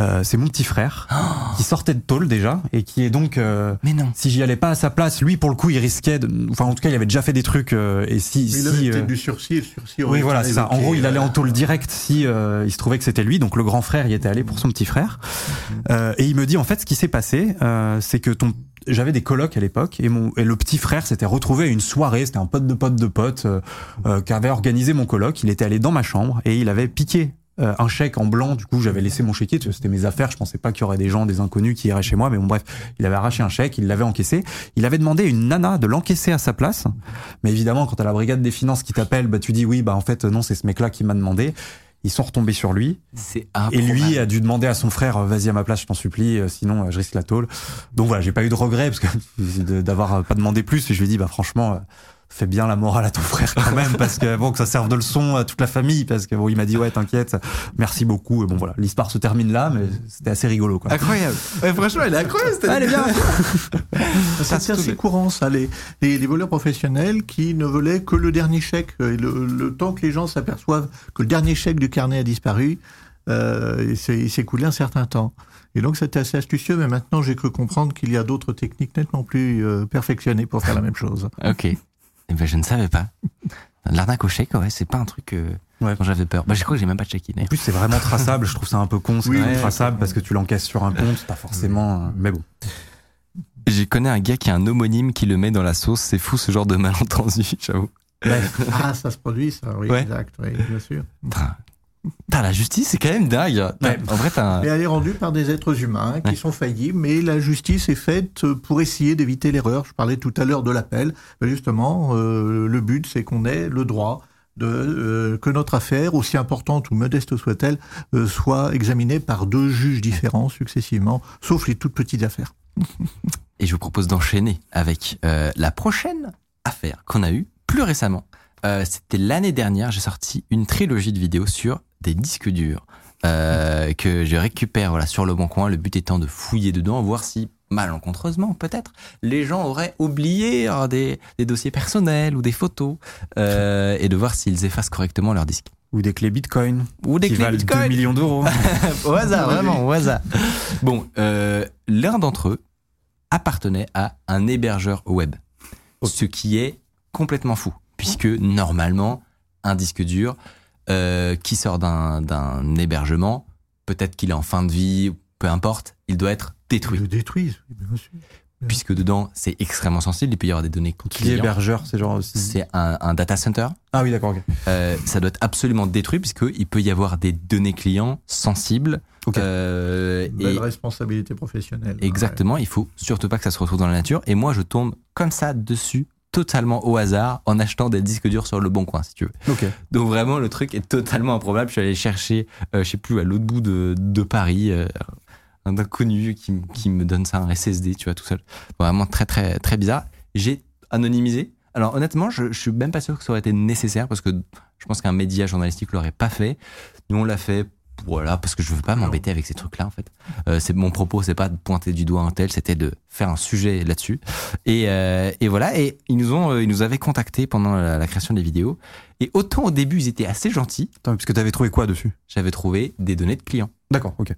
Euh, c'est mon petit frère *gasps* qui sortait de tôle déjà et qui est donc euh, Mais non. si j'y allais pas à sa place, lui pour le coup il risquait de, enfin en tout cas il avait déjà fait des trucs euh, et si, Il si avait euh, du sursis, et le sursis oui, voilà, c'est ça. En gros, il allait euh, en tôle direct si euh, il se trouvait que c'était lui. Donc le grand frère y était allé pour son petit frère. Euh, et il me dit en fait, ce qui s'est passé, euh, c'est que ton j'avais des colocs à l'époque et mon et le petit frère s'était retrouvé à une soirée. C'était un pote de pote de pote euh, euh, qui avait organisé mon coloc. Il était allé dans ma chambre et il avait piqué. Euh, un chèque en blanc, du coup j'avais laissé mon chéquier, c'était mes affaires, je pensais pas qu'il y aurait des gens, des inconnus qui iraient chez moi, mais bon bref, il avait arraché un chèque, il l'avait encaissé, il avait demandé à une nana de l'encaisser à sa place, mais évidemment, quand t'as la brigade des finances qui t'appelle, bah tu dis oui, bah en fait non, c'est ce mec-là qui m'a demandé. Ils sont retombés sur lui C'est et lui a dû demander à son frère euh, vas-y à ma place, je t'en supplie, euh, sinon euh, je risque la tôle. Donc voilà, j'ai pas eu de regret parce que *laughs* d'avoir pas demandé plus. Et je lui ai dit bah franchement. Euh, Fais bien la morale à ton frère quand même parce que bon que ça serve de leçon à toute la famille parce que bon il m'a dit ouais t'inquiète merci beaucoup et bon voilà l'histoire se termine là mais c'était assez rigolo quoi. Incroyable. Ouais, franchement, elle est incroyable. cette Elle est bien. C'est c'est assez courant, ça. Les, les, les voleurs professionnels qui ne volaient que le dernier chèque. Et le, le temps que les gens s'aperçoivent que le dernier chèque du carnet a disparu, euh, il s'est il s'est écoulé un certain temps. Et donc c'était assez astucieux, mais maintenant j'ai cru comprendre qu'il y a d'autres techniques nettement plus euh, perfectionnées pour faire la même chose. Ok. Eh ben, je ne savais pas. L'arnaque au chèque, ouais, c'est pas un truc euh, Ouais. dont j'avais peur. Bah, je crois que j'ai même pas checké. En plus c'est vraiment traçable, je trouve ça un peu con, c'est Oui, ouais, traçable ouais. parce que tu l'encaisses sur un compte, pas forcément. Mais bon. Je connais un gars qui a un homonyme qui le met dans la sauce. C'est fou ce genre de malentendu, *laughs* j'avoue. Ah, ça se produit, ça, oui, Ouais. exact, oui, bien sûr. Putain, la justice, c'est quand même dingue. Ouais. En vrai. Et elle est rendue par des êtres humains qui Ouais. sont faillibles, mais la justice est faite pour essayer d'éviter l'erreur. Je parlais tout à l'heure de l'appel. Ben Justement, euh, le but, c'est qu'on ait le droit de, euh, que notre affaire, aussi importante ou modeste soit-elle, euh, soit examinée par deux juges différents successivement, sauf les toutes petites affaires. Et je vous propose d'enchaîner avec euh, la prochaine affaire qu'on a eue plus récemment. Euh, C'était l'année dernière, j'ai sorti une trilogie de vidéos sur des disques durs euh, que je récupère voilà, sur le bon coin. Le but étant de fouiller dedans, voir si malencontreusement peut-être les gens auraient oublié euh, des, des dossiers personnels ou des photos euh, et de voir s'ils effacent correctement leur disque. Ou des clés Bitcoin. Ou des qui clés valent Bitcoin. 2 millions d'euros. *laughs* au hasard, vraiment, au hasard. Bon, euh, l'un d'entre eux appartenait à un hébergeur web, ce qui est complètement fou, puisque normalement, un disque dur euh, qui sort d'un hébergement, peut-être qu'il est en fin de vie, peu importe, il doit être Ils détruit, le détruisent, bien sûr. puisque dedans, c'est extrêmement sensible, il peut y avoir des données Qui hébergeur, c'est genre. aussi- C'est un, un data center. Ah oui, d'accord, ok. Euh, ça doit être absolument détruit puisqu'il peut y avoir des données clients sensibles. Ok. Euh, Une belle et responsabilité professionnelle. exactement, il faut surtout pas que ça se retrouve dans la nature. Et moi, je tombe comme ça dessus, totalement au hasard, en achetant des disques durs sur le bon coin, si tu veux. Donc vraiment, le truc est totalement improbable. Je suis allé chercher, euh, je sais plus, à l'autre bout de, de Paris, euh, un inconnu qui, qui me donne ça, un SSD, tu vois, tout seul. Vraiment très, très, très bizarre. J'ai anonymisé. Alors honnêtement, je, je suis même pas sûr que ça aurait été nécessaire parce que je pense qu'un média journalistique l'aurait pas fait. Nous, on l'a fait. Voilà, parce que je veux pas m'embêter avec ces trucs-là en fait. Euh, c'est mon propos, c'est pas de pointer du doigt un tel, c'était de faire un sujet là-dessus. Et, euh, et voilà, et ils nous ont, euh, ils nous avaient contactés pendant la, la création des vidéos. Et autant au début ils étaient assez gentils, Attends, puisque t'avais trouvé quoi dessus? J'avais trouvé des données de clients. D'accord, ok.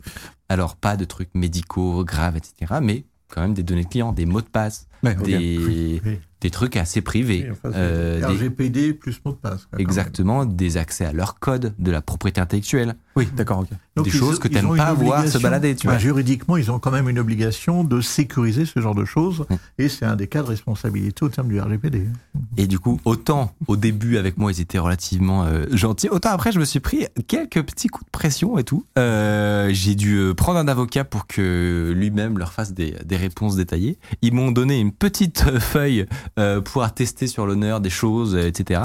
Alors pas de trucs médicaux graves, etc. Mais quand même des données de clients, des mots de passe, Ouais, Oui. Des trucs assez privés. Oui, enfin, c'est euh, des- RGPD plus mot de passe. quoi, exactement, des accès à leur code, de la propriété intellectuelle. Oui, d'accord, ok. Donc, des ils- choses que t'aimes ont pas voir se balader, tu Bah, vois. Juridiquement, ils ont quand même une obligation de sécuriser ce genre de choses, et c'est un des cas de responsabilité au terme du RGPD. Et du coup, autant au début avec moi ils étaient relativement euh, gentils, autant après je me suis pris quelques petits coups de pression et tout. Euh, J'ai dû prendre un avocat pour que lui-même leur fasse des, des réponses détaillées. Ils m'ont donné une petite feuille euh, pour attester sur l'honneur des choses, euh, etc.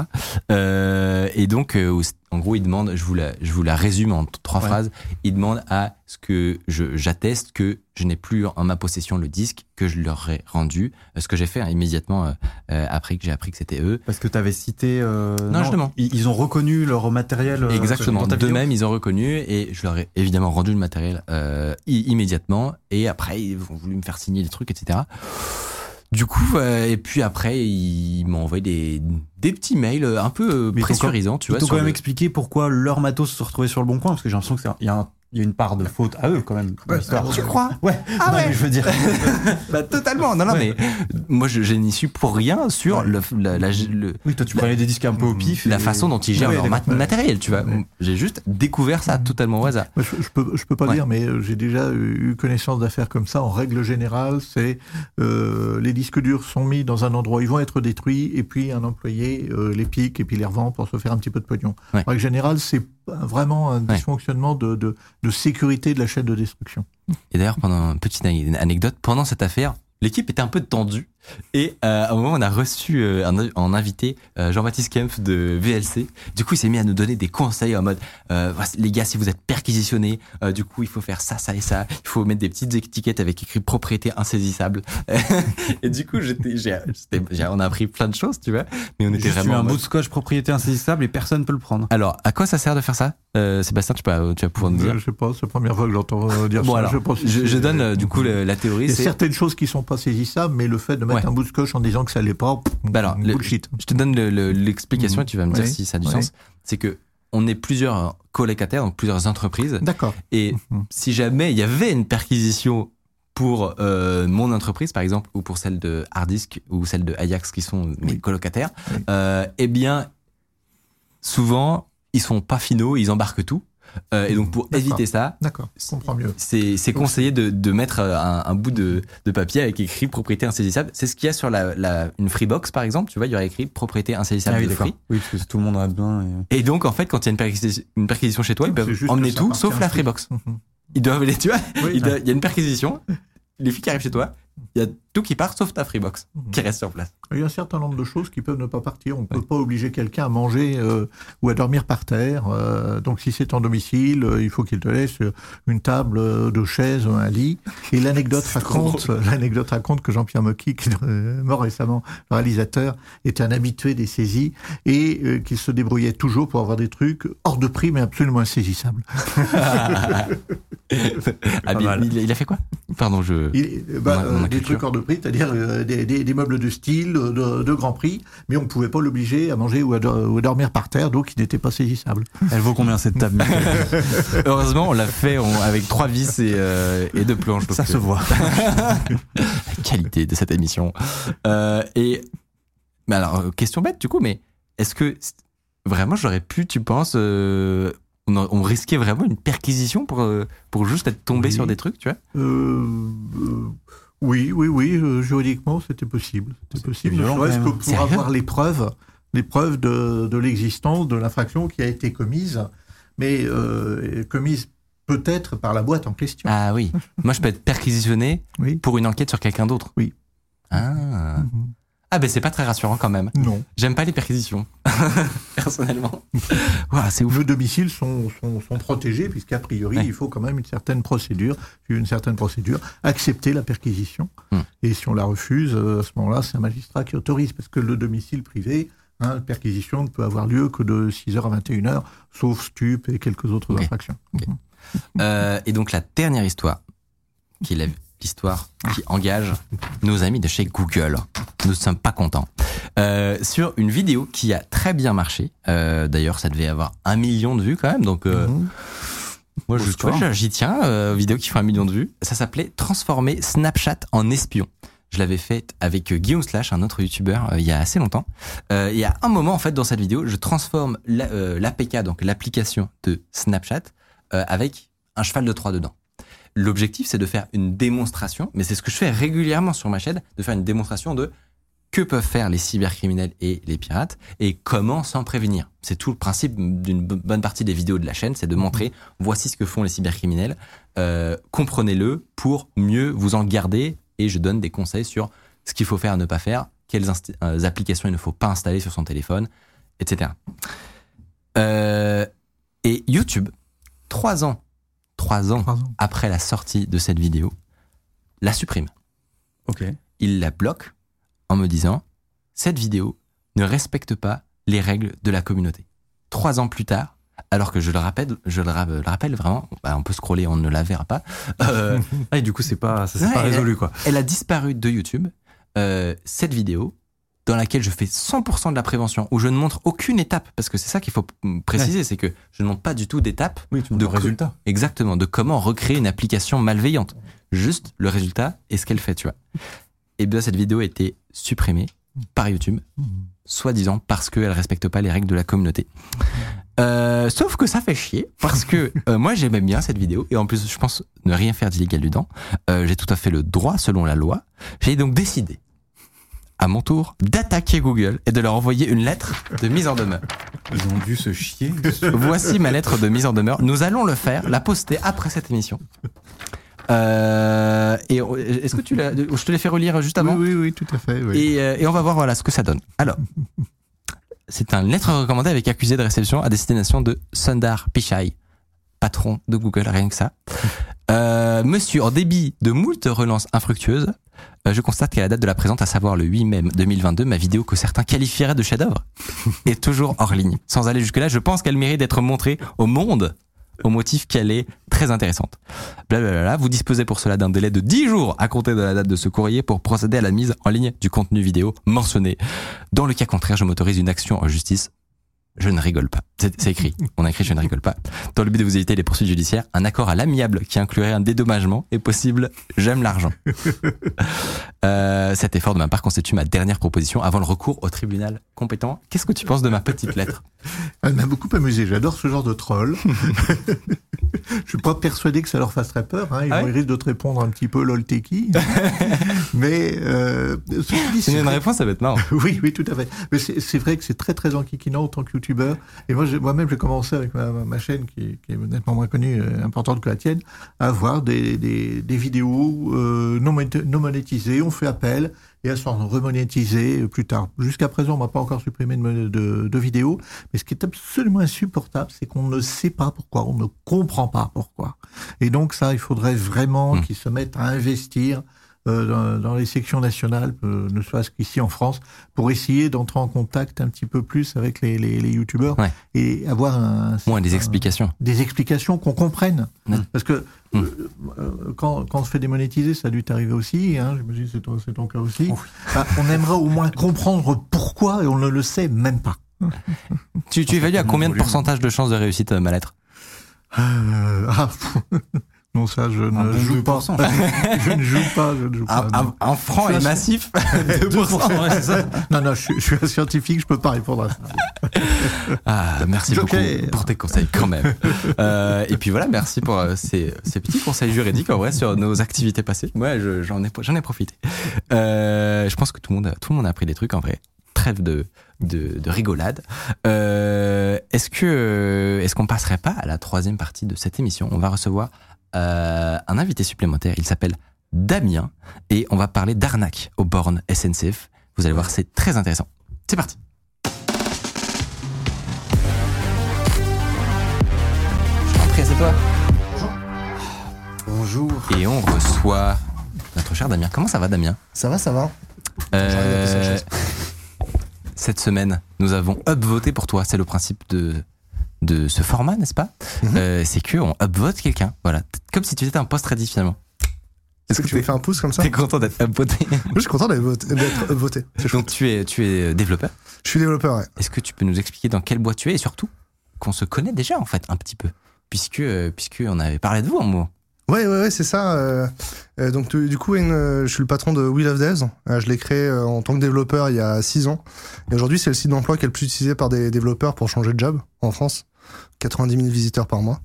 Euh, et donc, euh, en gros, ils demandent, je vous la, je vous la résume en trois Ouais. phrases. Ils demandent à ce que j'atteste que je n'ai plus en ma possession le disque que je leur ai rendu. Euh, Ce que j'ai fait hein, immédiatement après que j'ai appris que c'était eux. Parce que t'avais cité. euh, Non, justement. Ils, ils ont reconnu leur matériel. Exactement. vidéo D'eux-mêmes, ils ont reconnu et je leur ai évidemment rendu le matériel euh, immédiatement. Et après, ils ont voulu me faire signer des trucs, etc. Du coup, euh, et puis après, ils m'ont envoyé des, des petits mails euh, un peu Mais ils t'ont pressurisants, tu Ils vois. t'ont sur quand même le- expliqué pourquoi leur matos se retrouvait sur le bon coin, parce que j'ai l'impression qu'il y, a un- il y a une part de faute à eux quand même. l'histoire. tu crois? Ouais. Ah Non, ouais. mais je veux dire. *laughs* Bah, totalement. Non, non, Ouais. mais moi, je, je n'y suis pour rien sur Ouais. le, la, la- le- Oui, toi tu prenais des disques un peu au pif. la et- façon dont ils gèrent Ouais, leur mat- matériel, tu vois. Ouais. J'ai juste découvert ça totalement au hasard. Je, je peux, je peux pas Ouais. dire, mais euh, j'ai déjà eu connaissance d'affaires comme ça. En règle générale, c'est euh, les disques durs sont mis dans un endroit, ils vont être détruits, et puis un employé euh, les pique et puis les revend pour se faire un petit peu de pognon. Ouais. En règle générale, c'est vraiment un Ouais. dysfonctionnement de, de, de sécurité de la chaîne de destruction. Et d'ailleurs, pendant petite ane- anecdote, pendant cette affaire, l'équipe était un peu tendue. Et euh, à un moment, on a reçu euh, un, en invité euh, Jean-Baptiste Kempf de VLC. Du coup, il s'est mis à nous donner des conseils en mode euh, les gars, si vous êtes perquisitionnés, euh, du coup, il faut faire ça, ça et ça. Il faut mettre des petites étiquettes avec écrit propriété insaisissable. *laughs* et du coup, j'étais, on a appris plein de choses, tu vois. Mais on était Juste vraiment. un mode- bout de scotch propriété insaisissable et personne peut le prendre. Alors, à quoi ça sert de faire ça? Euh, Sébastien, tu, peux, tu vas pouvoir nous dire. Je sais pas, c'est la première fois que j'entends dire Bon, ça. alors, je, pense que je, c'est- je donne euh, du coup la théorie. Il y a certaines choses qui sont pas saisissables, mais le fait de mettre Ouais. un bout de scotch en disant que ça l'est pas, Bah alors, le- bullshit. Je te donne le- le- l'explication Mhm. et tu vas me dire Oui. si ça a du Oui. sens. C'est que on est plusieurs colocataires, donc plusieurs entreprises. D'accord. Et Mhm. si jamais il y avait une perquisition pour euh, mon entreprise, par exemple, ou pour celle de Hardisk ou celle de Ajax, qui sont mes Oui. colocataires, euh, eh bien, souvent, ils sont pas finaux, ils embarquent tout. Euh, et donc, pour éviter ça, c'est conseillé de, de mettre euh, un, un bout de, de papier avec écrit propriété insaisissable. C'est ce qu'il y a sur la, la, une Freebox, par exemple. Tu vois, il y aurait écrit propriété insaisissable Ah oui, de. Free. Oui, parce que tout le monde en a besoin. et- Et donc, en fait, quand il y a une perquisition, une perquisition chez toi, ils peuvent juste emmener tout sauf la. Freebox. Mhm. Ils doivent les, tu vois, Oui. il doit- il y a une perquisition, les filles qui arrivent chez toi, Il y a tout qui part sauf ta Freebox qui reste sur place. Il y a un certain nombre de choses qui peuvent ne pas partir. On ne peut pas obliger quelqu'un à manger euh, ou à dormir par terre. Euh, donc si c'est en domicile, euh, il faut qu'il te laisse une table, deux chaises, un lit. Et *laughs* l'anecdote raconte, l'anecdote raconte que Jean-Pierre Mocky, qui est mort récemment, le réalisateur, était un habitué des saisies et euh, qu'il se débrouillait toujours pour avoir des trucs hors de prix mais absolument insaisissables. *laughs* *laughs* Ah, il, il a fait quoi? Pardon, je. Il- bah, Des trucs hors de prix, c'est-à-dire euh, des, des- des meubles de style, euh, de, de grand prix, mais on ne pouvait pas l'obliger à manger ou à, do- ou à dormir par terre, donc il n'était pas saisissable. *laughs* Elle vaut combien cette table *laughs* Heureusement, on l'a fait on- avec trois vis et, euh, et deux planches. Ça se voit. *laughs* la qualité de cette émission. Euh, et mais alors, question bête du coup, mais est-ce que vraiment j'aurais pu, tu penses, euh, on, risquait vraiment une perquisition pour pour juste être tombé Oui. sur des trucs, tu vois? Euh, oui, oui, oui, euh, juridiquement, c'était possible. C'était possible. Ne serait-ce que pour Sérieux avoir les preuves, les preuves de, de l'existence de l'infraction qui a été commise, mais euh, commise peut-être par la boîte en question. Ah oui. Moi, je peux être perquisitionné Oui. pour une enquête sur quelqu'un d'autre. Oui. Ah. Mhm. Ah ben c'est pas très rassurant quand même. Non. J'aime pas les perquisitions, *laughs* personnellement. Ouah, c'est ouf. Nos domiciles sont, sont, sont protégés, puisqu'a priori, Ouais. il faut quand même une certaine procédure, une certaine procédure, accepter la perquisition. Hmm. Et si on la refuse, euh, à ce moment-là, c'est un magistrat qui autorise, parce que le domicile privé, hein, la perquisition ne peut avoir lieu que de 6h à 21h, sauf stup et quelques autres infractions. Euh, et donc la dernière histoire, qui est la- l'histoire qui engage nos amis de chez Google. Nous ne sommes pas contents. Euh, sur une vidéo qui a très bien marché. Euh, D'ailleurs, ça devait avoir un million de vues quand même. Donc, euh, Mhm. moi, j'y tiens. Euh, vidéo qui fait un million de vues. Ça s'appelait Transformer Snapchat en espion. Je l'avais fait avec euh, Guillaume Slash, un autre youtubeur, euh, il y a assez longtemps. Euh, il y a un moment, en fait, dans cette vidéo, je transforme la- l'APK, donc l'application de Snapchat, euh, avec un cheval de Troie dedans. L'objectif, c'est de faire une démonstration, mais c'est ce que je fais régulièrement sur ma chaîne, de faire une démonstration de que peuvent faire les cybercriminels et les pirates et comment s'en prévenir. C'est tout le principe d'une bo- bonne partie des vidéos de la chaîne, c'est de montrer voici ce que font les cybercriminels, euh, comprenez-le pour mieux vous en garder et je donne des conseils sur ce qu'il faut faire, ne pas faire, quelles euh, applications il ne faut pas installer sur son téléphone, etc. Euh, et YouTube, trois ans, trois ans après la sortie de cette vidéo, la supprime. Ok. Il la bloque en me disant cette vidéo ne respecte pas les règles de la communauté. Trois ans plus tard, alors que je le rappelle, je le, ra- le rappelle vraiment, bah, on peut scroller, on ne la verra pas. euh, *laughs* Ah, et du coup, c'est pas, ça s'est Ouais, pas résolu, quoi. elle a disparu de YouTube. Euh, cette vidéo, dans laquelle je fais 100% de la prévention, où je ne montre aucune étape, parce que c'est ça qu'il faut préciser, c'est que je ne montre pas du tout d'étape Oui, de résultat. Exactement, de comment recréer une application malveillante. Juste le résultat et ce qu'elle fait, tu vois. Et bien cette vidéo a été supprimée par YouTube, soi-disant parce qu'elle respecte pas les règles de la communauté. Euh, sauf que ça fait chier parce que *laughs* euh, moi j'aimais bien cette vidéo et en plus je pense ne rien faire d'illégal dedans. Euh, j'ai tout à fait le droit selon la loi. J'ai donc décidé à mon tour d'attaquer Google et de leur envoyer une lettre de mise en demeure. Ils ont dû se chier. Voici ma lettre de mise en demeure. Nous allons le faire, la poster après cette émission. Euh, et on- est-ce que tu l'as Je te l'ai fait relire juste avant. Oui, oui, oui, tout à fait. oui. Et, euh, et on va voir voilà ce que ça donne. Alors, c'est un lettre recommandée avec accusé de réception à destination de Sundar Pichai, patron de Google, rien que ça. Euh, monsieur, en débit de moult relances infructueuses, euh, je constate qu'à la date de la présente, à savoir le 8 mai 2022, ma vidéo que certains qualifieraient de chef-d'œuvre *laughs* est toujours hors ligne. Sans aller jusque-là, je pense qu'elle mérite d'être montrée au monde au motif qu'elle est très intéressante. Blablabla. Vous disposez pour cela d'un délai de 10 jours à compter de la date de ce courrier pour procéder à la mise en ligne du contenu vidéo mentionné. Dans le cas contraire, je m'autorise une action en justice. Je ne rigole pas. C'est écrit. On a écrit je ne rigole pas. Dans le but de vous éviter les poursuites judiciaires, un accord à l'amiable qui inclurait un dédommagement est possible. J'aime l'argent. *laughs* Euh, cet effort de ma part constitue ma dernière proposition avant le recours au tribunal compétent. Qu'est-ce que tu penses de ma petite lettre? *laughs* Elle m'a beaucoup amusé. J'adore ce genre de troll. *laughs* Je suis pas persuadé que ça leur fasse très peur. Hein. Ils, Ah risquent de te répondre un petit peu lol t'es qui. Mais euh, C'est une réponse, ça va être marrant. Oui, oui, tout à fait. Mais c'est c'est vrai que c'est très, très enquiquinant en tant que youtubeurs. Et moi, moi-même, j'ai commencé avec ma, ma chaîne qui, qui est nettement moins connue, euh, importante que la tienne, à voir des, des, des vidéos euh, non, monéti- non monétisées. On fait appel et elles sont remonétisées plus tard. Jusqu'à présent, on m'a pas encore supprimé de, mon- de, de vidéos. Mais ce qui est absolument insupportable, c'est qu'on ne sait pas pourquoi, on ne comprend pas pourquoi. Et donc ça, il faudrait vraiment Mm. qu'ils se mettent à investir dans, dans les sections nationales, euh, ne serait-ce qu'ici en France, pour essayer d'entrer en contact un petit peu plus avec les, les, les youtubeurs Ouais. et avoir un, Moins des un- explications. des explications qu'on comprenne. Parce que Mm. euh, euh, quand, quand on se fait démonétiser, ça a dû t'arriver aussi, hein, que c'est ton, c'est ton cas aussi. Bah, on aimerait au moins comprendre pourquoi et on ne le sait même pas. Tu, tu évalues à combien de pourcentage de chances de réussite euh, ma lettre Euh, ah, non, ça, je ne joue pas. 2%. *laughs* je ne joue pas, je ne joue pas. un franc un- massif. *laughs* 2%, ouais, c'est ça. Non, non, je, suis- je suis un scientifique, je peux pas répondre à ça. Ah, merci Joker. beaucoup pour tes conseils quand même. *laughs* Euh, et puis voilà, merci pour euh, ces, ces petits conseils juridiques en vrai sur nos activités passées. Moi, je- j'en ai, j'en ai profité. Euh, je pense que tout le monde, a- tout le monde a appris des trucs en vrai. Trêve de, de, de rigolade. Euh, est-ce que, est-ce qu'on passerait pas à la troisième partie de cette émission? On va recevoir euh, un invité supplémentaire. Il s'appelle Damien et on va parler d'arnaque aux bornes SNCF. Vous allez voir, c'est très intéressant. C'est parti. Prie, c'est toi. Bonjour. Et on reçoit notre cher Damien. Comment ça va, Damien? Ça va, ça va Euh. Cette semaine, nous avons upvoté pour toi. C'est le principe de de ce format, n'est-ce pas Mhm. Euh, C'est que on upvote quelqu'un. Voilà, comme si tu étais un post Reddit finalement. Est-ce que tu me fais un pouce comme ça T'es content d'être upvoté? Je suis content d'être voté. d'être voté. C'est chouette. Donc tu es tu es développeur? Je suis développeur, ouais. Est-ce que tu peux nous expliquer dans quelle boîte tu es et surtout qu'on se connaît déjà en fait un petit peu? Puisque euh, puisque on avait parlé de vous en moment. Ouais, ouais, ouais, c'est ça. euh, euh, donc, tu- du coup, une, euh, je suis le patron de Wheel of Devs. Je l'ai créé en tant que développeur il y a 6 ans. Et aujourd'hui, c'est le site d'emploi qui est le plus utilisé par des développeurs pour changer de job en France. 90 000 visiteurs par mois.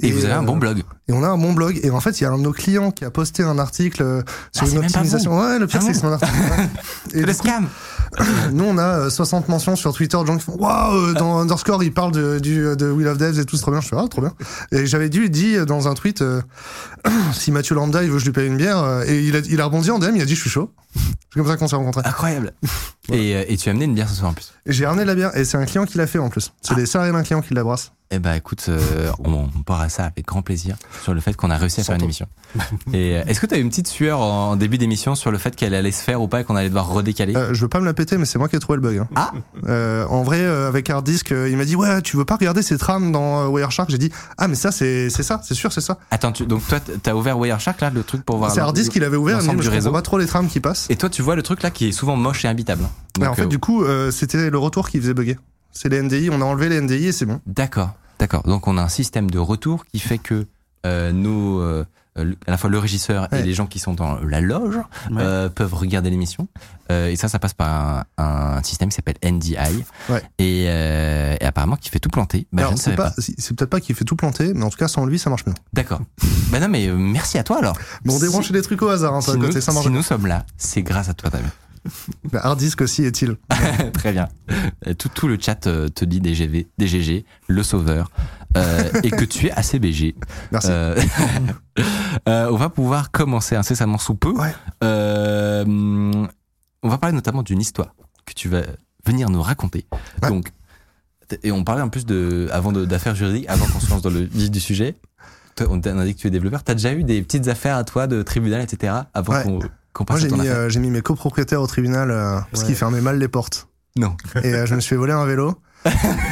Et, vous avez un euh, bon blog. Et on a un bon blog. Et en fait, il y a un de nos clients qui a posté un article euh, sur Ah, c'est une optimisation. Ouais, le pire, Ah c'est que c'est mon article. *laughs* Et le coup, scam. *coughs* Nous, on a euh, 60 mentions sur Twitter de gens qui font Waouh, euh, dans Underscore, ils parlent de, du, de Wheel of Devs et tout, c'est trop bien. Je fais Ah, trop bien. Et j'avais dû dire dans un tweet euh, *coughs* Si Mathieu Lambda, il veut que je lui paye une bière, euh, et il a, il a rebondi en DM, il a dit Je suis chaud. C'est comme ça qu'on s'est rencontrés. Incroyable. *laughs* Et, euh, et tu as amené une bière ce soir en plus. J'ai ramené de la bière, et c'est un client qui l'a fait en plus. C'est des salariés d'un client qui la brasse. Eh ben écoute, euh, on, on part à ça avec grand plaisir sur le fait qu'on a réussi à faire une émission. Et euh, est-ce que tu as eu une petite sueur en début d'émission sur le fait qu'elle allait se faire ou pas et qu'on allait devoir redécaler? Euh, je veux pas me la péter, mais c'est moi qui ai trouvé le bug. hein. Ah Euh, En vrai, euh, avec Hard Disk, euh, il m'a dit Ouais, tu veux pas regarder ces trames dans euh, Wireshark? J'ai dit Ah, mais ça, c'est c'est ça, c'est sûr, c'est ça. Attends, tu, donc toi t'as ouvert Wireshark là, le truc pour voir C'est Hard Disk qui l'avait ouvert, Mais je réseau. pas trop les trames qui passent. Et toi tu vois le truc là qui est souvent moche et imbitable. Mais Donc, en fait, euh, du coup, euh, c'était le retour qui faisait bugger. C'est les NDI, on a enlevé les NDI et c'est bon. D'accord, d'accord. Donc on a un système de retour qui fait que nos, euh, euh, à la fois le régisseur et les gens qui sont dans la loge Ouais. euh, peuvent regarder l'émission. Euh, et ça, ça passe par un, un système qui s'appelle NDI. Ouais. Et, euh, et apparemment qui fait tout planter. Bah, je Alors, ne c'est pas, pas. c'est peut-être pas qu'il fait tout planter, mais en tout cas, sans lui, ça marche mieux. D'accord. *laughs* bah non, mais euh, merci à toi alors. Bon, on Si- débranche des trucs au hasard, hein, toi, si nous, côté, ça marche si nous sommes là, c'est grâce à toi, Damien. *laughs* Mais Hard Disk aussi est-il. *laughs* Très bien. Euh, Tout, tout le chat euh, te dit DGV, DGG, le sauveur, euh, et que tu es assez BG. Merci. Euh, *laughs* euh, on va pouvoir commencer incessamment sous peu. Ouais. On va parler notamment d'une histoire que tu vas venir nous raconter. Ouais. Donc, et on parlait en plus de, avant d'affaires juridiques, avant qu'on se lance dans le vif du sujet. On t'a a dit que tu es développeur. T'as déjà eu des petites affaires à toi de tribunal, etc. avant Ouais. qu'on Moi, j'ai mis, euh, j'ai mis mes copropriétaires au tribunal euh, parce qu'ils fermaient mal les portes. Non. Et euh, je me suis fait voler un vélo.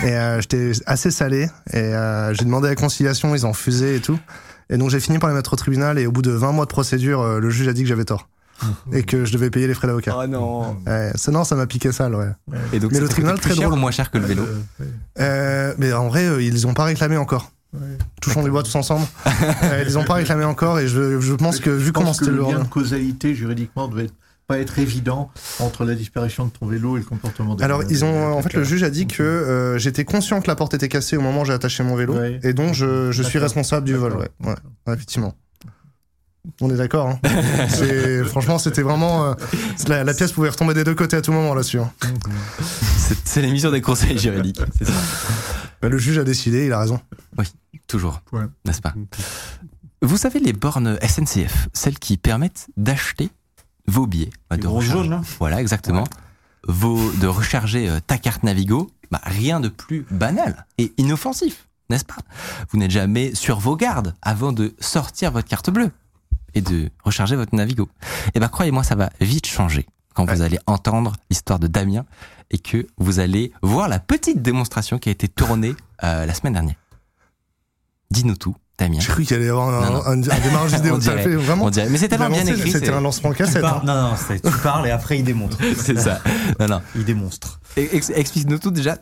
et euh, j'étais assez salé. Et euh, j'ai demandé la conciliation, ils ont refusé et tout. Et donc j'ai fini par les mettre au tribunal. Et au bout de 20 mois de procédure, euh, le juge a dit que j'avais tort. et que je devais payer les frais d'avocat. Oh non. Ouais, ça, non, ça m'a piqué sale, ouais. Et donc, Mais le tribunal, très cher drôle. ou moins cher que le vélo Euh. Euh, mais en vrai, euh, ils ont pas réclamé encore. Touchons les bois tous ensemble. *laughs* Euh, ils ont pas réclamé encore et je, je pense que vu Je comment c'était le lien de causalité juridiquement devait pas être évident entre la disparition de ton vélo et le comportement des Alors, ils ont, en fait, le juge a dit que euh, j'étais conscient que la porte était cassée au moment où j'ai attaché mon vélo, Ouais. et donc je, je suis responsable du vol. Ouais, ouais, ouais, effectivement. On est d'accord. Hein. *laughs* Franchement, c'était vraiment. euh, la, la pièce pouvait retomber des deux côtés à tout moment là-dessus. hein. C'est l'émission des conseils juridiques. C'est ça. Bah, le juge a décidé, il a raison. Toujours. Ouais. N'est-ce pas? Vous savez les bornes SNCF, celles qui permettent d'acheter vos billets. Les de gros recharger- jaunes, là Voilà, exactement. Vos, de recharger euh, ta carte Navigo. Bah, rien de plus banal et inoffensif, n'est-ce pas? Vous n'êtes jamais sur vos gardes avant de sortir votre carte bleue et de recharger votre Navigo. Et ben croyez-moi, ça va vite changer quand vous allez entendre l'histoire de Damien et que vous allez voir la petite démonstration qui a été tournée euh, la semaine dernière. Dis-nous tout, Damien. J'ai cru qu'il allait y avoir un, Non, non. un, un démarrage vidéo. *laughs* Fait vraiment. on dirait. Mais c'est tellement bien écrit. C'était un lancement cassette. hein. Non, non, tu parles et après il démontre. *laughs* C'est ça. Non, non. Il démonstre. Ex- Explique-nous tout déjà.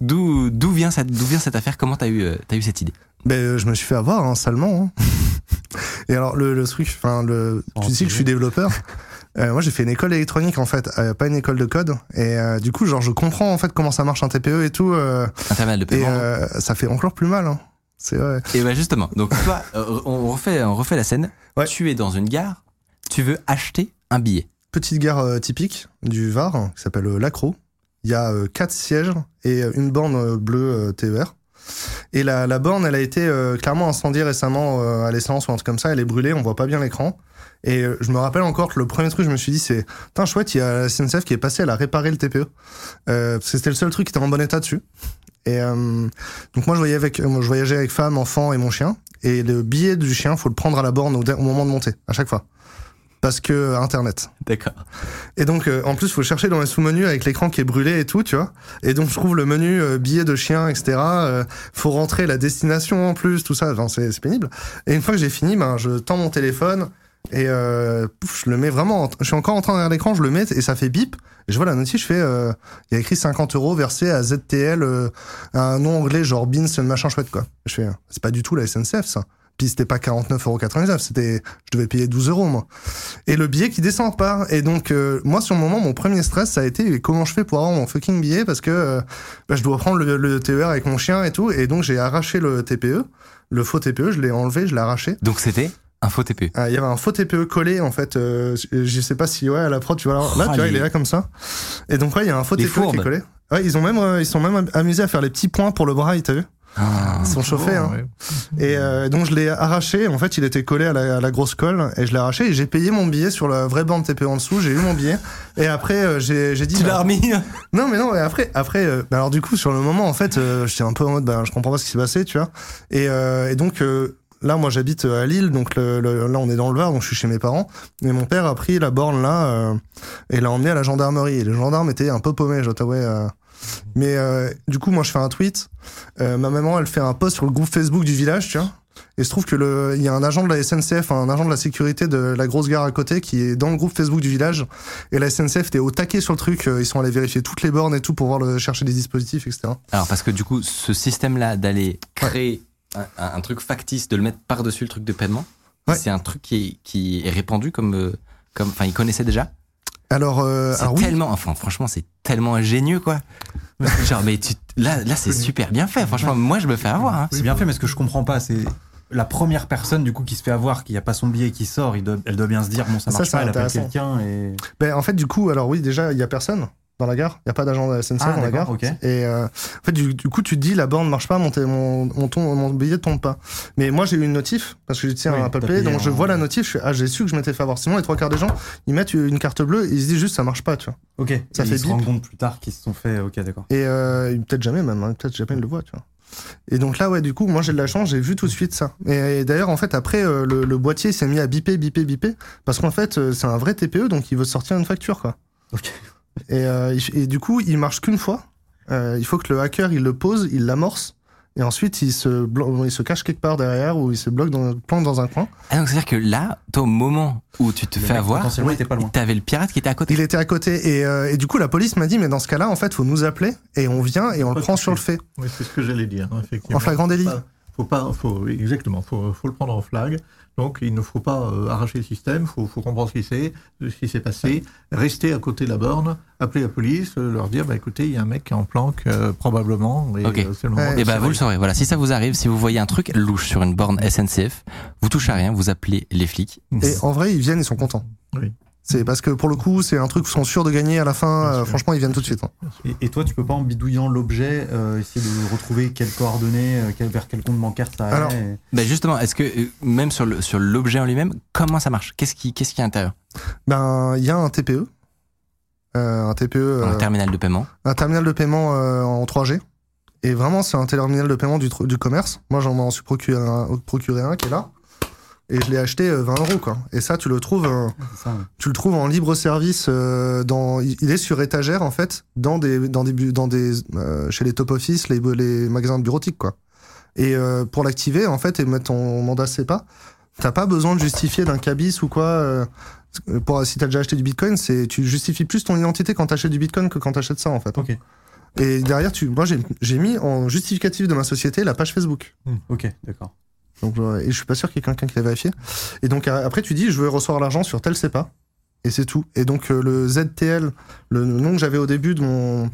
D'où d'où vient cette d'où vient cette affaire? Comment t'as eu euh, t'as eu cette idée? Ben, euh, je me suis fait avoir, hein, salement. hein. *laughs* Et alors, le, le truc, enfin, le, Oh, tu dis que je suis développeur. Euh, moi, j'ai fait une école électronique, en fait, euh, pas une école de code. Et euh, du coup, genre, je comprends, en fait, comment ça marche un TPE et tout. euh, Un terminal de et paiement. euh, ça fait encore plus mal. Hein. C'est vrai. Et ben justement. Donc toi, *laughs* euh, on refait on refait la scène. Ouais. Tu es dans une gare. Tu veux acheter un billet. Petite gare euh, typique du Var, hein, qui s'appelle euh, Lacro. Il y a euh, quatre sièges et une borne bleue TER. Et la, la borne, elle a été clairement incendiée récemment à l'essence ou un truc comme ça. Elle est brûlée, on voit pas bien l'écran. Et je me rappelle encore que le premier truc, je me suis dit, c'est, putain, chouette, il y a la SNCF qui est passée, elle a réparé le TPE. Parce que c'était le seul truc qui était en bon état dessus. Et euh, donc moi, je voyais avec, moi, je voyageais avec femme, enfant et mon chien. Et le billet du chien, faut le prendre à la borne au, au moment de monter, à chaque fois. Parce que euh, Internet. D'accord. Et donc, euh, en plus, faut chercher dans les sous-menus avec l'écran qui est brûlé et tout, tu vois. Et donc, je trouve le menu euh, billet de chien, etc. euh, faut rentrer la destination en plus, tout ça. Enfin, c'est c'est pénible. Et une fois que j'ai fini, ben, je tends mon téléphone et euh, je le mets vraiment. en- je suis encore en train de regarder l'écran, je le mets et ça fait bip. Et je vois la notice, je fais. euh, Il y a écrit 50 euros versé à ZTL, euh, un nom anglais genre Beans, machin chouette quoi. Je fais. C'est pas du tout la SNCF ça. Puis c'était pas 49,99€, c'était, je devais payer 12 euros moi. Et le billet qui descend pas. Et donc euh, moi sur le moment, mon premier stress ça a été comment je fais pour avoir mon fucking billet? Parce que euh, bah, je dois prendre le, le TER avec mon chien et tout. Et donc j'ai arraché le TPE, le faux TPE, je l'ai enlevé, je l'ai arraché. Donc c'était? Un faux TPE. Ah, Il y avait un faux TPE collé en fait. euh, je- je sais pas si ouais à la prod tu vois là, là tu vois les- il est là comme ça. Et donc ouais il y a un faux Les TPE qui est collé. Ouais ils ont même euh, ils sont même amusés à faire les petits points pour le braille t'as vu? Ah. Ils sont chauffés hein. Ouais. Et euh, donc je l'ai arraché. En fait, il était collé à la, à la grosse colle et je l'ai arraché et j'ai payé mon billet sur la vraie bande TPE en dessous. J'ai eu mon billet et après euh, j'ai j'ai dit. Tu bah, l'as remis? Non mais non. Et après après euh, bah alors du coup sur le moment en fait euh, j'étais un peu en mode bah je comprends pas ce qui s'est passé tu vois. Et, euh, et donc euh, là moi j'habite à Lille donc le, le- là on est dans le Var donc je suis chez mes parents. Et mon père a pris la borne là euh, et l'a emmené à la gendarmerie. Et les gendarmes étaient un peu paumés t'avoue. euh. Mais euh, du coup moi je fais un tweet. Euh, ma maman, elle fait un post sur le groupe Facebook du village, tu vois. Et se trouve que le, il y a un agent de la SNCF, un agent de la sécurité de la grosse gare à côté, qui est dans le groupe Facebook du village. Et la SNCF était au taquet sur le truc. euh, Ils sont allés vérifier toutes les bornes et tout pour voir le, chercher des dispositifs, etc. Alors parce que du coup, ce système-là d'aller créer un- un truc factice, de le mettre par-dessus le truc de paiement, Ouais. c'est un truc qui est, qui est répandu comme, euh, comme, enfin, ils connaissaient déjà. Alors, euh, C'est alors oui, tellement, enfin, franchement, c'est tellement ingénieux, quoi. *laughs* Genre, mais tu, là, là, c'est super bien fait. Franchement, moi, je me fais avoir. Hein. C'est bien fait, mais ce que je comprends pas, c'est la première personne du coup qui se fait avoir, qui a pas son billet qui sort, il doit- elle doit bien se dire bon ça Ça, marche c'est pas, elle appelle quelqu'un et ben, en fait, du coup, alors oui, déjà, il y a personne dans la gare. Il y a pas d'agent de la SNCF Ah, dans la gare. d'accord, ok. Et euh, en fait, du, du coup, tu te dis la borne marche pas, mon, mon, mon, ton- mon billet tombe pas. Mais moi, j'ai eu une notif parce que je tiens Oui, à Apple Pay, donc je vois la notif. Je ah, j'ai su que je m'étais fait avoir. Sinon, les trois quarts des gens, ils mettent une carte bleue et ils se disent juste ça marche pas, tu vois. ok, Ça Et fait ils se rendent compte plus tard qu'ils se sont fait ok d'accord. Et euh, peut-être jamais même, hein, peut-être jamais ils le voient, tu vois. Et donc là, ouais, du coup, moi j'ai de la chance, j'ai vu tout de suite ça. Et, et d'ailleurs, en fait, après, euh, le, le boîtier s'est mis à biper, biper, biper, parce qu'en fait, c'est un vrai TPE, donc il veut sortir une facture, quoi. Ok. Et, euh, et du coup, il marche qu'une fois. Euh, il faut que le hacker, il le pose, il l'amorce, et ensuite, il se, il se cache quelque part derrière, ou il se bloque dans, plante dans un coin. Ah, donc, c'est-à-dire que là, toi, au moment où tu te Le fais avoir, Potentiellement, il était pas loin. t'avais le pirate qui était à côté. Il était à côté, et, euh, et du coup, la police m'a dit, mais dans ce cas-là, en fait, faut nous appeler, et on vient, et on le prend sur le fait. Oui, c'est ce que j'allais dire, effectivement. En flagrant délit. Faut pas, faut, exactement, faut, faut le prendre en flag. Donc, il ne faut pas euh, arracher le système, faut, faut comprendre ce qui s'est, ce qui s'est passé, rester à côté de la borne, appeler la police, euh, leur dire, bah écoutez, il y a un mec qui est en planque, euh, probablement, et Ok. euh, c'est le moment. Ouais, de Et ben vous le saurez. Voilà, si ça vous arrive, si vous voyez un truc louche sur une borne SNCF, vous touchez à rien, vous appelez les flics. Et en vrai, ils viennent, ils sont contents. Oui. C'est parce que pour le coup, c'est un truc qu'ils sont sûrs de gagner à la fin. Euh, franchement, ils viennent tout de suite. hein. Et, et toi, tu peux pas en bidouillant l'objet euh, essayer de retrouver quelles coordonnées, euh, quel- vers quel compte bancaire ça Alors, et- Ben justement, est-ce que même sur le sur l'objet en lui-même, comment ça marche? Qu'est-ce qui qu'est-ce qui est à l'intérieur? Ben, il y a un TPE, euh, un TPE, euh, Un terminal de paiement. un terminal de paiement euh, en 3G. Et vraiment, c'est un terminal de paiement du, du commerce. Moi, j'en m'en suis procuré un, procuré un qui est là. Et je l'ai acheté euh, 20 euros, quoi. Et ça, tu le trouves, euh, c'est ça, ouais. tu le trouves en libre service. euh, dans, il est sur étagère, en fait, dans des, dans des, dans des, euh, chez les top office, les, les magasins de bureautique, quoi. Et euh, pour l'activer, en fait, et mettre ton mandat CEPA, t'as pas besoin de justifier d'un cabis ou quoi. euh, pour, si t'as déjà acheté du bitcoin, c'est, tu justifies plus ton identité quand t'achètes du bitcoin que quand t'achètes ça, en fait. Ok. Et derrière, tu, moi, j'ai, j'ai mis en justificatif de ma société la page Facebook. Ok, d'accord. Donc, euh, et je suis pas sûr qu'il y ait quelqu'un qui l'a vérifié. Et donc, euh, après, tu dis, je veux recevoir l'argent sur tel CEPA. Et c'est tout. Et donc, euh, le ZTL, le nom que j'avais au début de mon,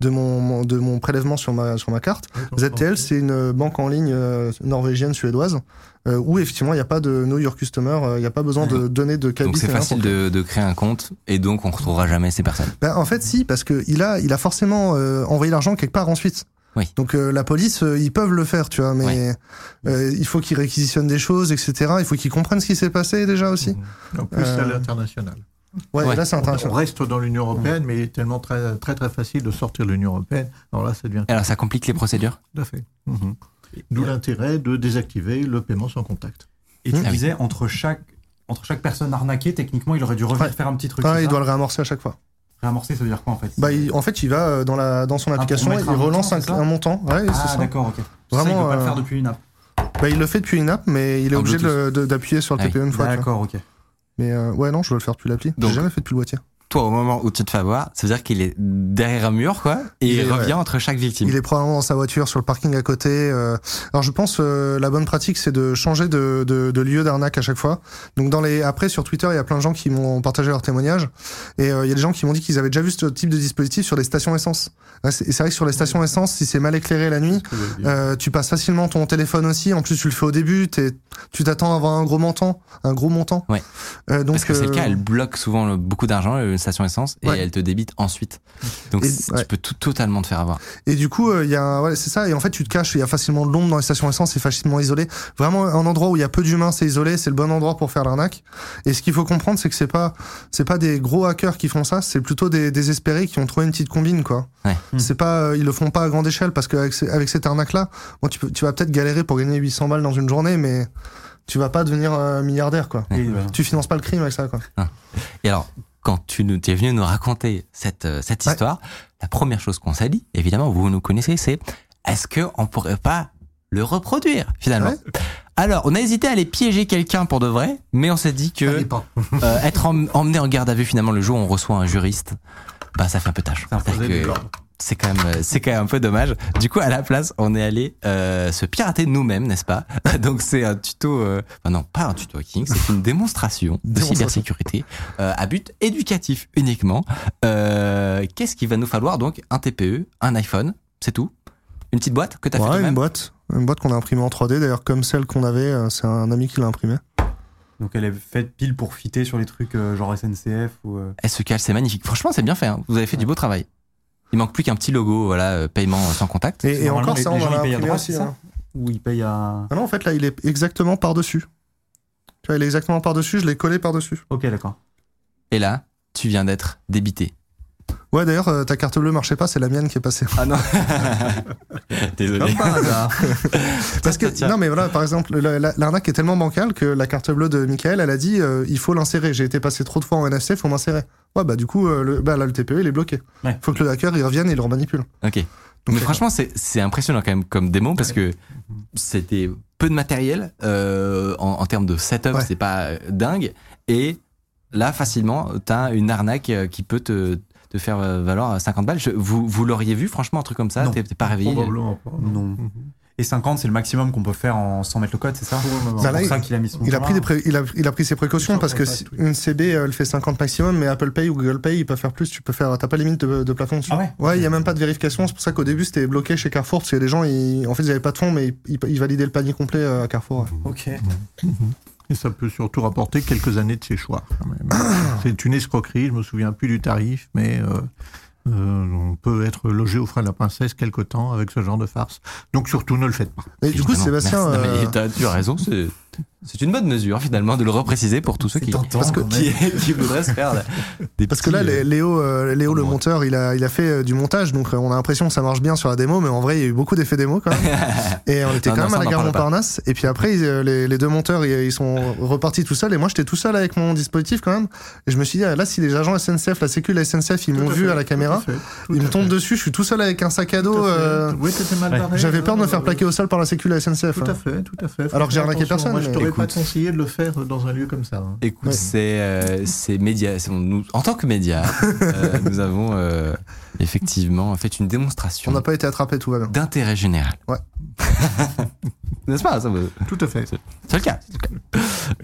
de mon, de mon prélèvement sur ma, sur ma carte, ZTL, c'est une banque en ligne euh, norvégienne, suédoise, euh, où effectivement, il n'y a pas de Know Your Customer, euh, il n'y a pas besoin de donner de cabis. Donc c'est facile de, de créer un compte et donc on retrouvera jamais ces personnes. Ben, en fait, si, parce que il a, il a forcément euh, envoyé l'argent quelque part ensuite. Oui. Donc euh, la police, euh, ils peuvent le faire, tu vois, mais euh, il faut qu'ils réquisitionnent des choses, etc. Il faut qu'ils comprennent ce qui s'est passé déjà aussi. En plus, c'est à l'international. Ouais, Ouais. là c'est On international. reste dans l'Union européenne, mais il est tellement très, très, très facile de sortir de l'Union européenne. Alors là, ça devient Alors ça complique les procédures tout à fait. Mhm. D'où l'intérêt de désactiver le paiement sans contact. Et tu. Ah oui. disais, entre chaque, entre chaque personne arnaquée, techniquement, il aurait dû revenir Ouais. faire un petit truc. Ah, il ça doit le réamorcer à chaque fois. Réamorcer, ça veut dire quoi en fait Bah, il- en fait, il va euh, dans la dans son application, il relance montant, un, montant. Ouais, Ah, d'accord, ok. Vraiment, ça, il peut pas euh, le faire depuis une app. Bah, il le fait depuis une app, mais il est En obligé d'appuyer sur le. TPE une fois. D'accord, ok. Mais euh, ouais, non, je dois le faire depuis l'appli. J'ai jamais fait depuis le boîtier. Toi, au moment où tu te fais avoir, ça veut dire qu'il est derrière un mur, quoi, et Il revient ouais. entre chaque victime. Il est probablement dans sa voiture sur le parking à côté. euh. Alors je pense euh, la bonne pratique c'est de changer de, de, de lieu d'arnaque à chaque fois. Donc dans les après sur Twitter il y a plein de gens qui m'ont partagé leurs témoignages et euh, il y a des gens qui m'ont dit qu'ils avaient déjà vu ce type de dispositif sur les stations essence. Ouais, c'est- Et c'est vrai que sur les stations essence si c'est mal éclairé la nuit, euh, tu passes facilement ton téléphone aussi. En plus tu le fais au début, t'es- tu t'attends à avoir un gros montant, un gros montant. Ouais. Euh, donc Parce que c'est le cas, elle bloque souvent le- beaucoup d'argent, station essence, et Ouais. elle te débite ensuite. Donc Et- c- ouais. tu peux tout, totalement te faire avoir. Et du coup, euh, il y a, ouais, c'est ça. Et en fait, tu te caches. Il y a facilement de l'ombre dans les stations essence. C'est facilement isolé. Vraiment, un endroit où il y a peu d'humains, c'est isolé. C'est le bon endroit pour faire l'arnaque. Et ce qu'il faut comprendre, c'est que c'est pas, c'est pas des gros hackers qui font ça. C'est plutôt des désespérés qui ont trouvé une petite combine, quoi. Ouais. C'est pas, euh, ils le font pas à grande échelle parce qu'avec avec cette arnaque-là, bon, tu peux, tu vas peut-être galérer pour gagner 800 balles dans une journée, mais tu vas pas devenir euh, milliardaire, quoi. Euh, Tu finances pas le crime avec ça, quoi. Et alors, quand tu nous, es venu nous raconter cette, euh, cette Ouais. histoire, la première chose qu'on s'est dit, évidemment, vous nous connaissez, c'est est-ce que on pourrait pas le reproduire finalement Ouais. Alors, on a hésité à aller piéger quelqu'un pour de vrai, mais on s'est dit que *laughs* euh, être em- emmené en garde à vue finalement le jour où on reçoit un juriste, bah ça fait un peu tâche. Ça que. C'est quand même euh, c'est quand même un peu dommage. Du coup, à la place, on est allé euh, se pirater nous-mêmes, n'est-ce pas? *laughs* Donc c'est un tuto, euh, enfin non, pas un tuto hacking, c'est une démonstration de cybersécurité euh, à but éducatif uniquement. Euh, Qu'est-ce qu'il va nous falloir? Donc Un TPE, un iPhone, c'est tout Une petite boîte que t'as fait Ouais, une toi-même? boîte, une boîte qu'on a imprimée en 3D. D'ailleurs, comme celle qu'on avait, c'est un ami qui l'a imprimée. Donc elle est faite pile pour fitter sur les trucs euh, genre SNCF ou. euh, Elle se cale, c'est magnifique. Franchement, c'est bien fait. hein. Vous avez fait du beau travail. Il manque plus qu'un petit logo, voilà, euh, paiement sans contact. Et, encore, les- ça, les on gens, en a ils payent à droite, aussi. c'est ça hein. Ou ils payent à. Ah non, en fait, là, il est exactement par-dessus. Tu vois, il est exactement par-dessus, je l'ai collé par-dessus. Ok, d'accord. Et là, tu viens d'être débité. Ouais, d'ailleurs, euh, ta carte bleue marchait pas, c'est la mienne qui est passée. Ah non. *laughs* Désolé. par hasard. *laughs* Parce que, non, mais voilà, par exemple, la- la- l'arnaque est tellement bancale que la carte bleue de Michael, elle a dit, euh, il faut l'insérer. J'ai été passé trop de fois en NFC, faut m'insérer. Ouais, bah, du coup, euh, le, bah, là, le TPE, il est bloqué. Ouais. Faut que le hacker, il revienne et il le remanipule. Ok. Donc, Mais franchement, c'est impressionnant quand même comme démo parce que c'était peu de matériel en, en termes de setup, c'est pas dingue. Et là, facilement, t'as une arnaque qui peut te, te faire euh, valoir 50 balles. Je- vous vous l'auriez vu, franchement, un truc comme ça? T'es pas réveillé? Probablement pas. Non. Mhm. Et 50, c'est le maximum qu'on peut faire en sans mettre le code, c'est ça? Bah C'est ça qu'il a mis ce Il a, pris des pré- il, a, il a pris ses précautions parce que si- une CB euh, elle fait 50 maximum, mais Apple Pay ou Google Pay ils peuvent faire plus. Tu peux faire, t'as pas limite de, de plafond dessus? Ah ouais? Ouais, il y a même pas de vérification. C'est pour ça qu'au début c'était bloqué chez Carrefour parce que les gens, ils, en fait, ils avaient pas de fonds, mais ils, ils validaient le panier complet euh, à Carrefour. ouais. Ok. *laughs* Et ça peut surtout rapporter quelques années de même. *coughs* C'est une escroquerie, je me souviens plus du tarif, mais euh, euh, on peut être logé aux frais de la princesse quelque temps avec ce genre de farce. Donc surtout ne le faites pas. Et du coup. Sébastien, Merci. Non, mais euh, t'as- tu as raison, c'est c'est une bonne mesure finalement de le repréciser pour tous ceux qui, parce que- qui, *laughs* qui voudraient se faire *laughs* des Parce que là, euh, Léo, euh, Léo le Ouais. monteur, il a, il a fait euh, du montage, donc on a l'impression que ça marche bien sur la démo, mais en vrai, il y a eu beaucoup d'effets démo quand même. *laughs* et on était Non, quand non, même à la gare pas. Montparnasse. Et puis après, ils, les, les deux monteurs, ils, ils sont repartis tout seuls, et moi, j'étais tout seul avec mon dispositif quand même. Et je me suis dit, ah, là, si les agents SNCF, la sécu, la SNCF, ils m'ont vu fait, à la caméra, tout tout ils me tombent dessus, je suis tout seul avec un sac à dos. Euh, Oui, mal Ouais. barré. J'avais peur de me faire plaquer au sol par la sécu, la SNCF. Tout à fait, tout à fait. Alors que j'ai arnaqué personne, Je t'aurais pas Écoute. conseillé de le faire dans un lieu comme ça. hein. Écoute, Ouais. c'est euh, c'est média. nous- en tant que média, *laughs* euh, nous avons euh, effectivement fait une On démonstration n'a pas été attrapé, tout va bien. d'intérêt général. Ouais. *laughs* N'est-ce pas ça, me- Tout à fait. C'est le cas.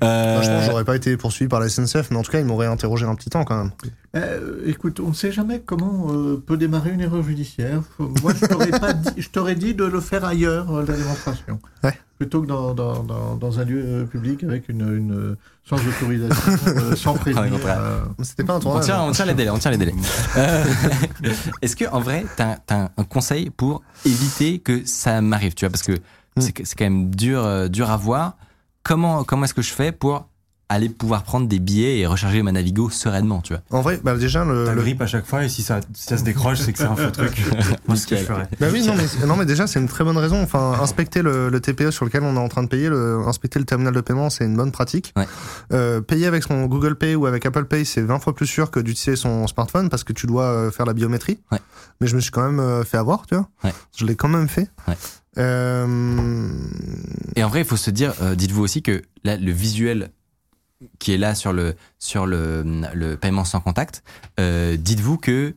Euh, Franchement, j'aurais pas été poursuivi par la SNCF, mais en tout cas, ils m'auraient interrogé un petit temps quand même. Euh, écoute, on ne sait jamais comment euh, peut démarrer une erreur judiciaire. Moi, je t'aurais pas dit, je t'aurais dit de le faire ailleurs, la démonstration. Ouais. Plutôt que dans, dans, dans, dans un lieu euh, public avec une, une euh, sans autorisation, euh, *laughs* sans prévenir. euh, C'était pas un on tournage. tient, hein. on tient les délais, on tient les délais. *laughs* Euh, Est-ce que en vrai, t'as as un conseil pour éviter que ça m'arrive, tu vois, parce que c'est que- c'est quand même dur, dur à voir. Comment comment est-ce que je fais pour aller pouvoir prendre des billets et recharger ma Navigo sereinement, tu vois En vrai, bah, déjà, le, T'as le- grippe à chaque fois et si ça, si ça se décroche, c'est que c'est un faux truc. *laughs* Moi, ce que je ferais. Bah oui, non mais, non, mais déjà, c'est une très bonne raison. Enfin, inspecter le, le TPE sur lequel on est en train de payer, le, inspecter le terminal de paiement, c'est une bonne pratique. Ouais. Euh, payer avec son Google Pay ou avec Apple Pay, c'est 20 fois plus sûr que d'utiliser son smartphone parce que tu dois euh, faire la biométrie. Ouais. Mais je me suis quand même euh, fait avoir, tu vois. Ouais. Je l'ai quand même fait. Ouais. Euh, Et en vrai, il faut se dire, euh, dites-vous aussi que là, le visuel qui est là sur le, sur le, le paiement sans contact, euh, dites-vous que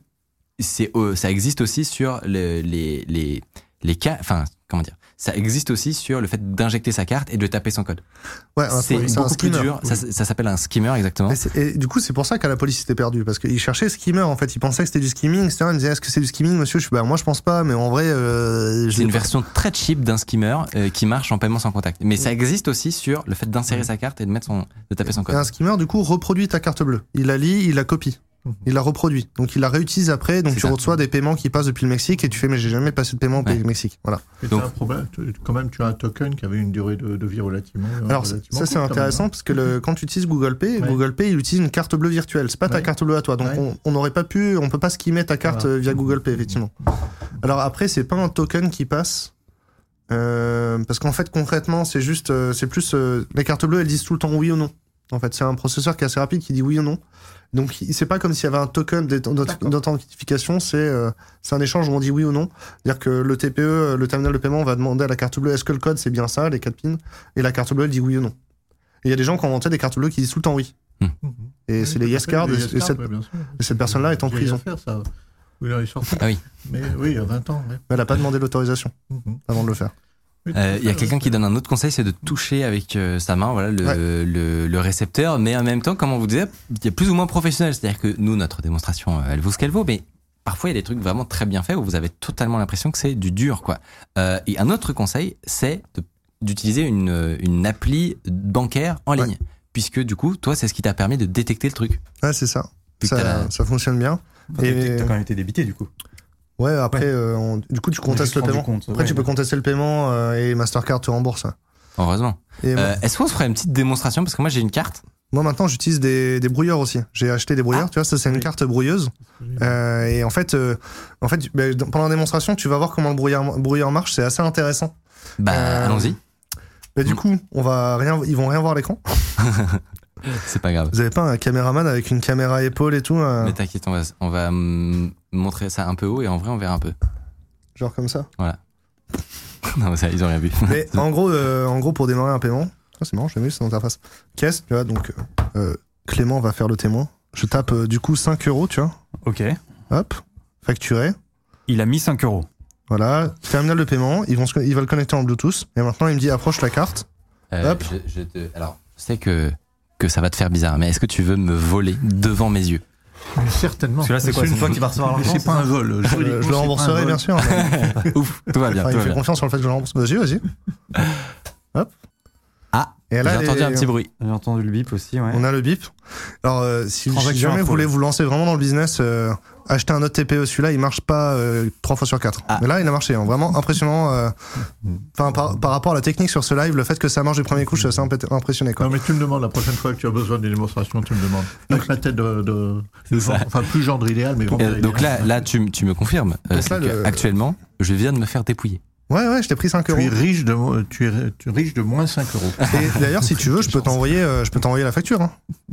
c'est, ça existe aussi sur le- les, les, les cas, enfin, comment dire, ça existe aussi sur le fait d'injecter sa carte et de taper son code. ouais, C'est beaucoup plus dur. Ça, ça s'appelle un skimmer, exactement. Et, du coup, c'est pour ça qu'à la police était perdu parce qu'ils cherchaient skimmer en fait. Ils pensaient que c'était du skimming, etc. Ils me disaient est-ce que c'est du skimming, monsieur? Je suis bah moi je pense pas, mais en vrai, euh, C'est une pas- version très cheap d'un skimmer euh, qui marche en paiement sans contact. Mais ça existe aussi sur le fait d'insérer sa carte et de mettre son, de taper son Et code. un skimmer, du coup, reproduit ta carte bleue. Il la lit, il la copie. Il la reproduit. Donc il la réutilise après. Donc tu ça. reçois des paiements qui passent depuis le Mexique et tu fais mais j'ai jamais passé de paiement au Ouais. pays Mexique. Voilà. et Donc- un problème. tu- Quand même, tu as un token qui avait une durée de, de vie relativement. Alors relativement ça c'est intéressant même, hein. parce que le, quand tu utilises Google Pay, Ouais. Google Pay il utilise une carte bleue virtuelle. C'est pas ta Ouais. carte bleue à toi. Donc Ouais. on- n'aurait pas pu, on peut pas skimmer ta carte Voilà. euh, via Google Pay effectivement. Alors après c'est pas un token qui passe. euh, parce qu'en fait concrètement c'est juste euh, c'est plus euh, les cartes bleues elles disent tout le temps oui ou non. En fait c'est un processeur qui est assez rapide qui dit oui ou non. Donc c'est pas comme s'il y avait un token d'authentification, c'est euh, c'est un échange où on dit oui ou non. C'est-à-dire que le TPE, euh, le terminal de paiement, va demander à la carte bleue est-ce que le code c'est bien ça, les 4 pins, et la carte bleue elle dit oui ou non. Et il y a des gens qui ont inventé des cartes bleues qui disent tout le temps oui. Hmm. Et Oui, c'est les yes cards, les et, yes et cards, cette, ouais, bien sûr. et cette personne-là est en prison. affaire, ça. Oui, là. Ah. Mais oui, il y a 20 ans. ouais. Mais elle a pas demandé l'autorisation Mhm. avant de le faire. Euh, Il y a quelqu'un qui donne un autre conseil, c'est de toucher avec euh, sa main, voilà, le, Ouais. le, le récepteur, mais en même temps, comme on vous disait, il y a plus ou moins professionnel. C'est-à-dire que nous, notre démonstration, euh, elle vaut ce qu'elle vaut, mais parfois il y a des trucs vraiment très bien faits où vous avez totalement l'impression que c'est du dur, quoi. Euh, et un autre conseil, c'est d'utiliser une, une appli bancaire en Ouais. ligne, puisque du coup, toi, c'est ce qui t'a permis de détecter le truc. Ouais, c'est ça. Ça, la- ça fonctionne bien. Enfin, Et- t'as quand même été débité du coup. Ouais, après, Ouais. euh, on- du coup, tu contestes le paiement. compte, Après, ouais. tu peux contester le paiement euh, et Mastercard te rembourse. ouais. Heureusement. Euh, Est-ce qu'on se ferait une petite démonstration? Parce que moi, j'ai une carte. Moi maintenant j'utilise des, des brouilleurs aussi. J'ai acheté des brouilleurs, Ah. tu vois, ça c'est une carte brouilleuse. Euh, et en fait, euh, en fait, ben, pendant la démonstration, tu vas voir comment le brouilleur, brouilleur marche. C'est assez intéressant. Bah, Euh, allons-y. Mais du Mm. coup, on va rien, ils vont rien voir à l'écran. *laughs* C'est pas grave. Vous avez pas un caméraman avec une caméra épaule et tout, euh, Mais t'inquiète, on va, on va hum, montrer ça un peu haut et en vrai, on verra un peu. genre comme ça. *laughs* non, ça, ils ont rien vu. Mais *laughs* en gros, euh, en gros, pour démarrer un paiement, ah, c'est marrant, j'ai vu, c'est dans l'interface. Caisse, tu vois, donc euh, euh, Clément va faire le témoin. Je tape euh, du coup 5 euros, tu vois. Ok. Hop, facturé. Il a mis 5 euros. Voilà, terminal de paiement, ils vont se- il va le connecter en Bluetooth. Et maintenant, il me dit approche la carte. Euh, Hop. je, je te, alors, sais que, que ça va te faire bizarre, mais est-ce que tu veux me voler devant mes yeux? Mais Certainement. Parce que là, c'est quoi une- C'est toi qui vas recevoir l'argent c'est pas un vol. Je, le rembourserai, bien sûr. *laughs* Ouf, tout va bien, Enfin, tout il va fait bien. confiance sur le fait que je le rembourse. Vas-y, vas-y. *laughs* Hop. Ah, j'ai entendu les- un petit bruit. J'ai entendu le bip aussi, ouais. On a le bip. Alors, euh, si, jamais vous voulez vous lancer vraiment dans le business, euh, achetez un autre TPE. Celui-là, il marche pas euh, trois fois sur quatre. Ah. Mais là, il a marché. hein. Vraiment impressionnant. euh, *laughs* Enfin, par, par rapport à la technique sur ce live, le fait que ça marche du premier coup, je suis assez impressionné. Quoi. Non, mais tu me demandes la prochaine fois que tu as besoin d'une démonstration, tu me demandes. Avec la tête de, de, de ça. genre- enfin plus gendre idéal, mais grand Euh, donc là, là, tu, tu me confirmes. euh, là, le- Actuellement, je viens de me faire dépouiller. Ouais, ouais, je t'ai pris 5 euros. tu es riche de, tu es, tu es riche de moins 5 euros. Et d'ailleurs, si tu veux, je peux t'envoyer, euh, je peux t'envoyer la facture. Hein.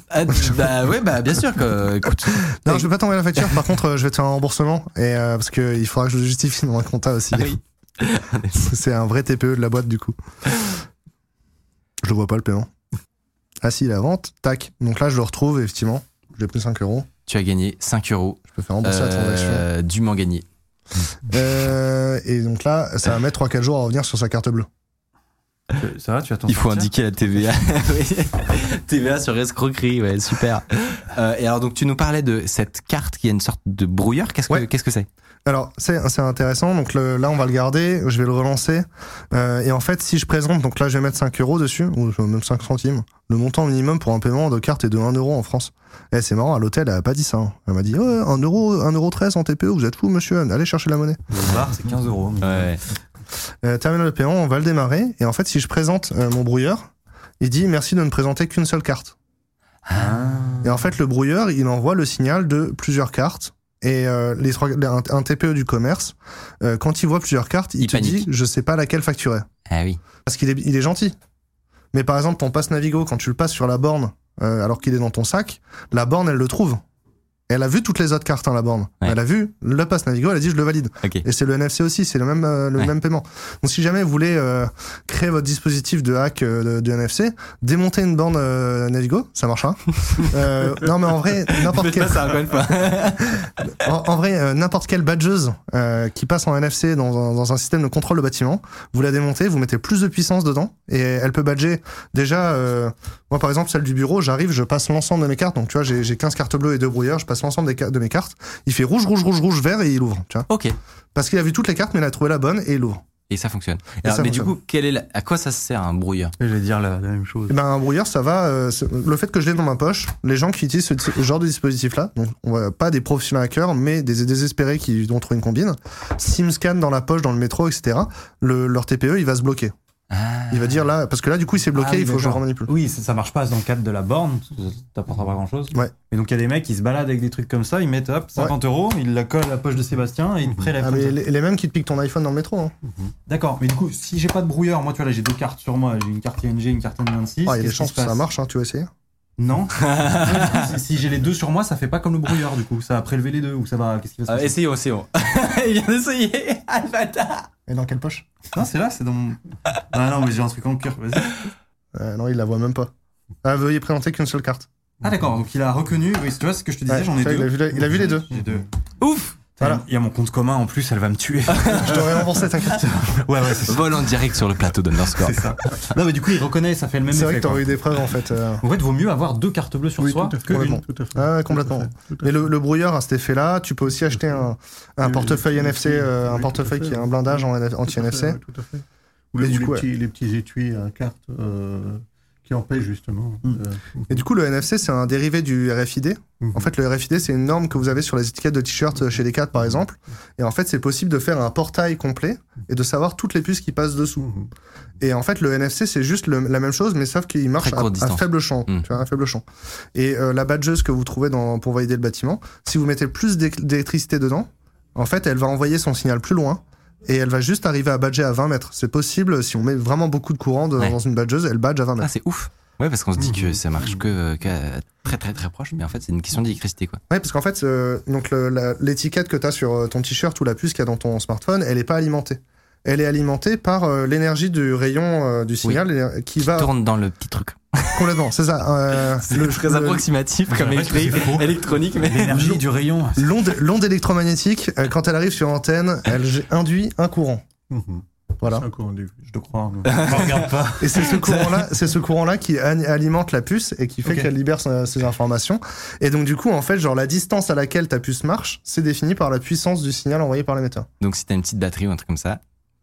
Ah, bah ouais, bah bien sûr que. Écoute, Non, je vais pas t'envoyer la facture. Par contre, euh, je vais te faire un remboursement et euh, parce que il faudra que je le justifie dans un compta aussi. Ah oui. *laughs* C'est un vrai TPE de la boîte du coup. Je le vois pas le paiement. Ah si, la vente, tac. Donc là, je le retrouve effectivement. Je lui ai pris 5 euros. tu as gagné 5 euros. Je peux faire rembourser la transaction. Euh, dûment gagné. *laughs* Euh, et donc là, ça va mettre 3-4 jours à revenir sur sa carte bleue. Ça va, tu t'en Il faut sortir indiquer la TVA. *laughs* TVA sur escroquerie, ouais, super. Euh, et alors, donc, tu nous parlais de cette carte qui est une sorte de brouilleur. Qu'est-ce que Ouais. qu'est-ce que c'est? Alors, c'est c'est intéressant. Donc le- là, on va le garder. Je vais le relancer. Euh, et en fait, si je présente, donc là, je vais mettre 5 euros dessus, ou même 5 centimes. Le montant minimum pour un paiement de carte est de 1 euro en France. Et c'est marrant, à l'hôtel, elle a pas dit ça. hein. Elle m'a dit, ouais, 1 euro, 1 euro 13 en TPE, vous êtes fou, monsieur. Allez chercher la monnaie. Le bar, c'est 15 euros. Ouais. Euh, terminal de paiement, on va le démarrer. Et en fait, si je présente euh, mon brouilleur, il dit, merci de ne présenter qu'une seule carte. Ah. Et en fait, le brouilleur, il envoie le signal de plusieurs cartes. Et euh, les trois, un, un TPE du commerce, euh, quand il voit plusieurs cartes, il, Il te panique. dit je sais pas laquelle facturer. Ah oui. Parce qu'il est, il est gentil. Mais par exemple, ton passe Navigo, quand tu le passes sur la borne, euh, alors qu'il est dans ton sac, la borne, elle le trouve. Et elle a vu toutes les autres cartes, hein, la borne. Ouais. Elle a vu le passe Navigo, elle a dit je le valide. Et c'est le NFC aussi, c'est le même euh, le Ouais. même paiement. Donc si jamais vous voulez euh, créer votre dispositif de hack euh, de, de NFC, démontez une borne euh, Navigo, ça marchera. *laughs* euh, non mais en vrai, n'importe quel ça encore une fois. *laughs* en, en vrai, n'importe quelle badgeuse euh, qui passe en NFC dans un, dans un système de contrôle de bâtiment, vous la démontez, vous mettez plus de puissance dedans et elle peut badger. Déjà, euh, moi par exemple, celle du bureau, j'arrive, je passe l'ensemble de mes cartes. Donc tu vois, j'ai j'ai 15 cartes bleues et deux brouilleurs, je passe l'ensemble de mes cartes. Il fait rouge, rouge, rouge, rouge, vert et il ouvre. Tu vois, ok. parce qu'il a vu toutes les cartes, mais il a trouvé la bonne et il ouvre. Et ça fonctionne. Et Alors, ça mais du coup, quel est la- à quoi ça sert un brouilleur Je vais dire la, la même chose. Eh ben, un brouilleur, ça va. euh, le fait que je l'ai dans ma poche, les gens qui utilisent ce, ce genre de dispositif-là, donc on va pas des professionnels hackers, mais des désespérés qui vont trouver une combine, SIM scan dans la poche, dans le métro, etc. Le, leur TPE, il va se bloquer. Ah. Il va dire là, parce que là, du coup, il s'est bloqué, Ah oui, il faut que je le d'accord. remanipule. Oui, ça, ça marche pas dans le cadre de la borne, ça t'apportera pas grand chose. Ouais. Et donc il y a des mecs qui se baladent avec des trucs comme ça, ils mettent hop, 50 euros, ils la collent à la poche de Sébastien et ils te prélèvent. Ah, mais les, les mêmes qui te piquent ton iPhone dans le métro. Hein. D'accord, mais du coup, si j'ai pas de brouilleur, moi tu vois là j'ai deux cartes sur moi, j'ai une carte ING, une carte N26. Ah, il y a des chances que ça marche, hein, tu vas essayer. Non. *laughs* si si j'ai les deux sur moi, ça fait pas comme le brouilleur du coup, ça va prélever les deux ou ça va. Qu'est-ce qui va se Ah, passer essayons, essayons. *laughs* Il vient d'essayer. *laughs* Ah, le bâtard. Et dans quelle poche Non, c'est là, c'est dans mon. Ah non, mais j'ai un truc en cœur. Vas-y. Euh, Non, il la voit même pas. Ah, veuillez présenter qu'une seule carte. Ah d'accord, donc il a reconnu. Oui, tu vois ce que je te disais, Ouais, j'en ai deux. il a vu les- il a vu les deux. J'ai deux. Ouf. Voilà. Il y a mon compte commun en plus, elle va me tuer. *laughs* Je t'aurais remboursé, t'inquiète. *laughs* ouais, ouais, c'est ça. Vol en direct sur le plateau d'Underscore. C'est ça. Non, mais du coup, il reconnaît, ça fait le même C'est vrai effet. que t'aurais eu des preuves en fait. euh. En fait, vaut mieux avoir deux cartes bleues sur Oui, soi tout à fait. que une. Complètement. Tout à fait. Ah, complètement. Tout à fait, tout à Mais le, le brouilleur a cet effet-là. Tu peux aussi acheter un, portefeuille NFC, oui, euh, un portefeuille qui a un blindage en NF Tout à fait, anti-NFC. ouais, Tout à fait. Ou les, du coup, petits, les petits étuis à carte euh, qui empêchent justement. Mm. euh, Et du coup, le NFC, c'est un dérivé du RFID. mhm. En fait, le RFID, c'est une norme que vous avez sur les étiquettes de t-shirts chez Decathlon, par exemple. Et en fait, c'est possible de faire un portail complet et de savoir toutes les puces qui passent dessous. Mhm. Et en fait, le NFC, c'est juste le- la même chose, mais sauf qu'il marche à, faible champ. Mm. Tu vois, à faible champ. Et euh, la badgeuse que vous trouvez dans, pour valider le bâtiment, si vous mettez plus d'électricité dedans, en fait, elle va envoyer son signal plus loin. Et elle va juste arriver à badger à 20 mètres. C'est possible si on met vraiment beaucoup de courant de- Ouais. dans une badgeuse, elle badge à 20 Ah, mètres. c'est ouf. Ouais, parce qu'on se dit que ça marche que, très très très proche, mais en fait, c'est une question d'électricité, quoi. Ouais, parce qu'en fait, euh, donc l'étiquette que tu as sur euh, ton t-shirt ou la puce qu'il y a dans ton smartphone, elle est pas alimentée. Elle est alimentée par euh, l'énergie du rayon euh, du signal euh, qui va Tourne dans le petit truc. complètement, c'est ça. Euh, *laughs* C'est très le- approximatif comme électronique, mais L'énergie du rayon. L'onde, l'onde électromagnétique, euh, quand elle arrive sur l'antenne, elle induit un courant. Mhm. Voilà. C'est un courant Je te crois. *laughs* Ne regarde pas. Et c'est ce courant-là, c'est ce courant-là qui a- alimente la puce et qui fait qu'elle libère ces informations. Et donc du coup, en fait, genre la distance à laquelle ta puce marche, c'est défini par la puissance du signal envoyé par l'émetteur. Donc si t'as une petite batterie ou un truc comme ça,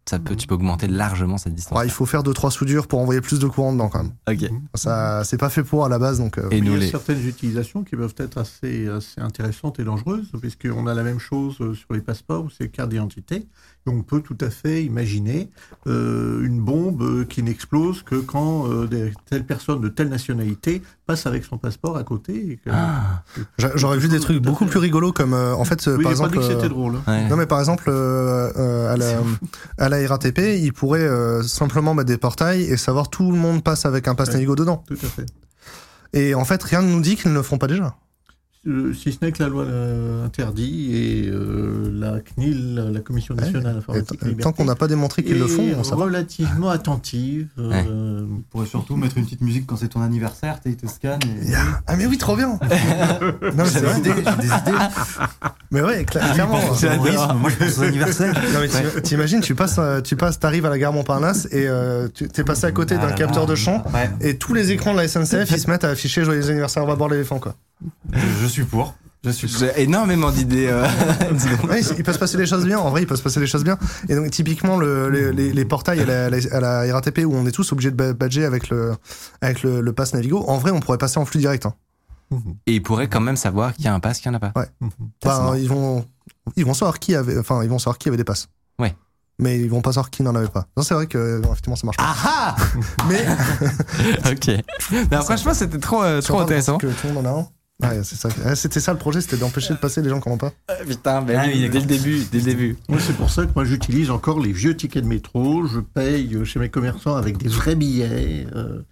ça peut, tu peux augmenter largement cette distance. Ouais, il faut faire deux trois soudures pour envoyer plus de courant dedans quand même. Ok. Ça, c'est pas fait pour à la base, donc. euh, Et Il nous y a les. certaines utilisations qui peuvent être assez, assez intéressantes et dangereuses, puisqu'on a la même chose euh, sur les passeports ou sur les cartes d'identité. On peut tout à fait imaginer euh, une bombe euh, qui n'explose que quand euh, des, telle personne de telle nationalité passe avec son passeport à côté. et que- Ah, j'a- J'aurais vu des trucs beaucoup plus rigolos comme, euh, en fait, oui, par j'ai pas exemple. dit que c'était drôle. ouais. Non mais par exemple euh, euh, à, la, à la RATP, ils pourraient euh, simplement mettre des portails et savoir tout le monde passe avec un pass Ouais. Navigo dedans. Tout à fait. Et en fait, rien ne nous dit qu'ils ne le font pas déjà. Euh, si ce n'est que la loi l'interdit et euh, la CNIL, la Commission nationale Et informatique et tant qu'on n'a pas démontré qu'ils le font, on ça va. relativement attentive. euh, On pourrait surtout mettre une petite musique quand c'est ton anniversaire, tu te scannent. Et... Yeah. Ah mais oui, trop bien. *laughs* non mais c'est J'ai vrai. des idées, j'ai des idées. Mais ouais, cla- clairement. Pense au terrorisme, Moi, je pense aux anniversaires. *laughs* Non mais t'im- t'imagines, tu passes, euh, tu passes, t'arrives à la gare Montparnasse et euh, tu t'es passé à côté d'un Ah là capteur de chant Ouais, et tous les écrans de la SNCF ils se mettent à afficher joyeux anniversaire, on va boire l'éléphant quoi. Je, suis pour. Je suis pour. J'ai énormément d'idées. euh. *laughs* Ouais, il peut se passer des choses bien. En vrai, il peut se passer des choses bien. Et donc, typiquement, le, les, les, les portails à la, à la RATP où on est tous obligés de ba- badger avec le, avec le, le pass Navigo, en vrai, on pourrait passer en flux direct. Hein. Et ils pourraient quand même savoir qu'il y a un pass, qu'il n'y en a pas. Ouais. Bah, ils vont, ils vont savoir qui avait, enfin, ils vont savoir qui avait des passes. Ouais. Mais ils vont pas savoir qui n'en avait pas. Non, c'est vrai que, non, effectivement, ça marche pas. Ah Mais, *laughs* Ok. Non, franchement, c'était trop, euh, trop intéressant. Que tout le monde en a un. Ouais, c'est ça. C'était ça le projet, c'était d'empêcher de passer les gens qui ont pas. Putain, ben Ah oui, oui, dès le début, dès le début. Moi, c'est pour ça que moi, j'utilise encore les vieux tickets de métro. Je paye chez mes commerçants avec des vrais billets. euh,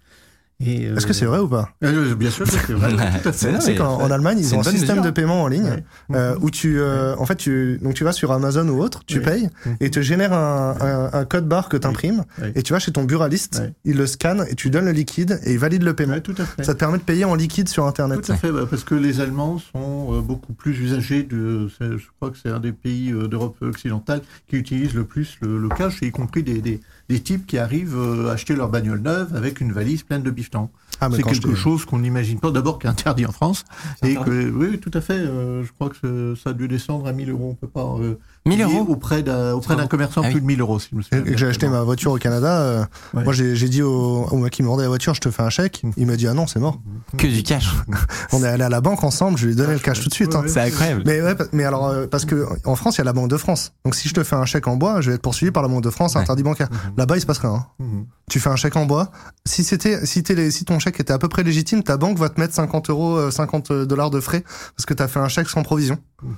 euh, Est-ce que c'est vrai ou pas? Euh, Bien sûr que c'est vrai. *laughs* C'est qu'en Allemagne, ils ont un système mesure. de paiement en ligne Ouais. euh, où tu, euh, en fait, tu, donc tu vas sur Amazon ou autre, tu Ouais. payes et te génère un, un, un code barre que tu imprimes Ouais. et tu vas chez ton buraliste, Ouais. il le scanne et tu donnes le liquide et il valide le paiement. Ouais, tout à fait. Ça te permet de payer en liquide sur Internet. Tout à fait, bah, parce que les Allemands sont euh, beaucoup plus usagers de. Je crois que c'est un des pays euh, d'Europe occidentale qui utilise le plus le, le cash, y compris des, des, des types qui arrivent euh, acheter leur bagnole neuve avec une valise pleine de bifton. Ah, mais c'est quelque dis- chose qu'on n'imagine pas. D'abord, qui est interdit en France. C'est Et que, oui, tout à fait. euh, je crois que ça a dû descendre à 1000 euros. On peut pas. euh, 1000 payer euros Auprès d'un auprès d'un commerçant, Ah oui. plus de 1000 euros, si je me souviens. j'ai acheté ma voiture au Canada, euh, Ouais. moi j'ai j'ai dit au, au mec qui me vendait la voiture, je te fais un chèque. Il m'a dit ah non, c'est mort. Que du cash. *laughs* On est allé à la banque ensemble, je lui ai donné le cash tout de suite. Ouais, hein. C'est incroyable. Mais ouais, mais alors euh, parce que en France il y a la Banque de France. Donc si je te fais un chèque en bois, je vais être poursuivi par la Banque de France, Ouais. interdit bancaire. Là-bas il se passe rien. hein. Mhm. Tu fais un chèque en bois. Si c'était, si, t'es les- si ton chèque était à peu près légitime, ta banque va te mettre 50 euros, euh, 50 dollars de frais parce que t'as fait un chèque sans provision. Mhm.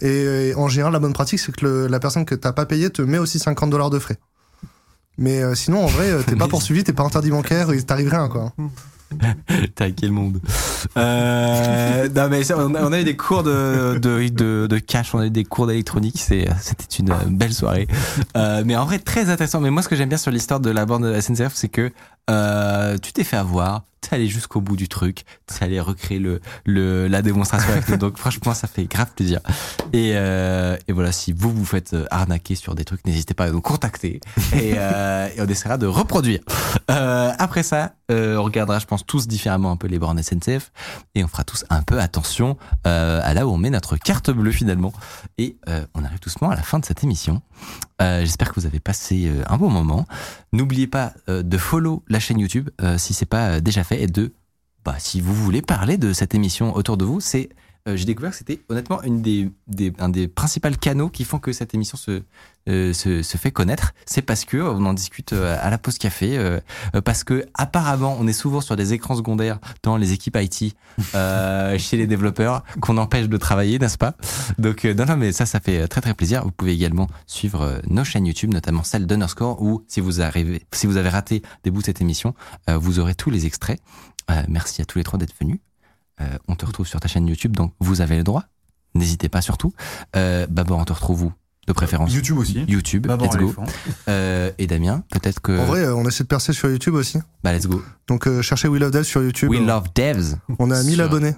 Et, euh, en général, la bonne pratique, c'est que le- la personne que t'as pas payé te met aussi 50 dollars de frais. Mais euh, sinon, en vrai, euh, t'es pas poursuivi, t'es pas interdit bancaire, il t'arrive rien, quoi. *laughs* T'as quel monde euh, Non mais ça, on a, on a eu des cours de, de, de, de cash, on a eu des cours d'électronique, c'était une belle soirée. Euh, mais en vrai très intéressant. Mais moi ce que j'aime bien sur l'histoire de la bande de la SNCF, c'est que euh, tu t'es fait avoir, t'es allé jusqu'au bout du truc, t'es allé recréer le, le, la démonstration avec nous. Donc *laughs* franchement ça fait grave plaisir. Et, euh, et voilà, si vous vous faites euh, arnaquer sur des trucs, n'hésitez pas à nous contacter et, et on essaiera de reproduire. Après ça, on regardera, je pense, tous différemment un peu les bornes SNCF et on fera tous un peu attention à là où on met notre carte bleue finalement. Et on arrive doucement à la fin de cette émission. J'espère que vous avez passé un bon moment. N'oubliez pas de follow la chaîne YouTube euh, si c'est pas euh, déjà fait et de, bah, si vous voulez parler de cette émission autour de vous, c'est euh, j'ai découvert que c'était honnêtement une des, des, un des principaux canaux qui font que cette émission se, euh, se, se fait connaître. C'est parce que on en discute euh, à la pause café, parce que apparemment on est souvent sur des écrans secondaires dans les équipes IT *laughs* chez les développeurs qu'on empêche de travailler, n'est-ce pas? Donc non, non, mais ça, ça fait très très plaisir. Vous pouvez également suivre nos chaînes YouTube, notamment celle d'Underscore, où si vous arrivez, si vous avez raté des bouts de cette émission, vous aurez tous les extraits. Merci à tous les trois d'être venus. Euh, on te retrouve sur ta chaîne YouTube, donc vous avez le droit. N'hésitez pas surtout. Euh, Babor, on te retrouve où de préférence? YouTube aussi. YouTube, D'abord let's go. Euh, et Damien, peut-être que. En vrai, euh, on essaie de percer sur YouTube aussi. bah let's go. Donc euh, cherchez We Love Dev sur YouTube. We love devs. On a 1000 Sur- abonnés.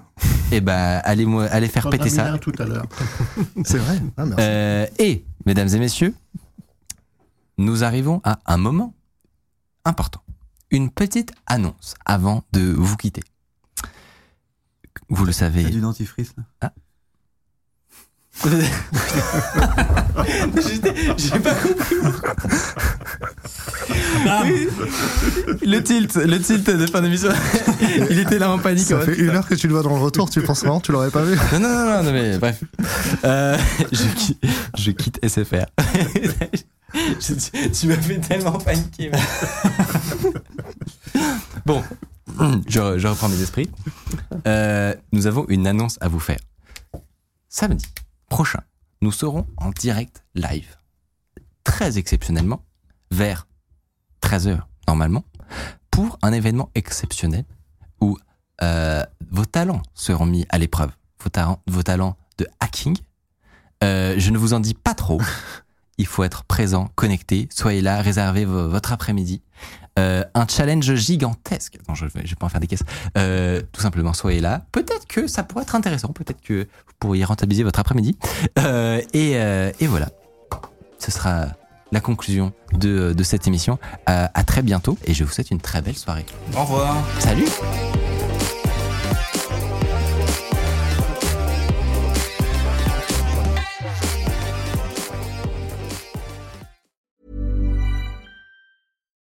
Et bah allez, moi- allez faire péter ça. tout à l'heure. *laughs* C'est vrai. Ah, merci. Euh, et, mesdames et messieurs, nous arrivons à un moment important. Une petite annonce avant de vous quitter. Vous le savez. Il y a du dentifrice là. *laughs* J'ai pas compris. le tilt, le tilt de fin d'émission. Il était là en panique. Ça en fait une heure que tu le vois dans le retour, tu penses vraiment, tu l'aurais pas vu. Non, non, non, non, non, mais bref. Euh, je, qui- je quitte SFR. *laughs* Je- tu m'as fait tellement paniquer. man. bon, *clears throat* je, je reprends mes esprits. *laughs* Euh, nous avons une annonce à vous faire. Samedi prochain, nous serons en direct live. Très exceptionnellement, vers 13h normalement, pour un événement exceptionnel où euh, vos talents seront mis à l'épreuve. Vos, talents- vos talents de hacking. Euh, je ne vous en dis pas trop. *laughs* Il faut être présent, connecté. Soyez là, réservez vo- votre après-midi. Euh, un challenge gigantesque. Attends, je vais, je vais pas en faire des caisses. Euh, tout simplement, soyez là. Peut-être que ça pourrait être intéressant. Peut-être que vous pourriez rentabiliser votre après-midi. Euh, et, et voilà. Ce sera la conclusion de, de cette émission. À très bientôt et je vous souhaite une très belle soirée. Au revoir. Salut